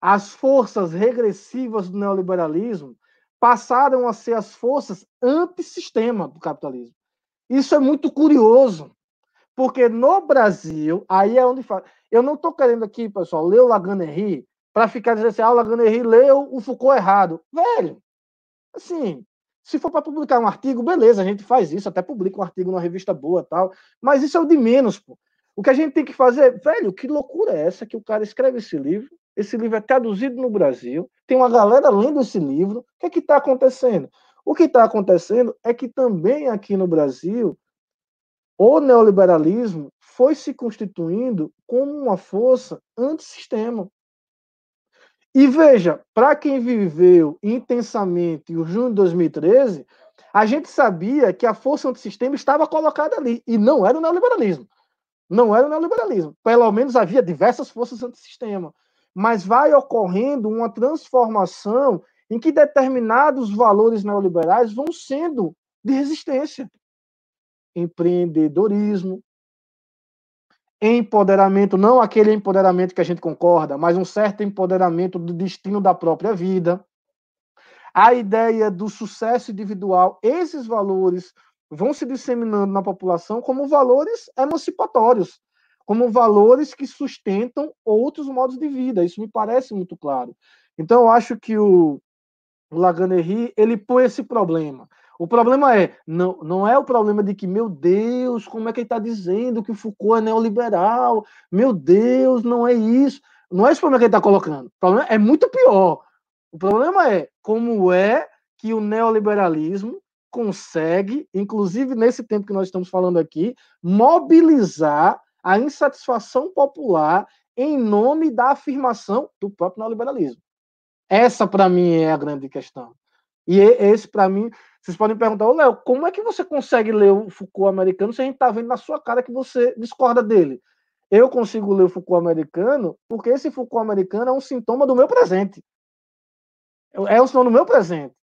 B: as forças regressivas do neoliberalismo passaram a ser as forças antissistema do capitalismo. Isso é muito curioso, porque no Brasil, aí é onde fala. Eu não estou querendo aqui, pessoal, ler o Laganery para ficar dizendo assim, ah, o Laganery leu o Foucault errado. Velho, assim, se for para publicar um artigo, beleza, a gente faz isso, até publica um artigo numa revista boa tal, mas isso é o de menos, pô. O que a gente tem que fazer, velho, que loucura é essa que o cara escreve esse livro, esse livro é traduzido no Brasil, tem uma galera lendo esse livro, o que é que está acontecendo? O que está acontecendo é que também aqui no Brasil, o neoliberalismo foi se constituindo como uma força antissistema. E veja, para quem viveu intensamente o junho de 2013, a gente sabia que a força antissistema estava colocada ali, e não era o neoliberalismo. Não era o neoliberalismo. Pelo menos havia diversas forças antissistema. Mas vai ocorrendo uma transformação em que determinados valores neoliberais vão sendo de resistência. Empreendedorismo, empoderamento, não aquele empoderamento que a gente concorda, mas um certo empoderamento do destino da própria vida. A ideia do sucesso individual, esses valores vão se disseminando na população como valores emancipatórios, como valores que sustentam outros modos de vida. Isso me parece muito claro. Então, eu acho que o, Laganery, ele põe esse problema. O problema é, não, não é o problema de que, meu Deus, como é que ele está dizendo que o Foucault é neoliberal? Meu Deus, não é isso. Não é esse problema que ele está colocando. O problema é muito pior. O problema é como é que o neoliberalismo consegue, inclusive nesse tempo que nós estamos falando aqui, mobilizar a insatisfação popular em nome da afirmação do próprio neoliberalismo. Essa, para mim, é a grande questão. E esse, para mim, vocês podem perguntar, ô Léo, como é que você consegue ler o Foucault americano se a gente está vendo na sua cara que você discorda dele? Eu consigo ler o Foucault americano porque esse Foucault americano é um sintoma do meu presente. É um sintoma do meu presente.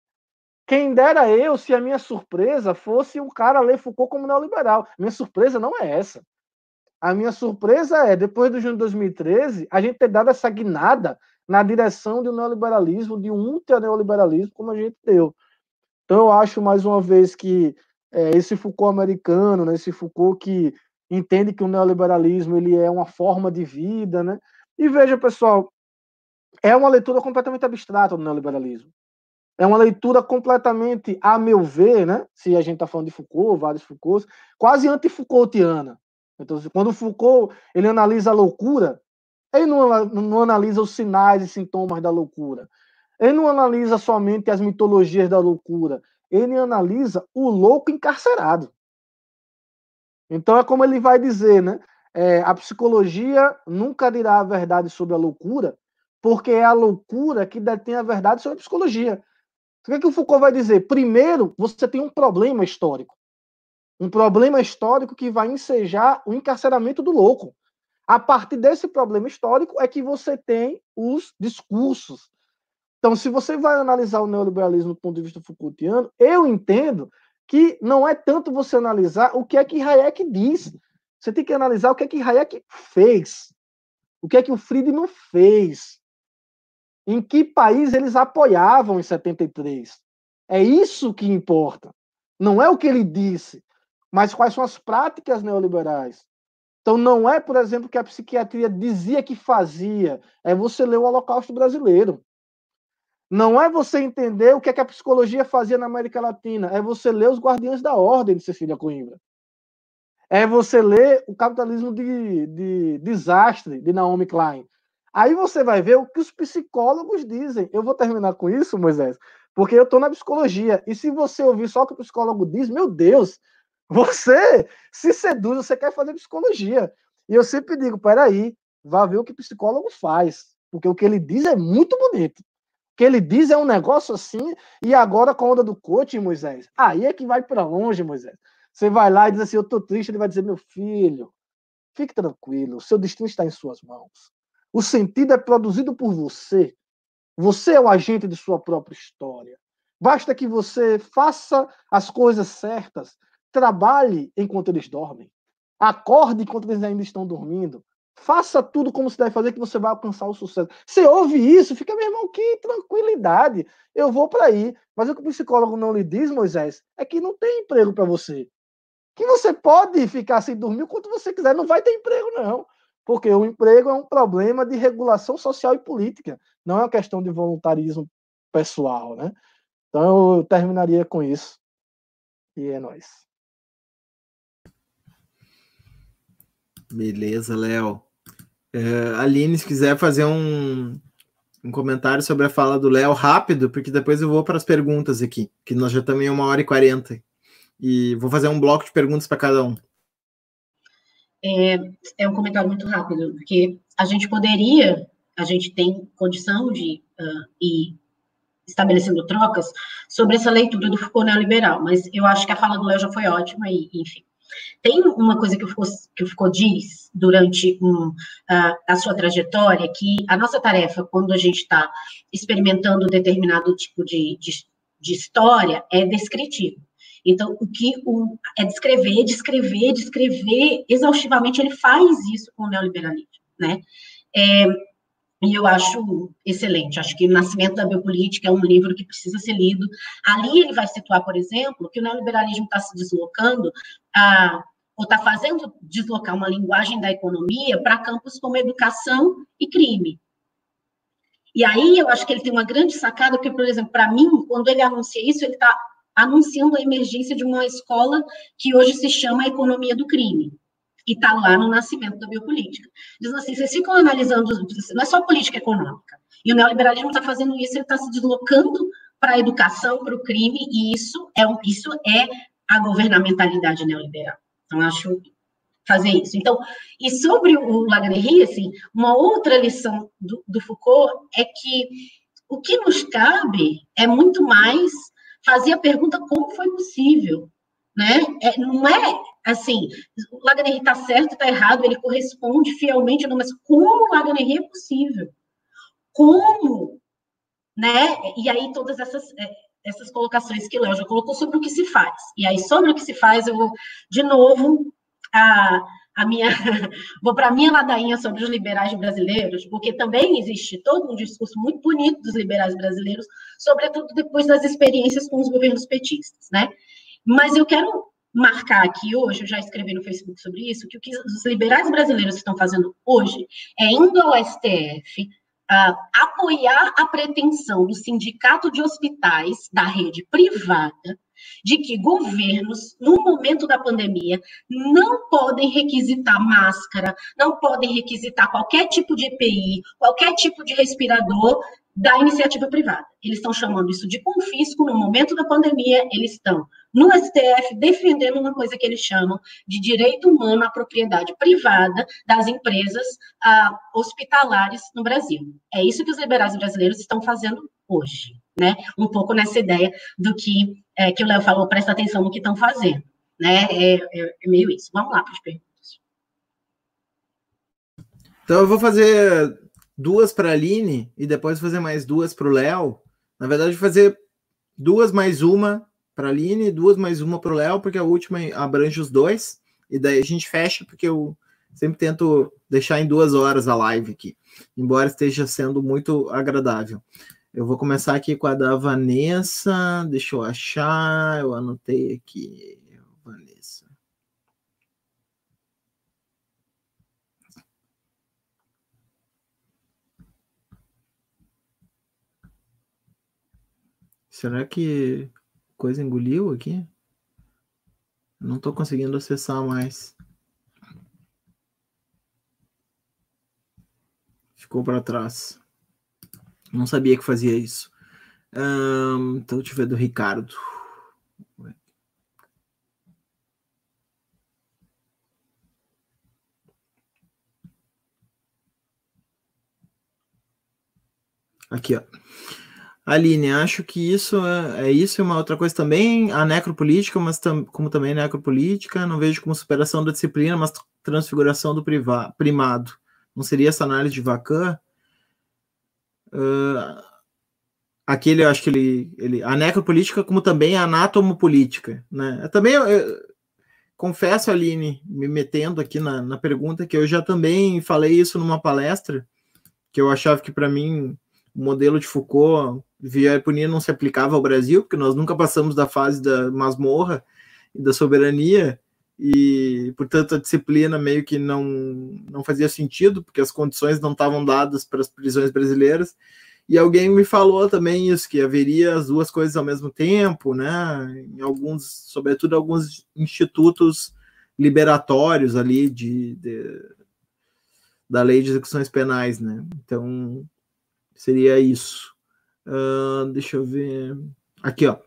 B: Quem dera eu se a minha surpresa fosse um cara ler Foucault como neoliberal. Minha surpresa não é essa. A minha surpresa é, depois do junho de 2013, a gente ter dado essa guinada na direção de um neoliberalismo, de um ultraneoliberalismo, como a gente deu. Então, eu acho, mais uma vez, que é, esse Foucault americano, né, esse Foucault que entende que o neoliberalismo ele é uma forma de vida, né? E veja, pessoal, é uma leitura completamente abstrata do neoliberalismo. É uma leitura completamente, a meu ver, né? Se a gente está falando de Foucault, vários Foucaults, quase anti-Foucaultiana. Então, quando Foucault ele analisa a loucura, ele não, não analisa os sinais e sintomas da loucura. Ele não analisa somente as mitologias da loucura. Ele analisa o louco encarcerado. Então é como ele vai dizer, né? É, a psicologia nunca dirá a verdade sobre a loucura, porque é a loucura que detém a verdade sobre a psicologia. O que, é que o Foucault vai dizer? Primeiro, você tem um problema histórico. Um problema histórico que vai ensejar o encarceramento do louco. A partir desse problema histórico é que você tem os discursos. Então, se você vai analisar o neoliberalismo do ponto de vista Foucaultiano, eu entendo que não é tanto você analisar o que é que Hayek diz. Você tem que analisar o que é que Hayek fez. O que é que o Friedman fez. Em que país eles apoiavam em 73. É isso que importa. Não é o que ele disse, mas quais são as práticas neoliberais. Então, não é, por exemplo, que a psiquiatria dizia que fazia, é você ler o Holocausto Brasileiro. Não é você entender o que, é que a psicologia fazia na América Latina, é você ler Os Guardiões da Ordem de Cecília Coimbra. É você ler O Capitalismo de, de Desastre, de Naomi Klein. Aí você vai ver o que os psicólogos dizem. Eu vou terminar com isso, Moisés, porque eu estou na psicologia. E se você ouvir só o que o psicólogo diz, meu Deus, você se seduz, você quer fazer psicologia. E eu sempre digo, peraí, vá ver o que psicólogo faz. Porque o que ele diz é muito bonito. O que ele diz é um negócio assim, e agora com a onda do coaching, Moisés, aí é que vai para longe, Moisés. Você vai lá e diz assim, eu tô triste, ele vai dizer, meu filho, fique tranquilo, o seu destino está em suas mãos. O sentido é produzido por você. Você é o agente de sua própria história. Basta que você faça as coisas certas, trabalhe enquanto eles dormem. Acorde enquanto eles ainda estão dormindo. Faça tudo como se deve fazer que você vai alcançar o sucesso. Você ouve isso, fica, meu irmão, que tranquilidade. Eu vou para aí. Mas o que o psicólogo não lhe diz, Moisés, é que não tem emprego para você. Que você pode ficar sem dormir quanto você quiser, não vai ter emprego, não. Porque o emprego é um problema de regulação social e política, não é uma questão de voluntarismo pessoal, né? Então eu terminaria com isso. E é nóis.
A: Beleza, Léo. Uh, Aline, se quiser fazer um, um comentário sobre a fala do Léo rápido, porque depois eu vou para as perguntas aqui, que nós já estamos em uma hora e quarenta. E vou fazer um bloco de perguntas para cada um.
C: É, é, um comentário muito rápido, porque a gente poderia, a gente tem condição de uh, ir estabelecendo trocas sobre essa leitura do Foucault neoliberal, mas eu acho que a fala do Léo já foi ótima e, enfim. Tem uma coisa que o Foucault, que o Foucault diz durante um, uh, a sua trajetória, que a nossa tarefa, quando a gente está experimentando determinado tipo de, de, de história, é descritivo. Então, o que o, é descrever, descrever, descrever exaustivamente, ele faz isso com o neoliberalismo, né? É, e eu acho excelente. Acho que O Nascimento da Biopolítica é um livro que precisa ser lido. Ali ele vai situar, por exemplo, que o neoliberalismo está se deslocando ou está fazendo deslocar uma linguagem da economia para campos como educação e crime. E aí eu acho que ele tem uma grande sacada, porque, por exemplo, para mim, quando ele anuncia isso, ele está anunciando a emergência de uma escola que hoje se chama Economia do Crime. E está lá no nascimento da biopolítica. Dizendo assim, vocês ficam analisando, não é só política econômica. E o neoliberalismo está fazendo isso, ele está se deslocando para a educação, para o crime, e isso é, isso é a governamentalidade neoliberal. Então, acho fazer isso. Então, e sobre o Lagrange, assim, uma outra lição do, do Foucault é que o que nos cabe é muito mais fazia a pergunta como foi possível, né? É, não é assim, o Lagrange está certo, está errado, ele corresponde fielmente, não, mas como o Lagrange é possível? Como? Né? E aí todas essas, é, essas colocações que Léo já colocou sobre o que se faz. E aí, sobre o que se faz, eu vou, de novo, a, a minha, vou para a minha ladainha sobre os liberais brasileiros, porque também existe todo um discurso muito bonito dos liberais brasileiros, sobretudo depois das experiências com os governos petistas, né? Mas eu quero marcar aqui hoje, eu já escrevi no Facebook sobre isso, que o que os liberais brasileiros estão fazendo hoje é indo ao STF, uh, apoiar a pretensão do sindicato de hospitais da rede privada de que governos, no momento da pandemia, não podem requisitar máscara, não podem requisitar qualquer tipo de EPI, qualquer tipo de respirador da iniciativa privada. Eles estão chamando isso de confisco no momento da pandemia, eles estão no STF defendendo uma coisa que eles chamam de direito humano à propriedade privada das empresas ah, hospitalares no Brasil. É isso que os liberais brasileiros estão fazendo hoje, né? Um pouco nessa ideia do que, é, que o Léo falou, presta atenção no que estão fazendo, né? É, é, é meio isso. Vamos lá para as perguntas.
A: Então eu vou fazer duas para a Aline e depois fazer mais duas para o Léo. Na verdade, fazer duas mais uma para a Aline, duas mais uma para o Léo, porque a última abrange os dois. E daí a gente fecha, porque eu sempre tento deixar em duas horas a live aqui, embora esteja sendo muito agradável. Eu vou começar aqui com a da Vanessa. Deixa eu achar. Eu anotei aqui. Vanessa. Será que coisa engoliu aqui? Não estou conseguindo acessar mais. Ficou para trás. Não sabia que fazia isso. Então, eu ver do Ricardo. Aqui, ó. Aline, acho que isso é, é isso e uma outra coisa também, a necropolítica, mas tam, como também necropolítica, não vejo como superação da disciplina, mas transfiguração do privado, primado. Não seria essa análise de Vacan? Uh, aquele, eu acho que ele, ele. A necropolítica, como também a anatomopolítica. Né? Também eu, confesso, Aline, me metendo aqui na, na pergunta, que eu já também falei isso numa palestra, que eu achava que para mim o modelo de Foucault, via punir não se aplicava ao Brasil, porque nós nunca passamos da fase da masmorra e da soberania, e portanto a disciplina meio que não, não fazia sentido, porque as condições não estavam dadas para as prisões brasileiras. E alguém me falou também isso, que haveria as duas coisas ao mesmo tempo, né? Em alguns, sobretudo alguns institutos liberatórios ali de, de da lei de execuções penais, né? Então seria isso. Uh, deixa eu ver. Aqui, ó.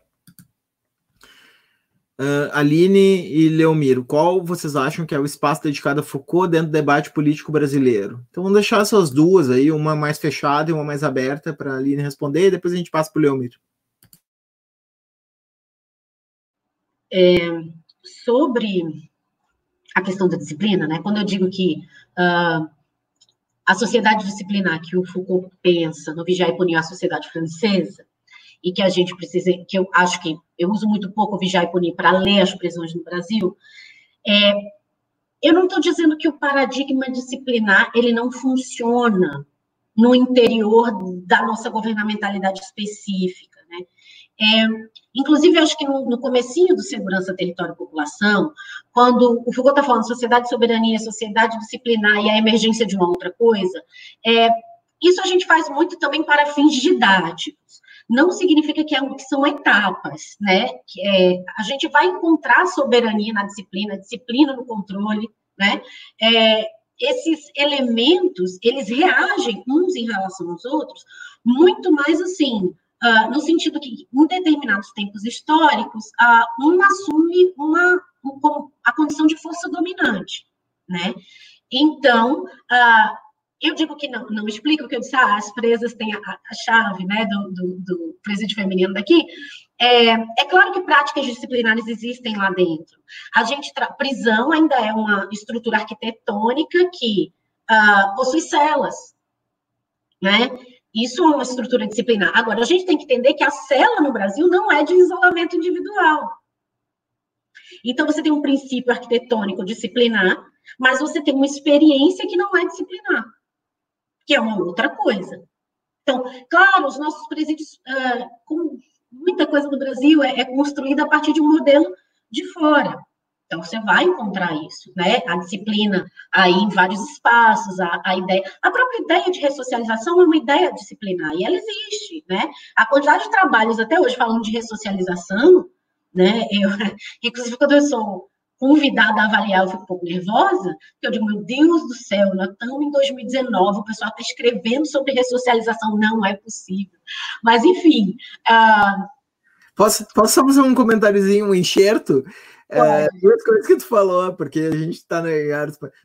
A: Uh, Aline e Leomiro, qual vocês acham que é o espaço dedicado a Foucault dentro do debate político brasileiro? Então vamos deixar essas duas aí, uma mais fechada e uma mais aberta para a Aline responder, e depois a gente passa para o Leomiro.
C: É, sobre a questão da disciplina, né? Quando eu digo que uh, a sociedade disciplinar que o Foucault pensa no Vigiar e Punir a sociedade francesa, e que a gente precisa, que eu acho que eu uso muito pouco vigiar e punir para ler as prisões no Brasil, é, eu não estou dizendo que o paradigma disciplinar ele não funciona no interior da nossa governamentalidade específica, né? É, inclusive, acho que no, no comecinho do Segurança, Território e População, quando o Foucault está falando sociedade soberania, sociedade disciplinar e a emergência de uma outra coisa, é, isso a gente faz muito também para fins didáticos não significa que, é, que são etapas, né? É, a gente vai encontrar soberania na disciplina, disciplina no controle, né? É, esses elementos, eles reagem uns em relação aos outros, muito mais assim, uh, no sentido que, em determinados tempos históricos, uh, um assume uma, um, a condição de força dominante, né? Então, uh, eu digo que não, não explica o que eu disse, ah, as presas têm a, a chave né, do, do, do, presídio feminino daqui. É, é, claro que práticas disciplinares existem lá dentro. A gente, prisão ainda é uma estrutura arquitetônica que uh, possui celas, né? Isso é uma estrutura disciplinar. Agora, a gente tem que entender que a cela no Brasil não é de isolamento individual. Então, você tem um princípio arquitetônico disciplinar, mas você tem uma experiência que não é disciplinar que é uma outra coisa. Então, claro, os nossos presídios, com muita coisa no Brasil, é, é construída a partir de um modelo de fora. Então, você vai encontrar isso, né? A disciplina aí em vários espaços, a, a, ideia, a própria ideia de ressocialização é uma ideia disciplinar, e ela existe, né? A quantidade de trabalhos até hoje falando de ressocialização, né? Eu, inclusive, quando eu sou convidada a avaliar, eu fico um pouco nervosa, porque eu digo, meu Deus do céu, nós estamos em 2019, o pessoal está escrevendo sobre ressocialização, não é possível. Mas, enfim. Uh...
A: Posso, posso fazer um comentáriozinho, um enxerto? É, duas coisas que tu falou, porque a gente está no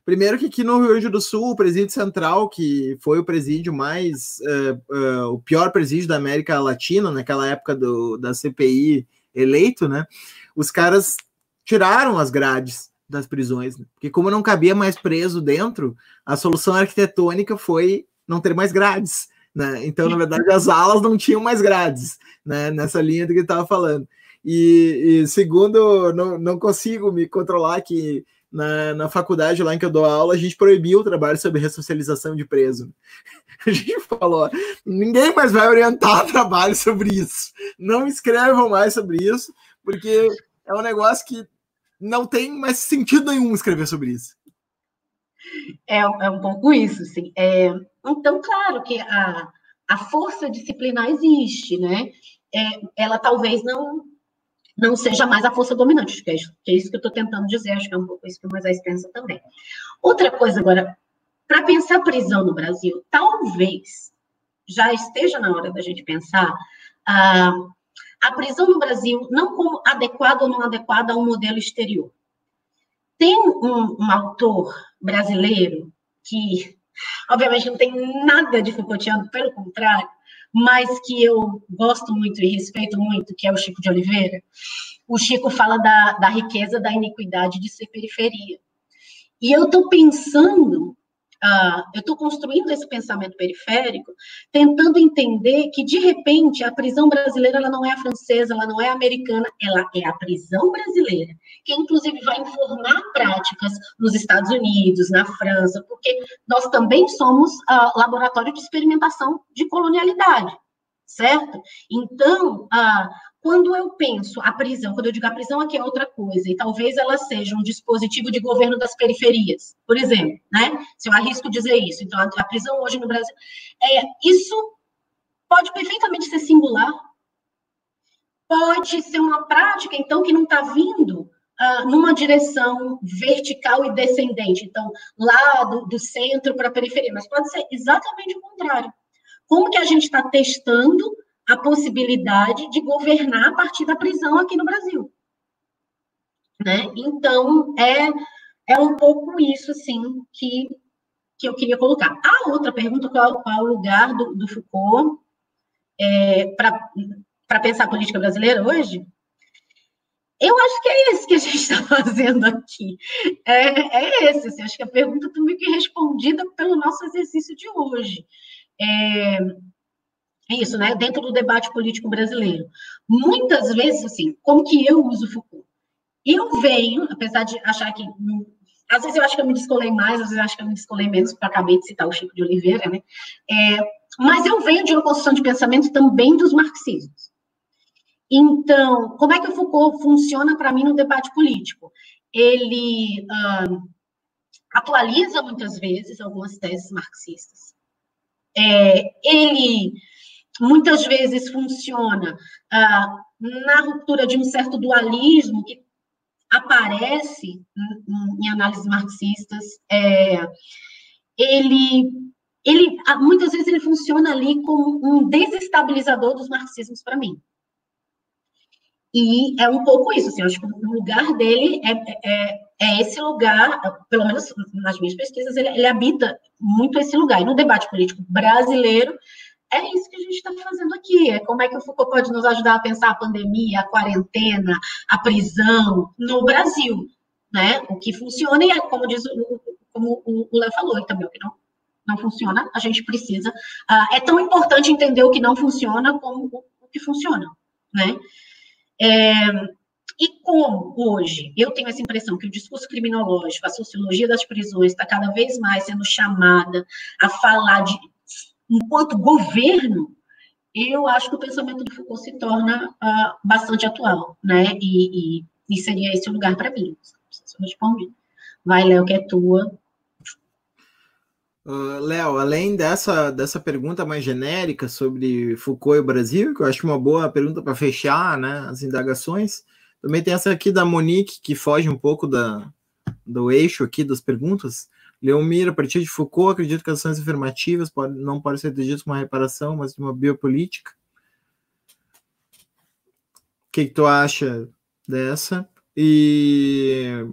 A: Primeiro que aqui no Rio Grande do Sul, o presídio central, que foi o presídio mais uh, uh, o pior presídio da América Latina, naquela época do, da CPI eleito, né? Os caras tiraram as grades das prisões, né? porque como não cabia mais preso dentro, a solução arquitetônica foi não ter mais grades, né? Então, na verdade, as alas não tinham mais grades, né? Nessa linha do que estava falando. E, e, segundo, não, não consigo me controlar que na, na faculdade lá em que eu dou aula, a gente proibiu o trabalho sobre ressocialização de preso. A gente falou: ninguém mais vai orientar trabalho sobre isso. Não escrevam mais sobre isso, porque é um negócio que não tem mais sentido nenhum escrever sobre isso.
C: É, é um pouco isso, sim. É, então, claro que a, a força disciplinar existe, né? É, ela talvez não não seja mais a força dominante, que é isso que, é isso que eu estou tentando dizer, acho que é um pouco isso que o Moisés pensa também. Outra coisa agora, para pensar prisão no Brasil, talvez já esteja na hora da gente pensar ah, a prisão no Brasil não como adequada ou não adequada ao modelo exterior. Tem um, um autor brasileiro que, obviamente, não tem nada de Foucaultiano, pelo contrário, mas que eu gosto muito e respeito muito, que é o Chico de Oliveira. O Chico fala da, da riqueza da iniquidade de ser periferia. E eu estou pensando uh, eu estou construindo esse pensamento periférico, tentando entender que, de repente, a prisão brasileira ela não é a francesa, ela não é a americana, ela é a prisão brasileira, que inclusive vai informar práticas nos Estados Unidos, na França, porque nós também somos uh, laboratório de experimentação de colonialidade certo? Então, ah, quando eu penso a prisão, quando eu digo a prisão aqui é outra coisa, e talvez ela seja um dispositivo de governo das periferias, por exemplo, né? Se eu arrisco dizer isso. Então, a, prisão hoje no Brasil, é, isso pode perfeitamente ser singular, pode ser uma prática, então, que não está vindo uh, numa direção vertical e descendente, então, lá do, do centro para a periferia, mas pode ser exatamente o contrário. Como que a gente está testando a possibilidade de governar a partir da prisão aqui no Brasil. Né? Então, é, é um pouco isso, sim, que, que eu queria colocar. A outra pergunta, qual, qual é o lugar do, do Foucault é, para pensar a política brasileira hoje? Eu acho que é esse que a gente está fazendo aqui. É, é esse. Assim, acho que a pergunta está meio que respondida pelo nosso exercício de hoje. É, isso, né? Dentro do debate político brasileiro. Muitas vezes, assim, como que eu uso Foucault? Eu venho, apesar de achar que. Às vezes eu acho que eu me descolei mais, às vezes eu acho que eu me descolei menos, porque acabei de citar o Chico de Oliveira, né? É, mas eu venho de uma construção de pensamento também dos marxismos. Então, como é que o Foucault funciona para mim no debate político? Ele uh, atualiza muitas vezes algumas teses marxistas. É, ele muitas vezes funciona ah, na ruptura de um certo dualismo que aparece em, em análises marxistas. É, ele, ele, ah, muitas vezes ele funciona ali como um desestabilizador dos marxismos para mim. E é um pouco isso, assim, acho que o lugar dele é, é, é, esse lugar, pelo menos nas minhas pesquisas, ele, ele habita muito esse lugar. E no debate político brasileiro, é isso que a gente está fazendo aqui. É como é que o Foucault pode nos ajudar a pensar a pandemia, a quarentena, a prisão no Brasil, né? O que funciona e é como diz o, como o Léo falou, e também o que não não funciona, a gente precisa. Uh, é tão importante entender o que não funciona como o, que funciona, né? É, e como hoje eu tenho essa impressão que o discurso criminológico, a sociologia das prisões está cada vez mais sendo chamada a falar de enquanto governo, eu acho que o pensamento do Foucault se torna uh, bastante atual, né? E, e, e seria esse o lugar para mim. Se eu. Vai, Léo, que é tua.
A: Uh, Léo, além dessa, dessa pergunta mais genérica sobre Foucault e Brasil, que eu acho uma boa pergunta para fechar né, as indagações, também tem essa aqui da Monique, que foge um pouco da, do eixo aqui das perguntas. Leomir, a partir de Foucault, acredito que as ações afirmativas pode, não podem ser entendidas como uma reparação, mas de uma biopolítica. O que, que tu acha dessa? E,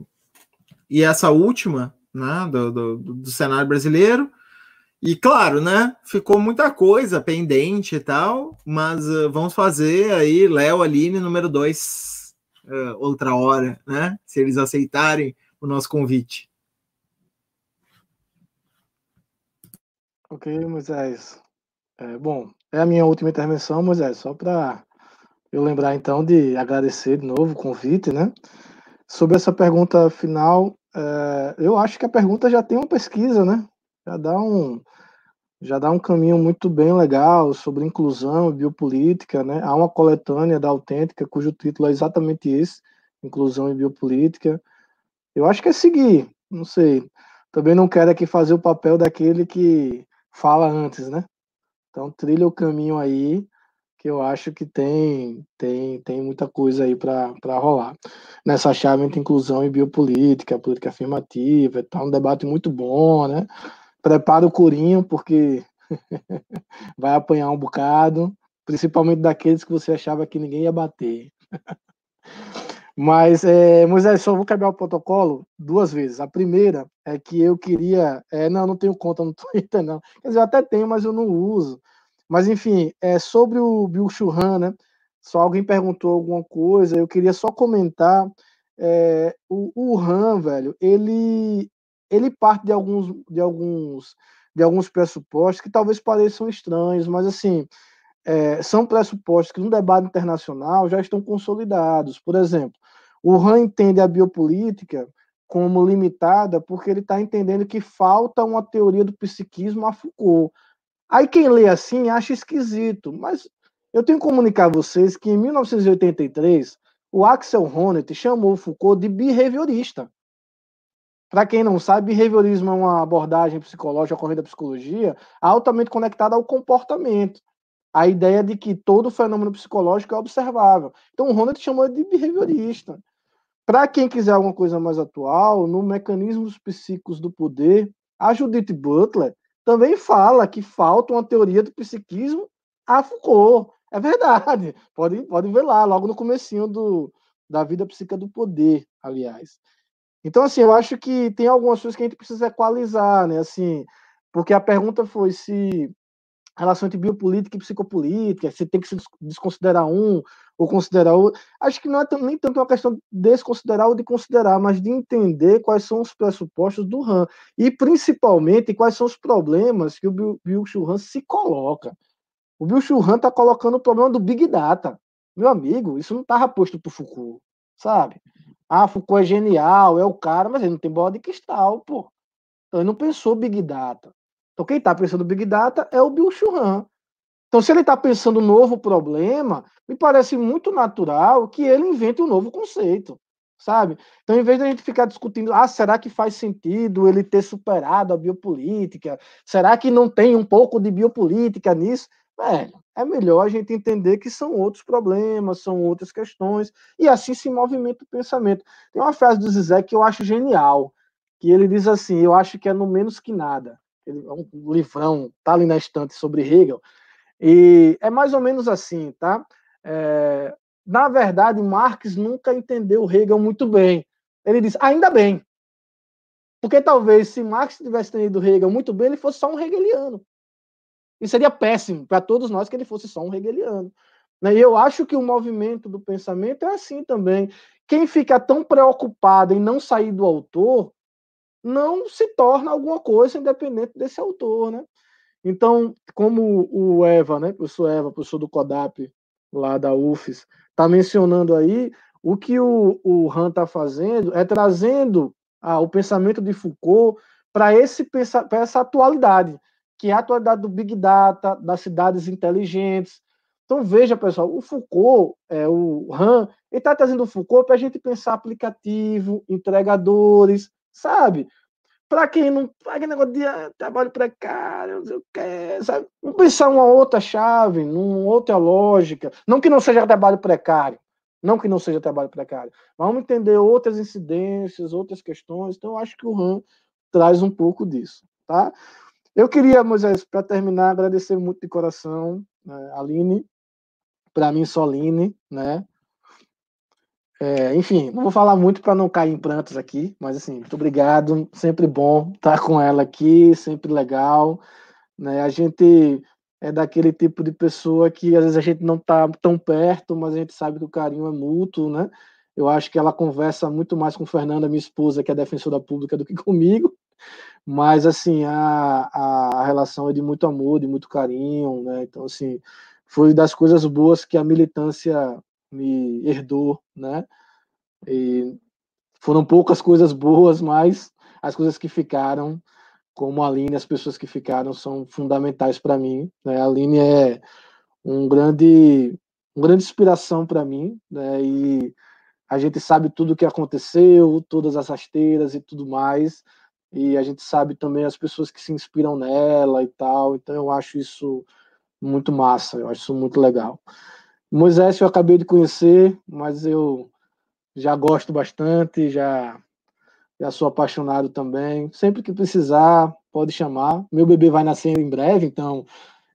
A: e essa última, né, do, do, do, cenário brasileiro. E claro, né, ficou muita coisa pendente e tal, mas uh, vamos fazer aí Léo Aline número 2 uh, outra hora, né, se eles aceitarem o nosso convite.
B: Ok, Moisés. É, bom, é a minha última intervenção, Moisés, só para eu lembrar então de agradecer de novo o convite, né? Sobre essa pergunta final, é, eu acho que a pergunta já tem uma pesquisa, né? Já dá um, já dá um caminho muito bem legal sobre inclusão e biopolítica, né? Há uma coletânea da Autêntica, cujo título é exatamente esse, Inclusão e Biopolítica. Eu acho que é seguir, não sei. Também não quero aqui fazer o papel daquele que fala antes, né? Então trilha o caminho aí, que eu acho que tem tem, tem muita coisa aí para rolar. Nessa chave entre inclusão e biopolítica, política afirmativa, tá um debate muito bom, né? Prepara o curinho, porque vai apanhar um bocado, principalmente daqueles que você achava que ninguém ia bater. Mas, é, Moisés, só vou quebrar o protocolo duas vezes. A primeira é que eu queria. É, não, não tenho conta no Twitter, não. Quer dizer, eu até tenho, mas eu não uso. Mas, enfim, é sobre o Bill Churran, né? Só alguém perguntou alguma coisa, eu queria só comentar. É, o, o Han, velho, ele, ele parte de alguns, de alguns, de alguns pressupostos que talvez pareçam estranhos, mas assim é, são pressupostos que no debate internacional já estão consolidados. Por exemplo, o Han entende a biopolítica como limitada porque ele está entendendo que falta uma teoria do psiquismo a Foucault. Aí quem lê assim acha esquisito, mas eu tenho que comunicar a vocês que em 1983 o Axel Honneth chamou Foucault de behaviorista. Para quem não sabe, behaviorismo é uma abordagem psicológica, corrente da psicologia, altamente conectada ao comportamento. A ideia de que todo fenômeno psicológico é observável. Então, o Honneth chamou de behaviorista. Para quem quiser alguma coisa mais atual, no Mecanismos Psíquicos do Poder, a Judith Butler também fala que falta uma teoria do psiquismo a Foucault. É verdade. Pode, pode ver lá, logo no comecinho do, da vida psíquica do poder, aliás. Então, assim, eu acho que tem algumas coisas que a gente precisa equalizar, né? Assim, porque a pergunta foi se relação entre biopolítica e psicopolítica, você tem que se desconsiderar um ou considerar outro. Acho que não é nem tanto uma questão de desconsiderar ou de considerar, mas de entender quais são os pressupostos do RAM e principalmente quais são os problemas que o Bill Churran se coloca. O Bill Churran está colocando o problema do Big Data. Meu amigo, isso não estava posto para Foucault, sabe? Ah, Foucault é genial, é o cara, mas ele não tem bola de cristal, pô. Então ele não pensou Big Data. Então, quem está pensando Big Data é o Bill Churran. Então, se ele está pensando um novo problema, me parece muito natural que ele invente um novo conceito, sabe? Então, em vez de a gente ficar discutindo, ah, será que faz sentido ele ter superado a biopolítica? Será que não tem um pouco de biopolítica nisso? Velho, é melhor a gente entender que são outros problemas, são outras questões, e assim se movimenta o pensamento. Tem uma frase do Zizek que eu acho genial, que ele diz assim, eu acho que é no menos que nada é um livrão, tá ali na estante sobre Hegel, e é mais ou menos assim, tá? É, na verdade, Marx nunca entendeu Hegel muito bem. Ele diz, ainda bem, porque talvez se Marx tivesse entendido Hegel muito bem, ele fosse só um hegeliano. E seria péssimo para todos nós que ele fosse só um hegeliano. Né? E eu acho que o movimento do pensamento é assim também. Quem fica tão preocupado em não sair do autor não se torna alguma coisa independente desse autor, né? Então, como o Eva, né, professor Eva, professor do CODAP, lá da UFES, está mencionando aí, o que o, o Han está fazendo é trazendo ah, o pensamento de Foucault para essa atualidade, que é a atualidade do Big Data, das cidades inteligentes. Então, veja, pessoal, o Foucault, é, o Han, ele está trazendo o Foucault para a gente pensar aplicativo, entregadores, sabe? Para quem não paga negócio de ah, trabalho precário, não sei o que, sabe? Vamos pensar uma outra chave, numa outra lógica. Não que não seja trabalho precário, não que não seja trabalho precário. Vamos entender outras incidências, outras questões. Então, eu acho que o RAM traz um pouco disso, tá? Eu queria, Moisés, para terminar, agradecer muito de coração, né, Aline, para mim, Soline, né? É, enfim, não vou falar muito para não cair em prantos aqui, mas assim, muito obrigado, sempre bom estar com ela aqui, sempre legal. Né? A gente é daquele tipo de pessoa que às vezes a gente não está tão perto, mas a gente sabe que o carinho é mútuo, né? Eu acho que ela conversa muito mais com Fernanda, minha esposa, que é defensora pública, do que comigo. Mas, assim, a, a, a relação é de muito amor, de muito carinho, né? Então, assim, foi das coisas boas que a militância me herdou, né? E foram poucas coisas boas, mas as coisas que ficaram, como a Aline, as pessoas que ficaram são fundamentais para mim. Né? A Aline é um grande, uma grande inspiração para mim, né? E a gente sabe tudo o que aconteceu, todas as rasteiras e tudo mais, e a gente sabe também as pessoas que se inspiram nela e tal. Então eu acho isso muito massa, eu acho isso muito legal. Moisés eu acabei de conhecer, mas eu já gosto bastante, já, já sou apaixonado também. Sempre que precisar, pode chamar. Meu bebê vai nascer em breve, então,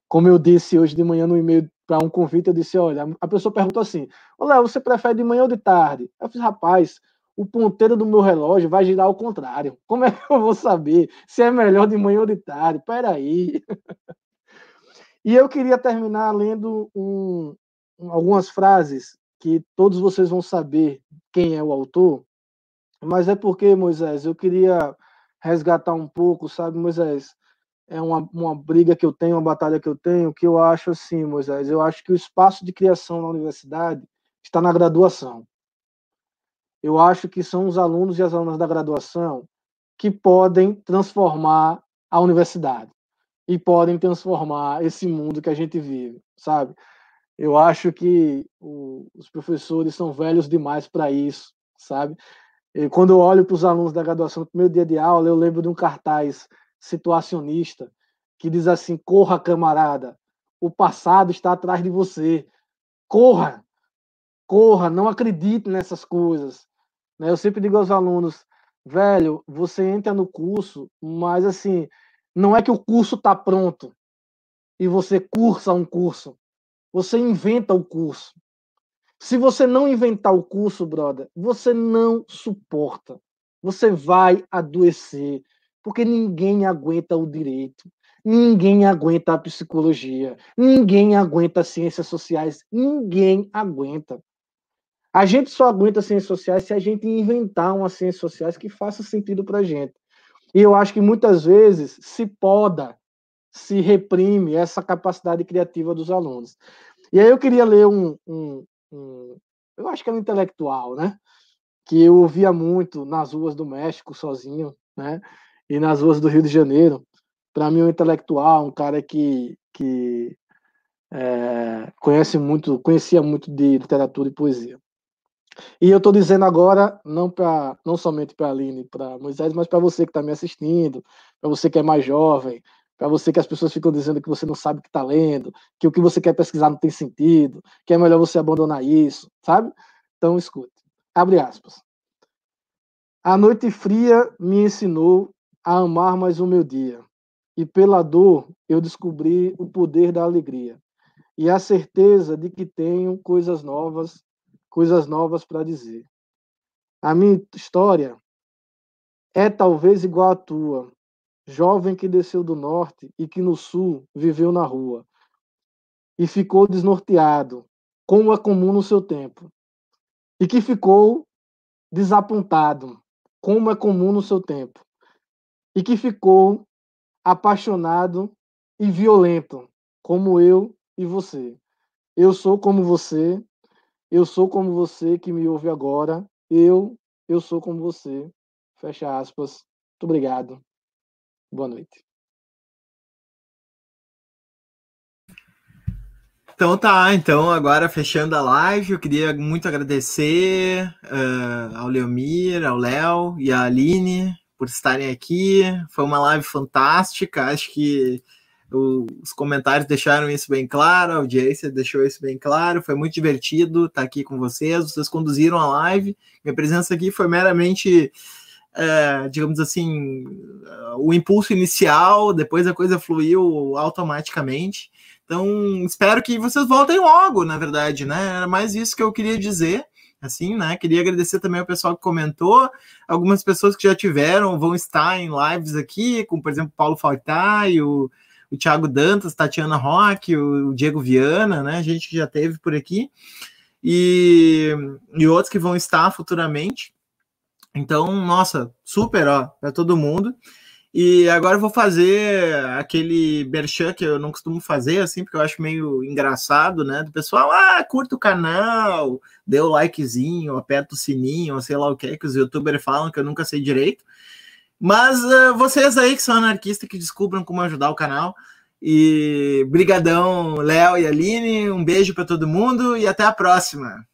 B: como eu disse hoje de manhã no e-mail para um convite, eu disse: olha, a pessoa perguntou assim: Olha, você prefere de manhã ou de tarde? Eu fiz, rapaz, o ponteiro do meu relógio vai girar ao contrário. Como é que eu vou saber se é melhor de manhã ou de tarde? Peraí. e eu queria terminar lendo um, algumas frases que todos vocês vão saber quem é o autor, mas é porque, Moisés, eu queria resgatar um pouco, sabe, Moisés? É uma, uma briga que eu tenho, uma batalha que eu tenho, que eu acho assim, Moisés, eu acho que o espaço de criação na universidade está na graduação. Eu acho que são os alunos e as alunas da graduação que podem transformar a universidade e podem transformar esse mundo que a gente vive, sabe? Eu acho que o, os professores são velhos demais para isso, sabe? E quando eu olho para os alunos da graduação no primeiro dia de aula, eu lembro de um cartaz situacionista que diz assim: corra, camarada, o passado está atrás de você. Corra, corra, não acredite nessas coisas. Né? Eu sempre digo aos alunos, velho, você entra no curso, mas assim, não é que o curso está pronto e você cursa um curso. Você inventa o curso. Se você não inventar o curso, brother, você não suporta. Você vai adoecer, porque ninguém aguenta o direito, ninguém aguenta a psicologia, ninguém aguenta as ciências sociais, ninguém aguenta. A gente só aguenta ciências sociais se a gente inventar umas ciências sociais que faça sentido para a gente. E eu acho que muitas vezes se poda se reprime essa capacidade criativa dos alunos. E aí eu queria ler um, um, um eu acho que é um intelectual, né? Que eu ouvia muito nas ruas do México sozinho, né? E nas ruas do Rio de Janeiro. Para mim, um intelectual, um cara que, que é, conhece muito, conhecia muito de literatura e poesia. E eu estou dizendo agora, não, pra, não somente para a Aline, para Moisés, mas para você que está me assistindo, para você que é mais jovem, para você que as pessoas ficam dizendo que você não sabe o que está lendo, que o que você quer pesquisar não tem sentido, que é melhor você abandonar isso, sabe? Então escute. Abre aspas. A noite fria me ensinou a amar mais o meu dia, e pela dor eu descobri o poder da alegria e a certeza de que tenho coisas novas, coisas novas para dizer. A minha história é talvez igual à tua, jovem que desceu do norte e que no sul viveu na rua e ficou desnorteado, como é comum no seu tempo, e que ficou desapontado, como é comum no seu tempo, e que ficou apaixonado e violento, como eu e você. Eu sou como você, eu sou como você que me ouve agora, eu, eu sou como você. Fecha aspas. Muito obrigado. Boa noite.
A: Então tá, então agora fechando a live, eu queria muito agradecer uh, ao Leomir, ao Léo e à Aline por estarem aqui. Foi uma live fantástica, acho que o, os comentários deixaram isso bem claro, a audiência deixou isso bem claro, foi muito divertido estar aqui com vocês, vocês conduziram a live, minha presença aqui foi meramente é, digamos assim, o impulso inicial, depois a coisa fluiu automaticamente. Então, espero que vocês voltem logo, na verdade, né? Era mais isso que eu queria dizer, assim, né? Queria agradecer também ao pessoal que comentou, algumas pessoas que já tiveram, vão estar em lives aqui, como, por exemplo, Paulo Faltai, o, o Thiago Dantas, Tatiana Roque, o, o Diego Viana, né? A gente já teve por aqui. E, e outros que vão estar futuramente. Então, nossa, super, ó, para todo mundo. E agora eu vou fazer aquele merchan que eu não costumo fazer, assim, porque eu acho meio engraçado, né? Do pessoal, ah, curta o canal, dê o likezinho, aperta o sininho, sei lá o que, que os youtubers falam, que eu nunca sei direito. Mas uh, vocês aí que são anarquistas, que descubram como ajudar o canal. E brigadão, Léo e Aline, um beijo para todo mundo e até a próxima.